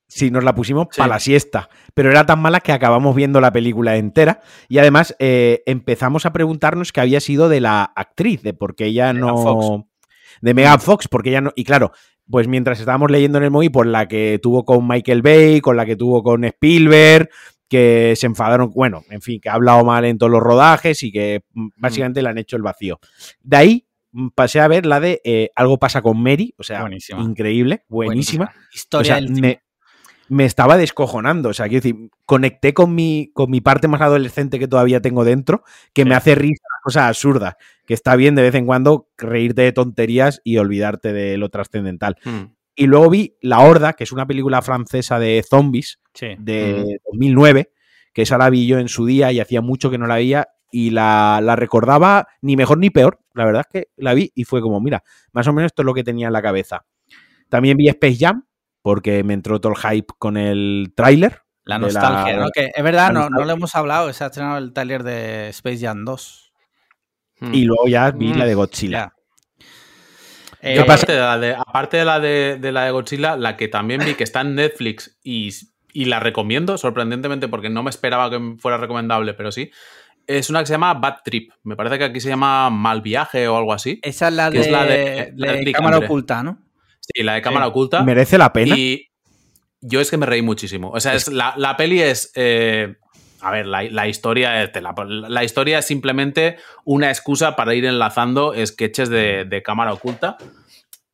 Sí, nos la pusimos Sí. para la siesta, pero era tan mala que acabamos viendo la película entera y además eh, empezamos a preguntarnos qué había sido de la actriz, de por qué ella Megan no... Fox. De Megan Fox, porque ella no... Y claro, pues mientras estábamos leyendo en el móvil, por la que tuvo con Michael Bay, con la que tuvo con Spielberg, que se enfadaron, bueno, en fin, que ha hablado mal en todos los rodajes y que mm, básicamente le han hecho el vacío. De ahí mm, pasé a ver la de eh, Algo pasa con Mary, o sea, Buenísima. increíble, buenísima. Historia O sea, del cine. me, me estaba descojonando. O sea, quiero decir, conecté con mi, con mi parte más adolescente que todavía tengo dentro, que me hace risa cosas absurdas. Que está bien de vez en cuando reírte de tonterías y olvidarte de lo trascendental. Hmm. Y luego vi La Horda, que es una película francesa de zombies Sí. de 2009, que esa la vi yo en su día y hacía mucho que no la veía y la, la recordaba ni mejor ni peor. La verdad es que la vi y fue como, mira, más o menos esto es lo que tenía en la cabeza. También vi Space Jam, porque me entró todo el hype con el tráiler. La nostalgia, la- ¿no? Que es verdad, no, no lo hemos hablado. Se ha estrenado el taller de Space Jam 2. Hmm. Y luego ya vi Mm, la de Godzilla. Ya. Yo Eh, aparte, de la de, aparte de la de, de la de Godzilla, la que también vi que está en Netflix y, y la recomiendo, sorprendentemente, porque no me esperaba que fuera recomendable, pero sí, es una que se llama Bad Trip. Me parece que aquí se llama Mal Viaje o algo así. esa es la de, es la de- la de de cámara oculta, ¿no? Sí, la de cámara oculta. Merece la pena. Y yo es que me reí muchísimo. O sea, es, la, la peli es. eh, a ver, la, la historia la, la historia es simplemente una excusa para ir enlazando sketches de, de cámara oculta.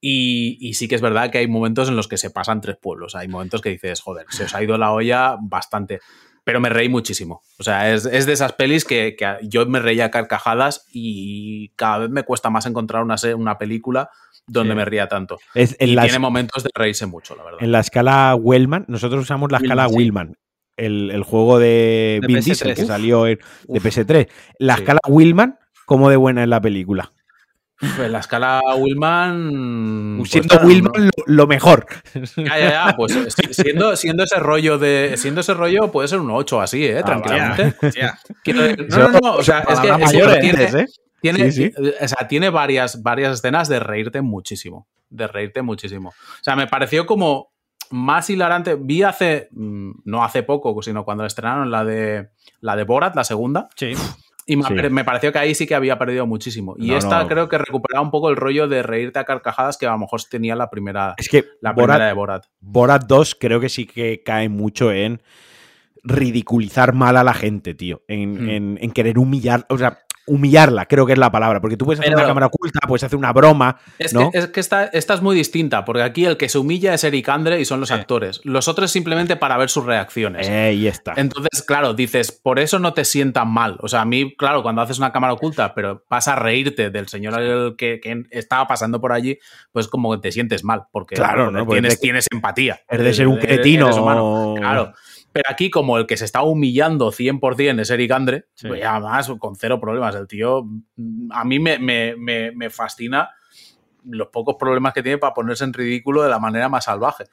Y, y sí que es verdad que hay momentos en los que se pasan tres pueblos. Hay momentos que dices, joder, se os ha ido la olla bastante. Pero me reí muchísimo. O sea, es, es de esas pelis que, que yo me reía a carcajadas y cada vez me cuesta más encontrar una, una película donde Sí. me ría tanto. Es en, y la, tiene momentos de reírse mucho, la verdad. en la escala Wellman, nosotros usamos la escala Willman, sí. Willman. El, el juego de, De Vin PS3. Diesel que Uf. salió en- de Uf. PS3. La Sí. escala Willman, ¿cómo de buena es la película? Pues la escala Willman. pues Siendo claro, Willman no- lo, lo mejor. Ya, ya, ya. Pues si- siendo, siendo ese rollo de. Siendo ese rollo, puede ser un 8 así, ¿eh? Tranquilamente. Quiero decir, No, no, no. O sea, es que, tiene, ¿eh? tiene, Sí, sí. o sea, tiene varias, varias escenas de reírte muchísimo. De reírte muchísimo. O sea, me pareció como más hilarante. Vi hace. mm, No hace poco, sino cuando estrenaron la de. La de Borat, la segunda. Sí. Y me, Sí. me pareció que ahí sí que había perdido muchísimo. Y No, esta no. creo que recuperaba un poco el rollo de reírte a carcajadas que a lo mejor tenía la primera, Es que la Borat, primera de Borat. Borat 2 creo que sí que cae mucho en ridiculizar mal a la gente, tío. En, Hmm. en- en querer humillar. O sea, humillarla, creo que es la palabra. Porque tú puedes hacer Pero- una cámara oculta, puedes hacer una broma. Es ¿no? que, es que esta, esta es muy distinta, porque aquí el que se humilla es Eric Andre y son los actores. Los otros simplemente para ver sus reacciones. Eh, está. Entonces, claro, dices, por eso no te sientan mal. O sea, a mí, claro, cuando haces una cámara oculta, pero vas a reírte del señor que, que estaba pasando por allí, pues como que te sientes mal, porque Claro, porque ¿no? Porque tienes, tienes empatía. Es de ser un Eres- cretino. eres humano. Claro. Pero aquí, como el que se está humillando 100% es Eric Andre, Sí. pues ya más, con cero problemas. El tío, mm, a mí me, me- me- me fascina los pocos problemas que tiene para ponerse en ridículo de la manera más salvaje.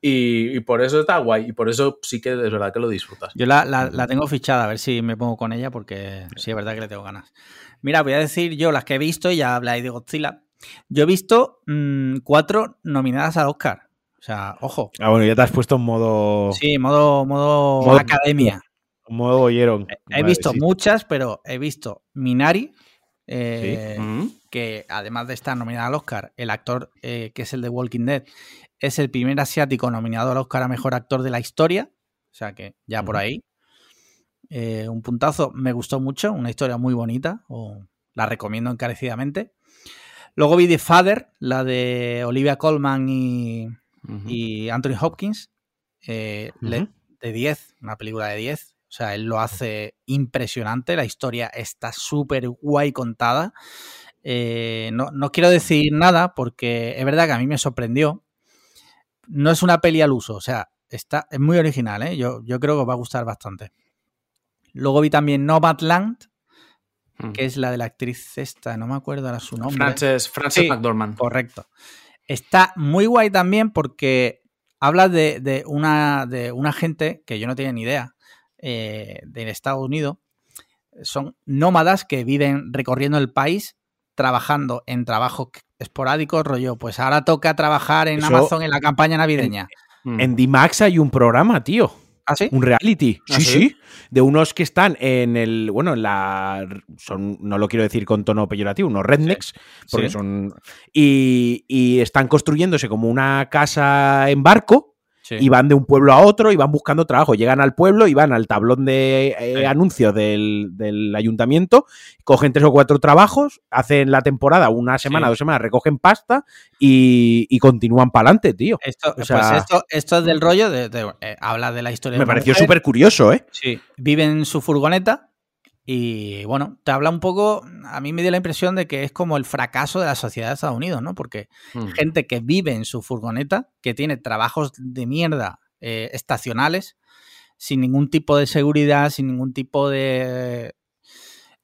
Y, y por eso está guay. Y por eso sí que es verdad que lo disfrutas. Yo la, la- la tengo fichada, a ver si me pongo con ella, porque sí es verdad que le tengo ganas. Mira, voy a decir yo las que he visto, y ya habláis de Godzilla. Yo he visto mm, cuatro nominadas al Oscar. O sea, ojo. Ah, bueno, ya te has puesto en modo. Sí, modo, modo, Modo- academia. Modo bollero. He Vale, visto sí. muchas, pero he visto Minari, eh, Mm. que además de estar nominada al Oscar, el actor eh, que es el de Walking Dead es el primer asiático nominado al Oscar a Mejor Actor de la historia. O sea que ya por ahí. Eh, un puntazo, me gustó mucho, una historia muy bonita, o la recomiendo encarecidamente. Luego vi The Father, la de Olivia Colman y, Y Anthony Hopkins. eh, le- de 10, una película de 10. O sea, él lo hace impresionante. La historia está súper guay contada. Eh, no, no quiero decir nada porque es verdad que a mí me sorprendió. No es una peli al uso, o sea, está, es muy original, ¿eh? yo, yo creo que os va a gustar bastante. Luego vi también Nomadland, que es la de la actriz esta, no me acuerdo ahora su nombre. Frances, Frances Sí. McDormand. Correcto. Está muy guay también porque habla de, de una, de una gente que yo no tenía ni idea eh, de Estados Unidos. Son nómadas que viven recorriendo el país trabajando en trabajos esporádicos, rollo, pues ahora toca trabajar en Eso- Amazon en la campaña navideña. En D-Max hay un programa, tío. ¿Ah, sí? Un reality. ¿Ah, sí, sí? De unos que están en el. Bueno, en la. Son, no lo quiero decir con tono peyorativo, unos rednecks. Porque son. Y, y están construyéndose como una casa en barco. Sí. Y van de un pueblo a otro y van buscando trabajo. Llegan al pueblo y van al tablón de eh, Sí. anuncios del, del ayuntamiento, cogen tres o cuatro trabajos, hacen la temporada una semana, Sí. dos semanas, recogen pasta y, y continúan para adelante, tío. Esto, o sea- pues esto, esto es del rollo de, de- eh, habla de la historia de Me pareció súper curioso, ¿eh? Sí, vive en su furgoneta y bueno, te habla un poco, a mí me dio la impresión de que es como el fracaso de la sociedad de Estados Unidos, ¿no? Porque Mm. gente que vive en su furgoneta, que tiene trabajos de mierda eh, estacionales, sin ningún tipo de seguridad, sin ningún tipo de...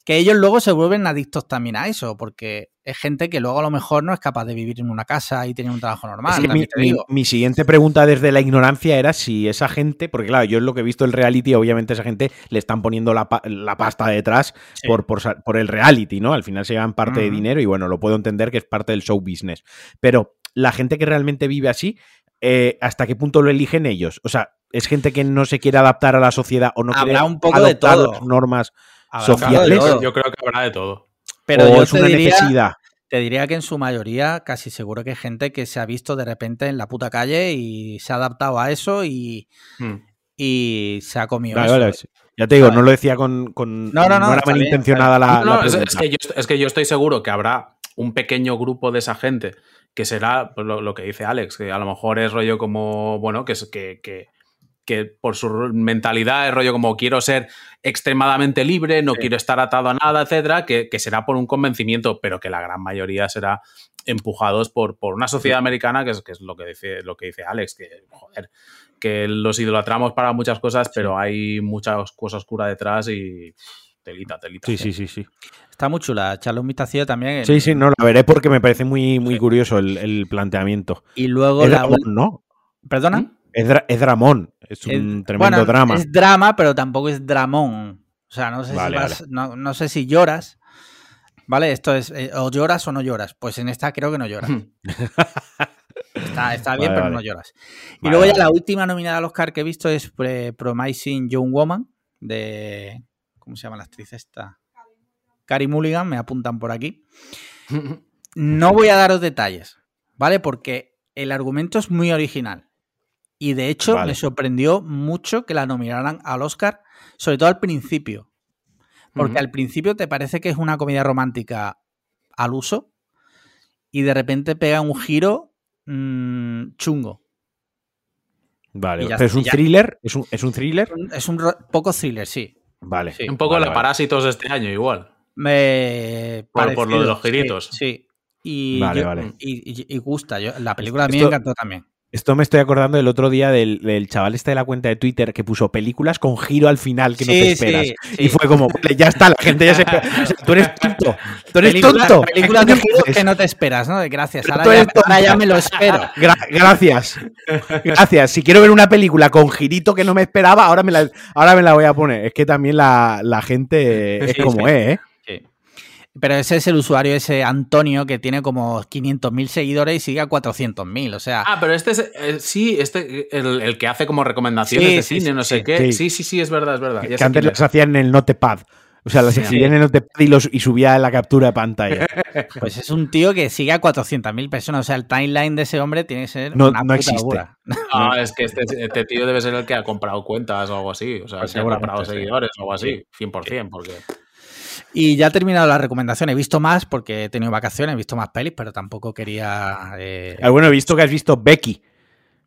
Que ellos luego se vuelven adictos también a eso, porque es gente que luego a lo mejor no es capaz de vivir en una casa y tener un trabajo normal. Es que mi, siguiente pregunta desde la ignorancia era si esa gente, porque claro, yo es lo que he visto el reality, obviamente esa gente le están poniendo la, la pasta detrás Sí. por, por, por el reality, ¿no? Al final se llevan parte de dinero y bueno, lo puedo entender que es parte del show business. Pero la gente que realmente vive así, eh, ¿hasta qué punto lo eligen ellos? O sea, ¿es gente que no se quiere adaptar a la sociedad o no Habrá quiere un poco de adoptar todo. las normas Sociales? Yo creo que habrá de todo. Pero o yo es una diría- necesidad? Te diría que en su mayoría casi seguro que hay gente que se ha visto de repente en la puta calle y se ha adaptado a eso y, Mm. y se ha comido Vale, eso. vale, sí. Ya te digo, no lo decía con. con- No, no, no, era malintencionada la, No, la es, que yo, es que yo estoy seguro que habrá un pequeño grupo de esa gente que será pues, lo, lo que dice Alex, que a lo mejor es rollo como, bueno, que, es, que, que, que por su mentalidad es rollo como quiero ser extremadamente libre, no Sí. quiero estar atado a nada, etcétera, que, que será por un convencimiento, pero que la gran mayoría será empujados por, por una sociedad americana, que es, que es lo, que dice, lo que dice Alex, que, joder, que los idolatramos para muchas cosas, pero hay mucha cosa oscura detrás y telita, telita. Sí, sí, sí, sí. Está muy chula, un vistacillo también. Sí, sí, no, la veré porque me parece muy, muy Sí. curioso el, el planteamiento. Y luego Es la ¿no? ¿Perdona? Es, dra- es Dramón, es un Es- tremendo bueno, drama. Es drama, pero tampoco es dramón. O sea, no sé, Vale, si, vas- no, no sé si lloras. ¿Vale? Esto es, eh, o lloras o no lloras. Pues en esta creo que no lloras. Está, está bien, Vale, pero no lloras. Y luego ya la última nominada al Oscar que he visto es Promising Young Woman de... ¿Cómo se llama la actriz esta? Carrie Mulligan, me apuntan por aquí. No voy a daros detalles, ¿vale? Porque el argumento es muy original. Y de hecho, me sorprendió mucho que la nominaran al Oscar, sobre todo al principio. Porque al principio te parece que es una comedia romántica al uso y de repente pega un giro mmm, chungo. Vale, ¿es un thriller? ¿Es un, ¿Es un thriller? Es un, poco thriller, sí. Vale. un poco la Parásitos de este año, igual. Me por, por, lo de los giritos. Sí. Y, vale, vale. Y, gusta. Yo, la película a mí me encantó también. Esto me estoy acordando del otro día del, chaval este de la cuenta de Twitter que puso películas con giro al final que no te esperas. y fue como, ya está, la gente ya se. tú eres tonto. Tú eres tonto. Películas de giro que no te esperas, ¿no? Gracias. Ahora ya, me lo espero. gracias. Gracias. Si quiero ver una película con girito que no me esperaba, ahora me la, ahora me la voy a poner. Es que también la, la gente es como es, ¿eh? Pero ese es el usuario, ese Antonio, que tiene como 500.000 seguidores y sigue a 400.000. O sea. Ah, pero este es. Eh, sí, este, el, que hace como recomendaciones de cine, no sé qué. Sí. sí, sí, es verdad, es verdad. que antes las hacían en el Notepad. O sea, las escribían en el Notepad y, los, y subía la captura de pantalla. Pues es un tío que sigue a 400.000 personas. O sea, el timeline de ese hombre tiene que ser. No, no existe. No, es que este, este, tío debe ser el que ha comprado cuentas o algo así. O sea, pues ha comprado seguidores o algo así. 100%, porque. Y ya he terminado la recomendación. He visto más porque he tenido vacaciones, he visto más pelis, pero tampoco quería. Eh... Ah, bueno, he visto que has visto Becky.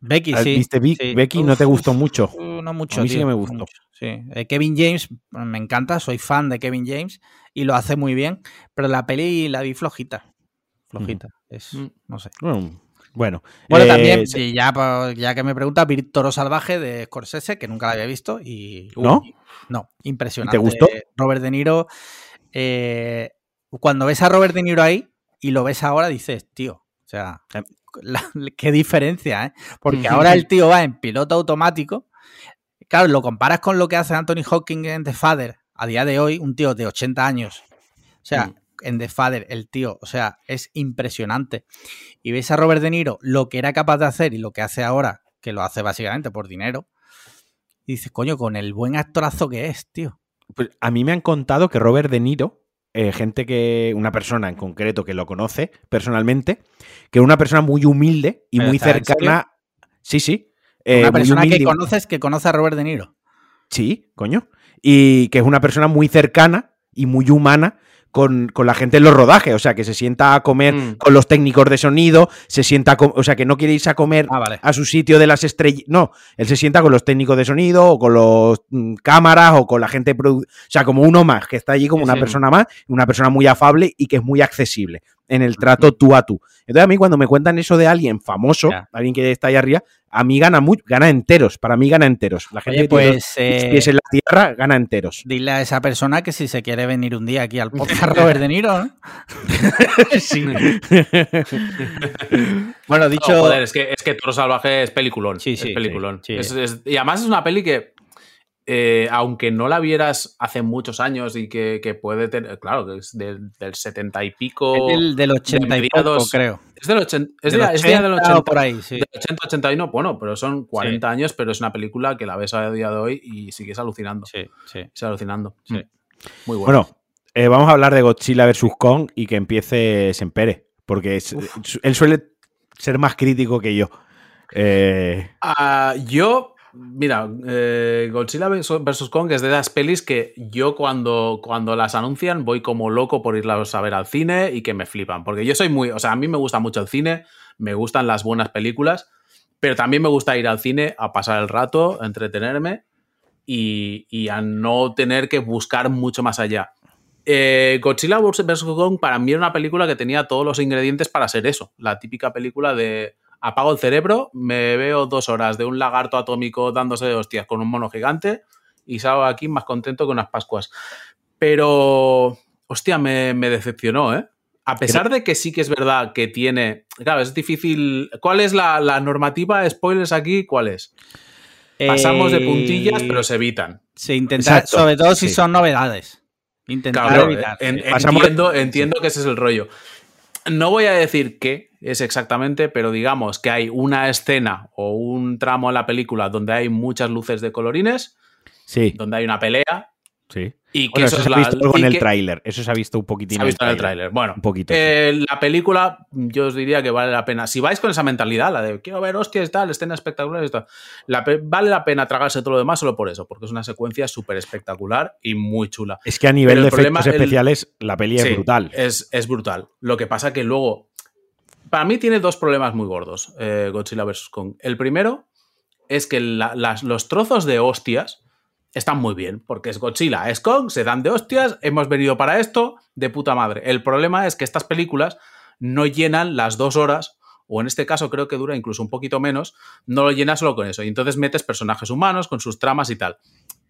Becky, sí. ¿Viste Becky? ¿No te gustó mucho? No mucho. A mí sí que me gustó. sí. Eh, Kevin James me encanta, soy fan de Kevin James y lo hace muy bien, pero la peli la vi flojita. Flojita. Es, mm. no sé. bueno, bueno también, eh, ya, ya que me pregunta, vi Toro Salvaje de Scorsese, que nunca la había visto. y ¿No? No, impresionante. ¿Te gustó? Robert De Niro eh, cuando ves a Robert De Niro ahí y lo ves ahora, dices, tío, o sea, qué diferencia, ¿eh? Porque ahora el tío va en piloto automático. Claro, lo comparas con lo que hace Anthony Hawking en The Father a día de hoy, un tío de 80 años. O sea, mm. en The Father, el tío, o sea, es impresionante. Y ves a Robert De Niro lo que era capaz de hacer y lo que hace ahora, que lo hace básicamente por dinero. Y dices, coño, con el buen actorazo que es, tío. Pues a mí me han contado que Robert De Niro, eh, gente que, una persona en concreto que lo conoce personalmente, que es una persona muy humilde y muy cercana. Sí, sí. Eh, una persona que conoces que conoce a Robert De Niro. Sí, coño. Y que es una persona muy cercana y muy humana con, la gente en los rodajes, o sea, que se sienta a comer mm. con los técnicos de sonido, se sienta, o sea, que no quiere irse a comer ah, a su sitio de las estrellas, no, él se sienta con los técnicos de sonido o con los mm, cámaras o con la gente, o sea, como uno más, que está allí como una persona más, una persona muy afable y que es muy accesible en el trato tú a tú. Entonces a mí cuando me cuentan eso de alguien famoso, alguien que está ahí arriba, a mí gana mucho, gana enteros, para mí gana enteros. La gente que pues, eh, en la tierra gana enteros. Dile a esa persona que si se quiere venir un día aquí al podcast Robert De Niro, ¿no? sí. bueno, dicho... es que, es que Toro Salvaje es peliculón. Sí, sí. Es peliculón. y además es una peli que eh, aunque no la vieras hace muchos años y que, puede tener, claro, que es del, del 70 y pico. Es del, 80 y poco, creo. Es del 80, es del 80, por ahí, sí. Del 80, 81, bueno, pero son 40 años, pero es una película que la ves a día de hoy y sigues alucinando. Sí, sí. Sigues alucinando. Sí. Mm. Muy bueno. Bueno, eh, vamos a hablar de Godzilla vs. Kong y que empiece Sempere, porque él suele ser más crítico que yo. Eh... Uh, yo Mira, eh, Godzilla vs. Kong es de las pelis que yo cuando, cuando las anuncian voy como loco por irlas a ver al cine y que me flipan. Porque yo soy muy. O sea, a mí me gusta mucho el cine, me gustan las buenas películas, pero también me gusta ir al cine a pasar el rato, a entretenerme y, a no tener que buscar mucho más allá. Eh, Godzilla vs. Kong para mí era una película que tenía todos los ingredientes para ser eso. La típica película de apago el cerebro, me veo dos horas de un lagarto atómico dándose de hostias con un mono gigante y salgo aquí más contento que unas Pascuas. Pero, hostia, me, decepcionó, ¿eh? A pesar de que sí que es verdad que tiene. Claro, es difícil. ¿Cuál es la, normativa? ¿Spoilers aquí? ¿Cuál es? Pasamos de puntillas, pero se evitan. Se intenta, sobre todo si son novedades. Intentar evitar. entiendo, entiendo que ese es el rollo. No voy a decir que, es exactamente, pero digamos que hay una escena o un tramo en la película donde hay muchas luces de colorines, sí. donde hay una pelea Sí. Y que eso se ha visto algo en el tráiler. Eso se ha visto un poquitín. Se ha visto en el tráiler. Bueno, un poquito. Eh, la película, yo os diría que vale la pena. Si vais con esa mentalidad, la de quiero ver hostias tal, escena espectacular y tal, vale la pena tragarse todo lo demás solo por eso, porque es una secuencia súper espectacular y muy chula. Es que a nivel de efectos especiales, la peli es brutal. Es, es brutal. Lo que pasa que luego. Para mí tiene dos problemas muy gordos, eh, Godzilla vs. Kong. El primero es que los trozos de hostias están muy bien, porque es Godzilla, es Kong, se dan de hostias, hemos venido para esto, de puta madre. El problema es que estas películas no llenan las dos horas, o en este caso creo que dura incluso un poquito menos, no lo llenas solo con eso. Y entonces metes personajes humanos con sus tramas y tal.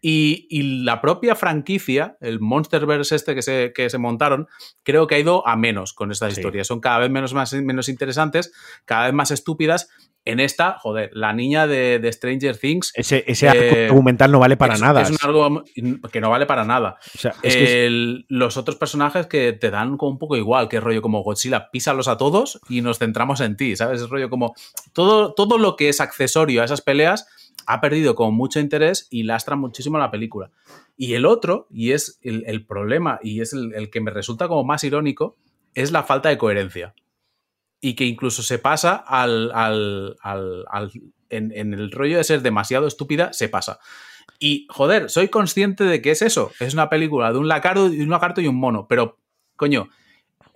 Y, la propia franquicia, el Monsterverse este que se, que se, montaron, creo que ha ido a menos con estas historias. Son cada vez menos, más, menos interesantes, cada vez más estúpidas en esta, joder, la niña de, Stranger Things. Ese, ese eh, argumental no vale para nada. Es un algo que no vale para nada. los otros personajes que te dan como un poco igual, que es rollo como Godzilla, písalos a todos y nos centramos en ti, ¿sabes? Es rollo como todo, todo lo que es accesorio a esas peleas ha perdido con mucho interés y lastra muchísimo la película. Y el otro, y es el, problema, y es el que me resulta como más irónico, es la falta de coherencia y que incluso se pasa al, al, al, en, el rollo de ser demasiado estúpida, se pasa. Y, joder, soy consciente de que es eso. Es una película de un lagarto, un lagarto y un mono. Pero, coño,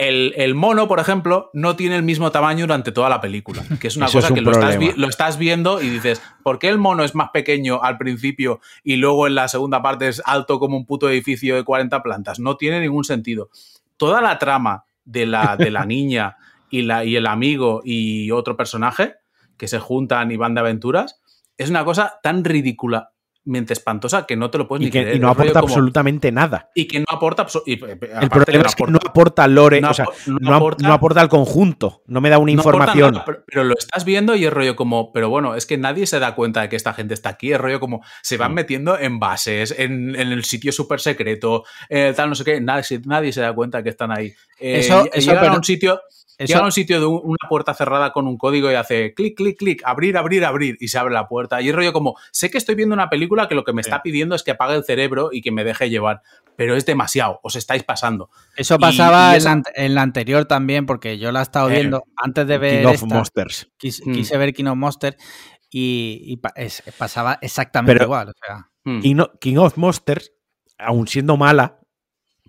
el, mono, por ejemplo, no tiene el mismo tamaño durante toda la película. Que es una cosa que lo estás, lo estás, viendo y dices, ¿por qué el mono es más pequeño al principio y luego en la segunda parte es alto como un puto edificio de 40 plantas? No tiene ningún sentido. Toda la trama de la, de la niña y, la, y el amigo y otro personaje que se juntan y van de aventuras, es una cosa tan ridícula mente espantosa que no te lo puedes y ni que, Y no aporta absolutamente nada. Y que no aporta. Y, eh, el problema es que no aporta lore, no, o sea, no, aporta, al conjunto, no me da una información. pero, lo estás viendo y es rollo como. Pero bueno, es que nadie se da cuenta de que esta gente está aquí. Es rollo como. Se van metiendo en bases, en, el sitio súper secreto, tal, no sé qué. Nadie, nadie, se da cuenta de que están ahí. Eh, eso, llegan a un sitio Llega a un sitio de una puerta cerrada con un código y hace clic, clic, clic, abrir, abrir, abrir y se abre la puerta. Y es rollo como, sé que estoy viendo una película que lo que me está pidiendo es que apague el cerebro y que me deje llevar, pero es demasiado, os estáis pasando. Eso pasaba en, la, anterior también, porque yo la he estado eh, viendo antes de ver. King of Monsters. Mm. Quise, ver King of Monsters y, pasaba exactamente igual. O sea. Mm. King of Monsters, aun siendo mala,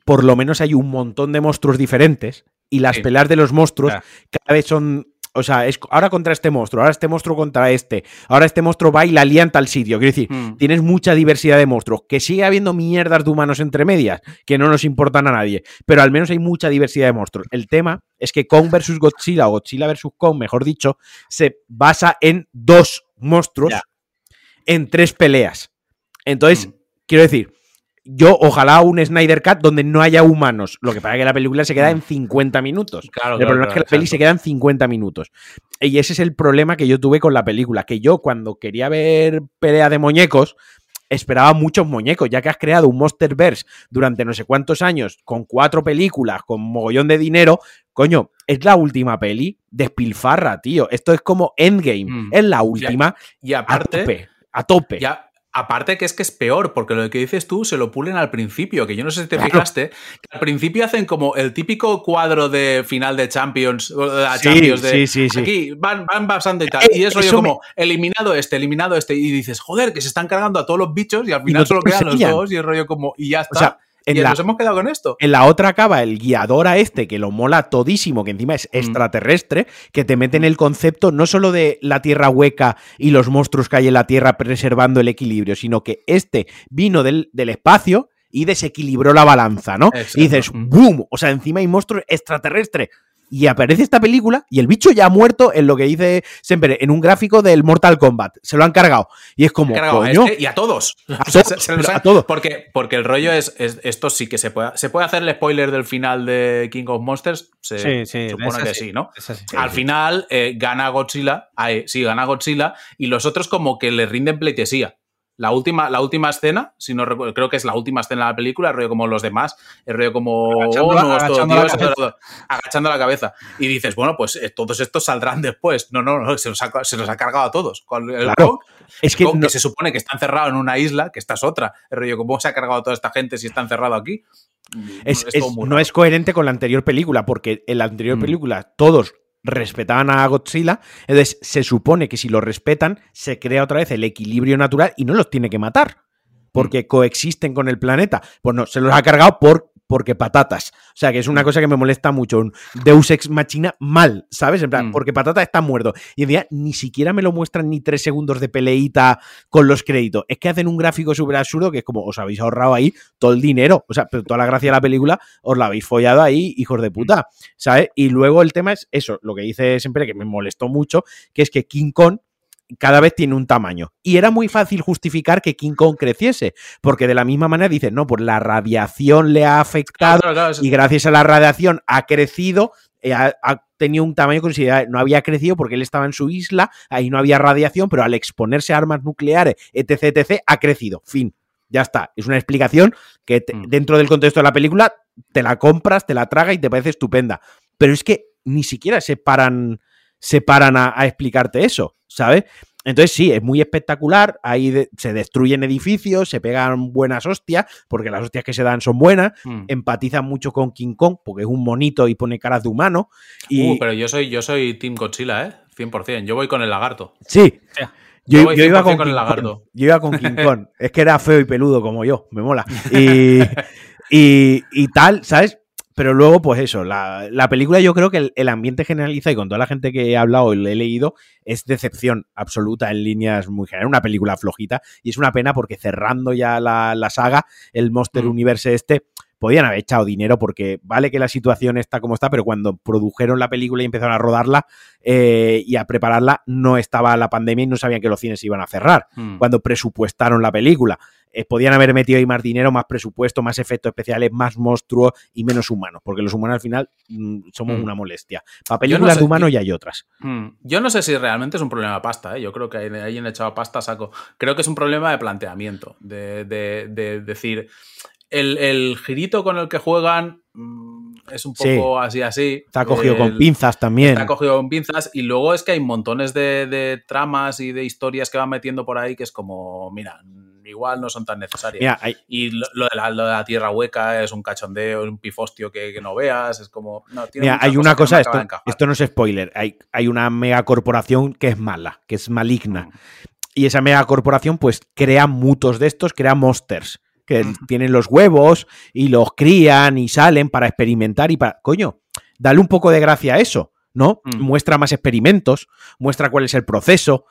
por lo menos hay un montón de monstruos diferentes y las peleas de los monstruos cada vez son o sea, es ahora contra este monstruo, ahora este monstruo contra este, ahora este monstruo va y la lía en tal sitio. Quiero decir, hmm. tienes mucha diversidad de monstruos. Que sigue habiendo mierdas de humanos entre medias, que no nos importan a nadie, pero al menos hay mucha diversidad de monstruos. El tema es que Kong versus Godzilla, o Godzilla versus Kong, mejor dicho, se basa en dos monstruos en tres peleas. Entonces, hmm. quiero decir, yo ojalá un Snyder Cut donde no haya humanos. Lo que pasa es que la película se queda en 50 minutos. Claro, el problema es que la peli se queda en 50 minutos. Y ese es el problema que yo tuve con la película. Que yo cuando quería ver pelea de muñecos, esperaba muchos muñecos, ya que has creado un Monsterverse durante no sé cuántos años, con cuatro películas, con mogollón de dinero, coño, es la última peli, despilfarra, tío. Esto es como Endgame, mm. es la última. Y, aparte, a tope. A tope. Ya, Aparte que es que es peor, porque lo que dices tú se lo pulen al principio, que yo no sé si te fijaste, que al principio hacen como el típico cuadro de final de Champions, de Champions de sí, sí, aquí van, van pasando y tal. y eso, yo como eliminado este, eliminado este, y dices, joder, que se están cargando a todos los bichos y al final solo quedan los dos y el rollo como, y ya está y nos hemos quedado con esto. En la otra acaba el guiador a este, que lo mola todísimo, que encima es mm. extraterrestre, que te mete en el concepto no solo de la tierra hueca y los monstruos que hay en la tierra preservando el equilibrio, sino que este vino del, del espacio y desequilibró la balanza, ¿no? Y dices, ¡boom! O sea, encima hay monstruos extraterrestres y aparece esta película y el bicho ya ha muerto en lo que dice siempre, en un gráfico del Mortal Kombat. Se lo han cargado. Y es como, coño. Este y a todos. A, todos. Porque, porque el rollo es, esto sí que se puede, se puede hacer el spoiler del final de King of Monsters. Se supone que sí, ¿no? Al final eh, gana Godzilla, sí, gana Godzilla y los otros como que le rinden pleitesía. La última, la última escena, si no recuerdo, creo que es la última escena de la película, el rollo como los demás, el rollo como agachando, oh, agachando, la agachando, la cabeza. Y dices, bueno, pues eh, todos estos saldrán después. No, no, no, se los ha, se ha cargado a todos. Con el claro. es que, que, se supone que está encerrado en una isla, que esta es otra. El rollo, ¿cómo se ha cargado a toda esta gente si está encerrado aquí? Es, no es coherente con la anterior película, porque en la anterior mm. película todos respetaban a Godzilla, entonces se supone que si lo respetan, se crea otra vez el equilibrio natural y no los tiene que matar, porque mm. coexisten con el planeta. Pues no, se los ha cargado por porque patatas. O sea, que es una mm. cosa que me molesta mucho. Un Deus Ex Machina mal, ¿sabes? En plan, mm. porque patata está muerto. Y en día ni siquiera me lo muestran ni tres segundos de peleita con los créditos. Es que hacen un gráfico súper absurdo que es como, os habéis ahorrado ahí todo el dinero. O sea, pero toda la gracia de la película os la habéis follado ahí, hijos de puta. ¿Sabes? Y luego el tema es eso, lo que dice siempre que me molestó mucho, que es que King Kong cada vez tiene un tamaño. Y era muy fácil justificar que King Kong creciese, porque de la misma manera dicen, no, pues la radiación le ha afectado y gracias a la radiación ha crecido, eh, ha, tenido un tamaño considerable. No había crecido porque él estaba en su isla, ahí no había radiación, pero al exponerse a armas nucleares, etc., etc., ha crecido. Fin. Ya está. Es una explicación que mm. dentro del contexto de la película te la compras, te la traga y te parece estupenda. Pero es que ni siquiera se paran se paran a, explicarte eso, ¿sabes? Entonces sí, es muy espectacular, ahí se destruyen edificios, se pegan buenas hostias, porque las hostias que se dan son buenas, hmm. empatizan mucho con King Kong, porque es un monito y pone caras de humano. Y... Uh, pero yo soy, yo soy Team Godzilla, ¿eh? 100%, yo voy con el lagarto. Sí. Yo, iba con, King Kong. Yo iba con King Kong. es que era feo y peludo como yo, me mola. Y, y, y tal, ¿sabes? Pero luego, pues eso, la, película yo creo que el, ambiente generaliza y con toda la gente que he hablado y le he leído, es decepción absoluta en líneas muy generales. Una película flojita y es una pena porque cerrando ya la, saga, el Monster mm. Universe este, podían haber echado dinero porque vale que la situación está como está, pero cuando produjeron la película y empezaron a rodarla eh, y a prepararla, no estaba la pandemia y no sabían que los cines se iban a cerrar. Mm. Cuando presupuestaron la película. Eh, podían haber metido ahí más dinero, más presupuesto, más efectos especiales, más monstruos y menos humanos, porque los humanos al final mm, somos mm. una molestia. Para películas de humanos ya hay otras. Mm. Yo no sé si realmente es un problema de pasta, ¿eh? yo creo que en echado pasta saco. Creo que es un problema de planteamiento, de, decir, el, girito con el que juegan es un poco así, así. Está cogido con pinzas también. Está cogido con pinzas. Y luego es que hay montones de, de, tramas y de historias que van metiendo por ahí que es como, mira, igual no son tan necesarias. Y lo, de la, tierra hueca es un cachondeo, un pifostio que, no veas, es como... Mira, hay una cosa, esto, no es spoiler, hay, hay una megacorporación que es mala, que es maligna. Mm. Y esa megacorporación pues crea mutos de estos, crea monsters que tienen los huevos y los crían y salen para experimentar y para... Coño, dale un poco de gracia a eso. ¿no? Mm. Muestra más experimentos, muestra cuál es el proceso.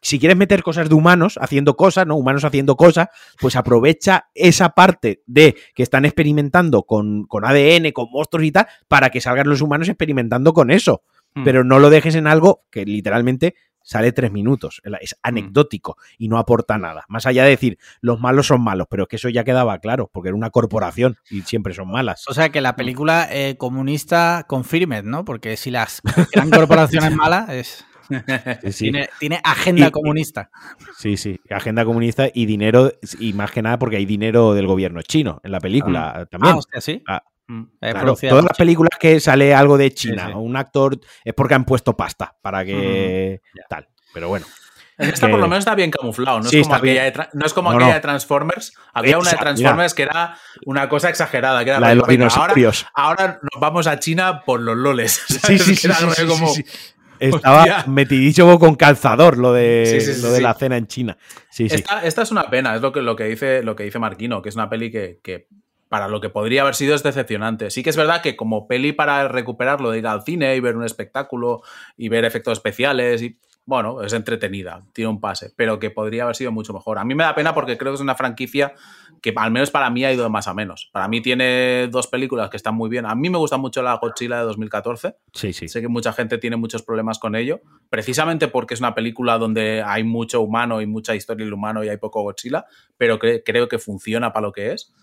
Si quieres meter cosas de humanos haciendo cosas, ¿no? Humanos haciendo cosas, pues aprovecha esa parte de que están experimentando con, con ADN, con monstruos y tal, para que salgan los humanos experimentando con eso. Mm. Pero no lo dejes en algo que literalmente sale tres minutos. Es mm. anecdótico y no aporta nada. Más allá de decir, los malos son malos, pero es que eso ya quedaba claro, porque era una corporación y siempre son malas. O sea que la película eh, comunista confirme, ¿no? Porque si las gran corporaciones malas es... Tiene, agenda comunista. Sí, sí, agenda comunista y dinero, y más que nada porque hay dinero del gobierno chino en la película ah. también. Ah, hostia, sí. Ah, Mm. todas las películas que sale algo de China o un actor es porque han puesto pasta para que tal. Pero bueno. Esta por lo menos está bien camuflado, no es como, aquella, de, no es como aquella de Transformers. Había una de Transformers que era una cosa exagerada, que era la de los dinosaurios. Ahora, nos vamos a China por los loles. Sí, sí, sí, Estaba metidísimo con calzador lo de, lo de la cena en China. Esta, esta, es una pena, es lo que, lo que, dice, lo que dice Marquino, que es una peli que, que para lo que podría haber sido es decepcionante. Sí que es verdad que como peli para recuperarlo de ir al cine y ver un espectáculo y ver efectos especiales y bueno, es entretenida, tiene un pase, pero que podría haber sido mucho mejor. A mí me da pena porque creo que es una franquicia que al menos para mí ha ido de más a menos. Para mí tiene dos películas que están muy bien. A mí me gusta mucho la Godzilla de 2014. Sí, sí. Sé que mucha gente tiene muchos problemas con ello, precisamente porque es una película donde hay mucho humano y mucha historia del humano y hay poco Godzilla, pero creo que funciona para lo que es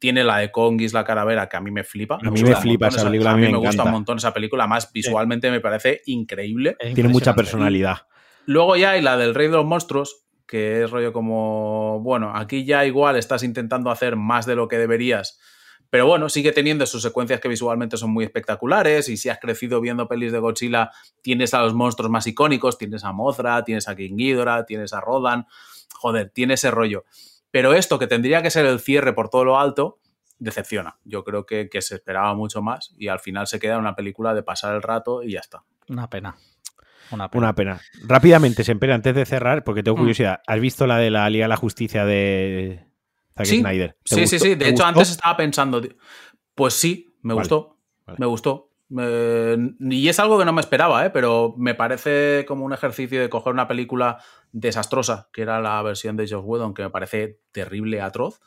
tiene la de Kong la Caravera, que a mí me flipa. A mí me flipa esa película. A mí me, gusta un montón esa película. Más visualmente me parece increíble. Tiene mucha personalidad. Luego ya hay la del Rey de los Monstruos, que es rollo como, bueno, aquí ya igual estás intentando hacer más de lo que deberías, pero bueno, sigue teniendo sus secuencias que visualmente son muy espectaculares y si has crecido viendo pelis de Godzilla, tienes a los monstruos más icónicos, tienes a Mothra, tienes a King Ghidorah, tienes a Rodan, joder, tiene ese rollo. Pero esto que tendría que ser el cierre por todo lo alto, decepciona. Yo creo que, se esperaba mucho más y al final se queda una película de pasar el rato y ya está. Una pena. Una pena. Una pena. Rápidamente, Semper, antes de cerrar, porque tengo mm. curiosidad, ¿has visto la de la Liga de la Justicia de Zack sí, Snyder? Sí, sí, sí. De hecho, antes estaba pensando, pues sí, me gustó. Me gustó. Y es algo que no me esperaba, ¿eh? pero me parece como un ejercicio de coger una película desastrosa, que era la versión de Josh Whedon, que me parece terrible, atroz,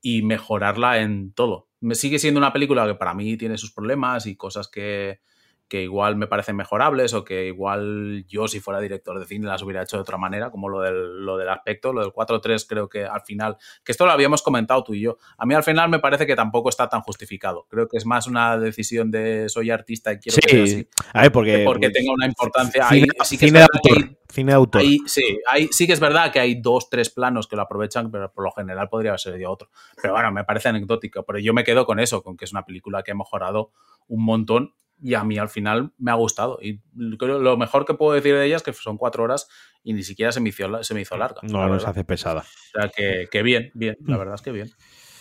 y mejorarla en todo. Me sigue siendo una película que para mí tiene sus problemas y cosas que, que igual me parecen mejorables o que igual yo si fuera director de cine las hubiera hecho de otra manera, como lo del, lo del aspecto, lo del 4-3 creo que al final, que esto lo habíamos comentado tú y yo, a mí al final me parece que tampoco está tan justificado, creo que es más una decisión de soy artista y quiero que sea así, a ver, porque, porque tenga una importancia. cine, ahí, sí que cine, autor, cine de autor. sí, ahí sí que es verdad que hay dos, tres planos que lo aprovechan, pero por lo general podría haber sido otro, pero bueno, me parece anecdótico, pero yo me quedo con eso, con que es una película que ha mejorado un montón y a mí al final me ha gustado. Y lo mejor que puedo decir de ella es que son cuatro horas y ni siquiera se me hizo, se me hizo larga. No, no se hace pesada. O sea, que, bien, bien, la mm. verdad es que bien.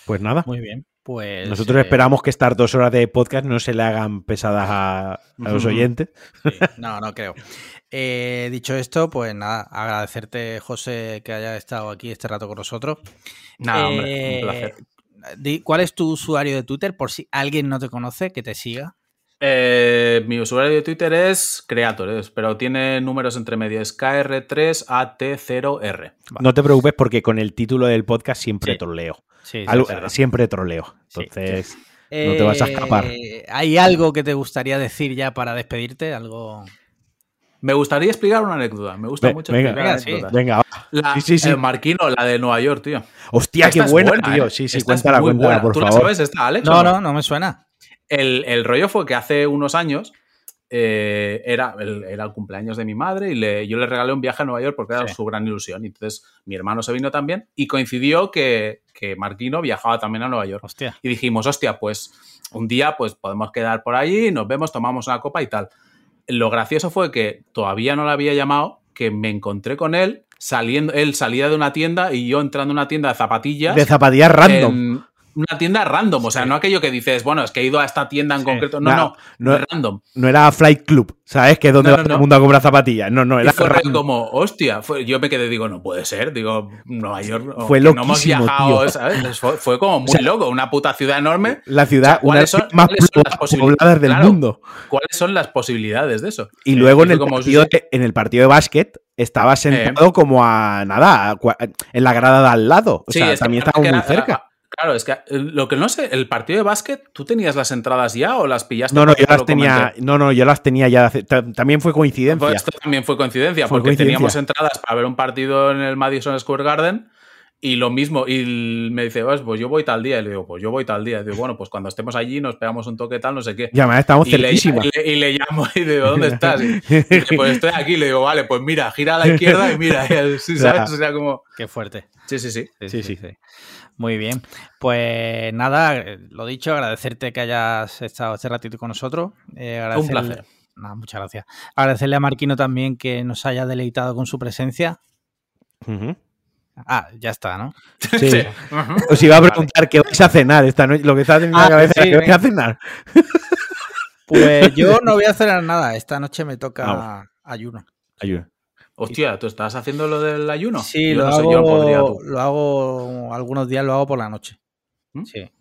Pues nada. Muy bien. Pues, Nosotros esperamos que estas dos horas de podcast no se le hagan pesadas a, los oyentes. no, no creo. Eh, dicho esto, pues nada, agradecerte, José, que haya estado aquí este rato con nosotros. Nada, hombre, un placer. Eh, ¿Cuál es tu usuario de Twitter? Por si alguien no te conoce, que te siga. Eh, mi usuario de Twitter es Creatores, pero tiene números entre medio, es KR3AT0R. No te preocupes porque con el título del podcast siempre troleo. siempre troleo. Entonces, no te vas a escapar. Eh, ¿Hay algo que te gustaría decir ya para despedirte? ¿Algo...? Me gustaría explicar una anécdota. Me gusta mucho venga, explicar Venga, la, sí, sí, Marquino, la de Nueva York, tío. Hostia, qué buena, tío. ¿eh? Sí, sí, cuéntala, cuéntala, por ¿Tú favor. la sabes esta, Alex? No, no, no me suena. El, rollo fue que hace unos años eh, era, el, era el cumpleaños de mi madre y le, yo le regalé un viaje a Nueva York porque era su gran ilusión. Y entonces mi hermano se vino también y coincidió que, que Marquino viajaba también a Nueva York. Y dijimos, hostia, pues un día pues podemos quedar por allí, nos vemos, tomamos una copa y tal. Lo gracioso fue que todavía no le había llamado, que me encontré con él saliendo, él salía de una tienda y yo entrando en una tienda de zapatillas. De zapatillas random una tienda random, o sea, no aquello que dices, bueno, es que he ido a esta tienda en concreto. No, no, no, random. No era Flight Club, ¿sabes? Que es donde va todo el mundo a comprar zapatillas. No, no, era. fue como, hostia, yo me quedé, digo, no puede ser, digo, Nueva York. Fue loco. No hemos viajado, ¿sabes? Fue, como muy loco, una puta ciudad enorme. La ciudad, una de las más pobladas del mundo. ¿Cuáles son las posibilidades de eso? Y luego en, el partido de, en el partido de básquet estaba sentado como a nada, en la grada de al lado. O sea, también estaba muy cerca. Claro, es que eh, lo que no sé, el partido de básquet, ¿tú tenías las entradas ya o las pillaste? No, no, yo las tenía, no, no, yo las tenía ya. También fue coincidencia. esto también fue coincidencia, porque teníamos entradas para ver un partido en el Madison Square Garden y lo mismo, y me dice, pues yo voy tal día. Y le digo, pues yo voy tal día. Y digo, bueno, pues cuando estemos allí nos pegamos un toque tal, no sé qué. Ya, estamos y le, y, le, llamo y digo, ¿dónde estás? Y, pues estoy aquí. Le digo, vale, pues mira, gira a la izquierda y mira. ¿sabes? O sea, como... Qué fuerte. sí, sí. sí, sí, sí. Muy bien. Pues nada, lo dicho, agradecerte que hayas estado este ratito con nosotros. Eh, Un placer. muchas gracias. Agradecerle a Marquino también que nos haya deleitado con su presencia. Ah, ya está, ¿no? Sí. Os iba a preguntar qué vais a cenar esta noche. Lo que está en mi ah, cabeza, ¿qué vais a cenar? Pues yo no voy a cenar nada. Esta noche me toca ah, ayuno. Ayuno. Hostia, ¿tú estás haciendo lo del ayuno? Sí, lo, hago, lo hago, algunos días lo hago por la noche. ¿Mm? Sí,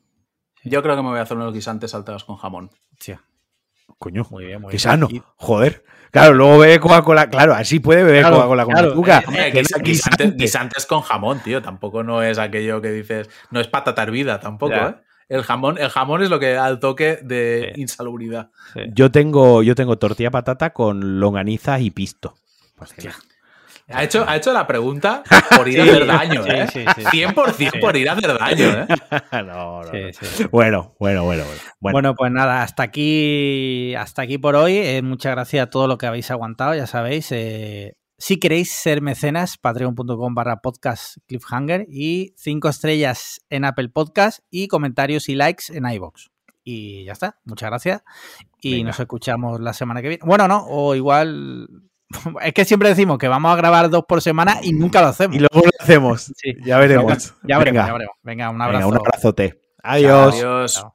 Yo creo que me voy a hacer unos guisantes saltados con jamón. Sí. Coño, muy bien, muy qué sano. Joder. Claro, luego bebe Coca-Cola. Claro, así puede beber Coca-Cola con azúcar. Eh, guisantes, con jamón, tío. Tampoco no es aquello que dices. No es patata hervida tampoco, ¿eh? El jamón, el jamón es lo que da el toque de insalubridad. Yo tengo, yo tengo tortilla patata con longaniza y pisto. Hostia. Ha hecho, ha hecho la pregunta por ir a hacer daño, ¿eh? 100% por ir a hacer daño, ¿eh? no, no, Bueno, bueno, bueno, bueno, bueno. pues nada, hasta aquí, hasta aquí por hoy. Eh, muchas gracias a todo lo que habéis aguantado, ya sabéis. Eh, Si queréis ser mecenas, patreon.com barra podcast cliffhanger y cinco estrellas en Apple Podcast y comentarios y likes en iBox. Y ya está, muchas gracias. Y nos escuchamos la semana que viene. Bueno, no, o igual es que siempre decimos que vamos a grabar dos por semana y nunca lo hacemos. Y luego lo hacemos. Ya veremos. Ya veremos, ya veremos. Venga, un abrazo. un abrazote. Adiós. Adiós.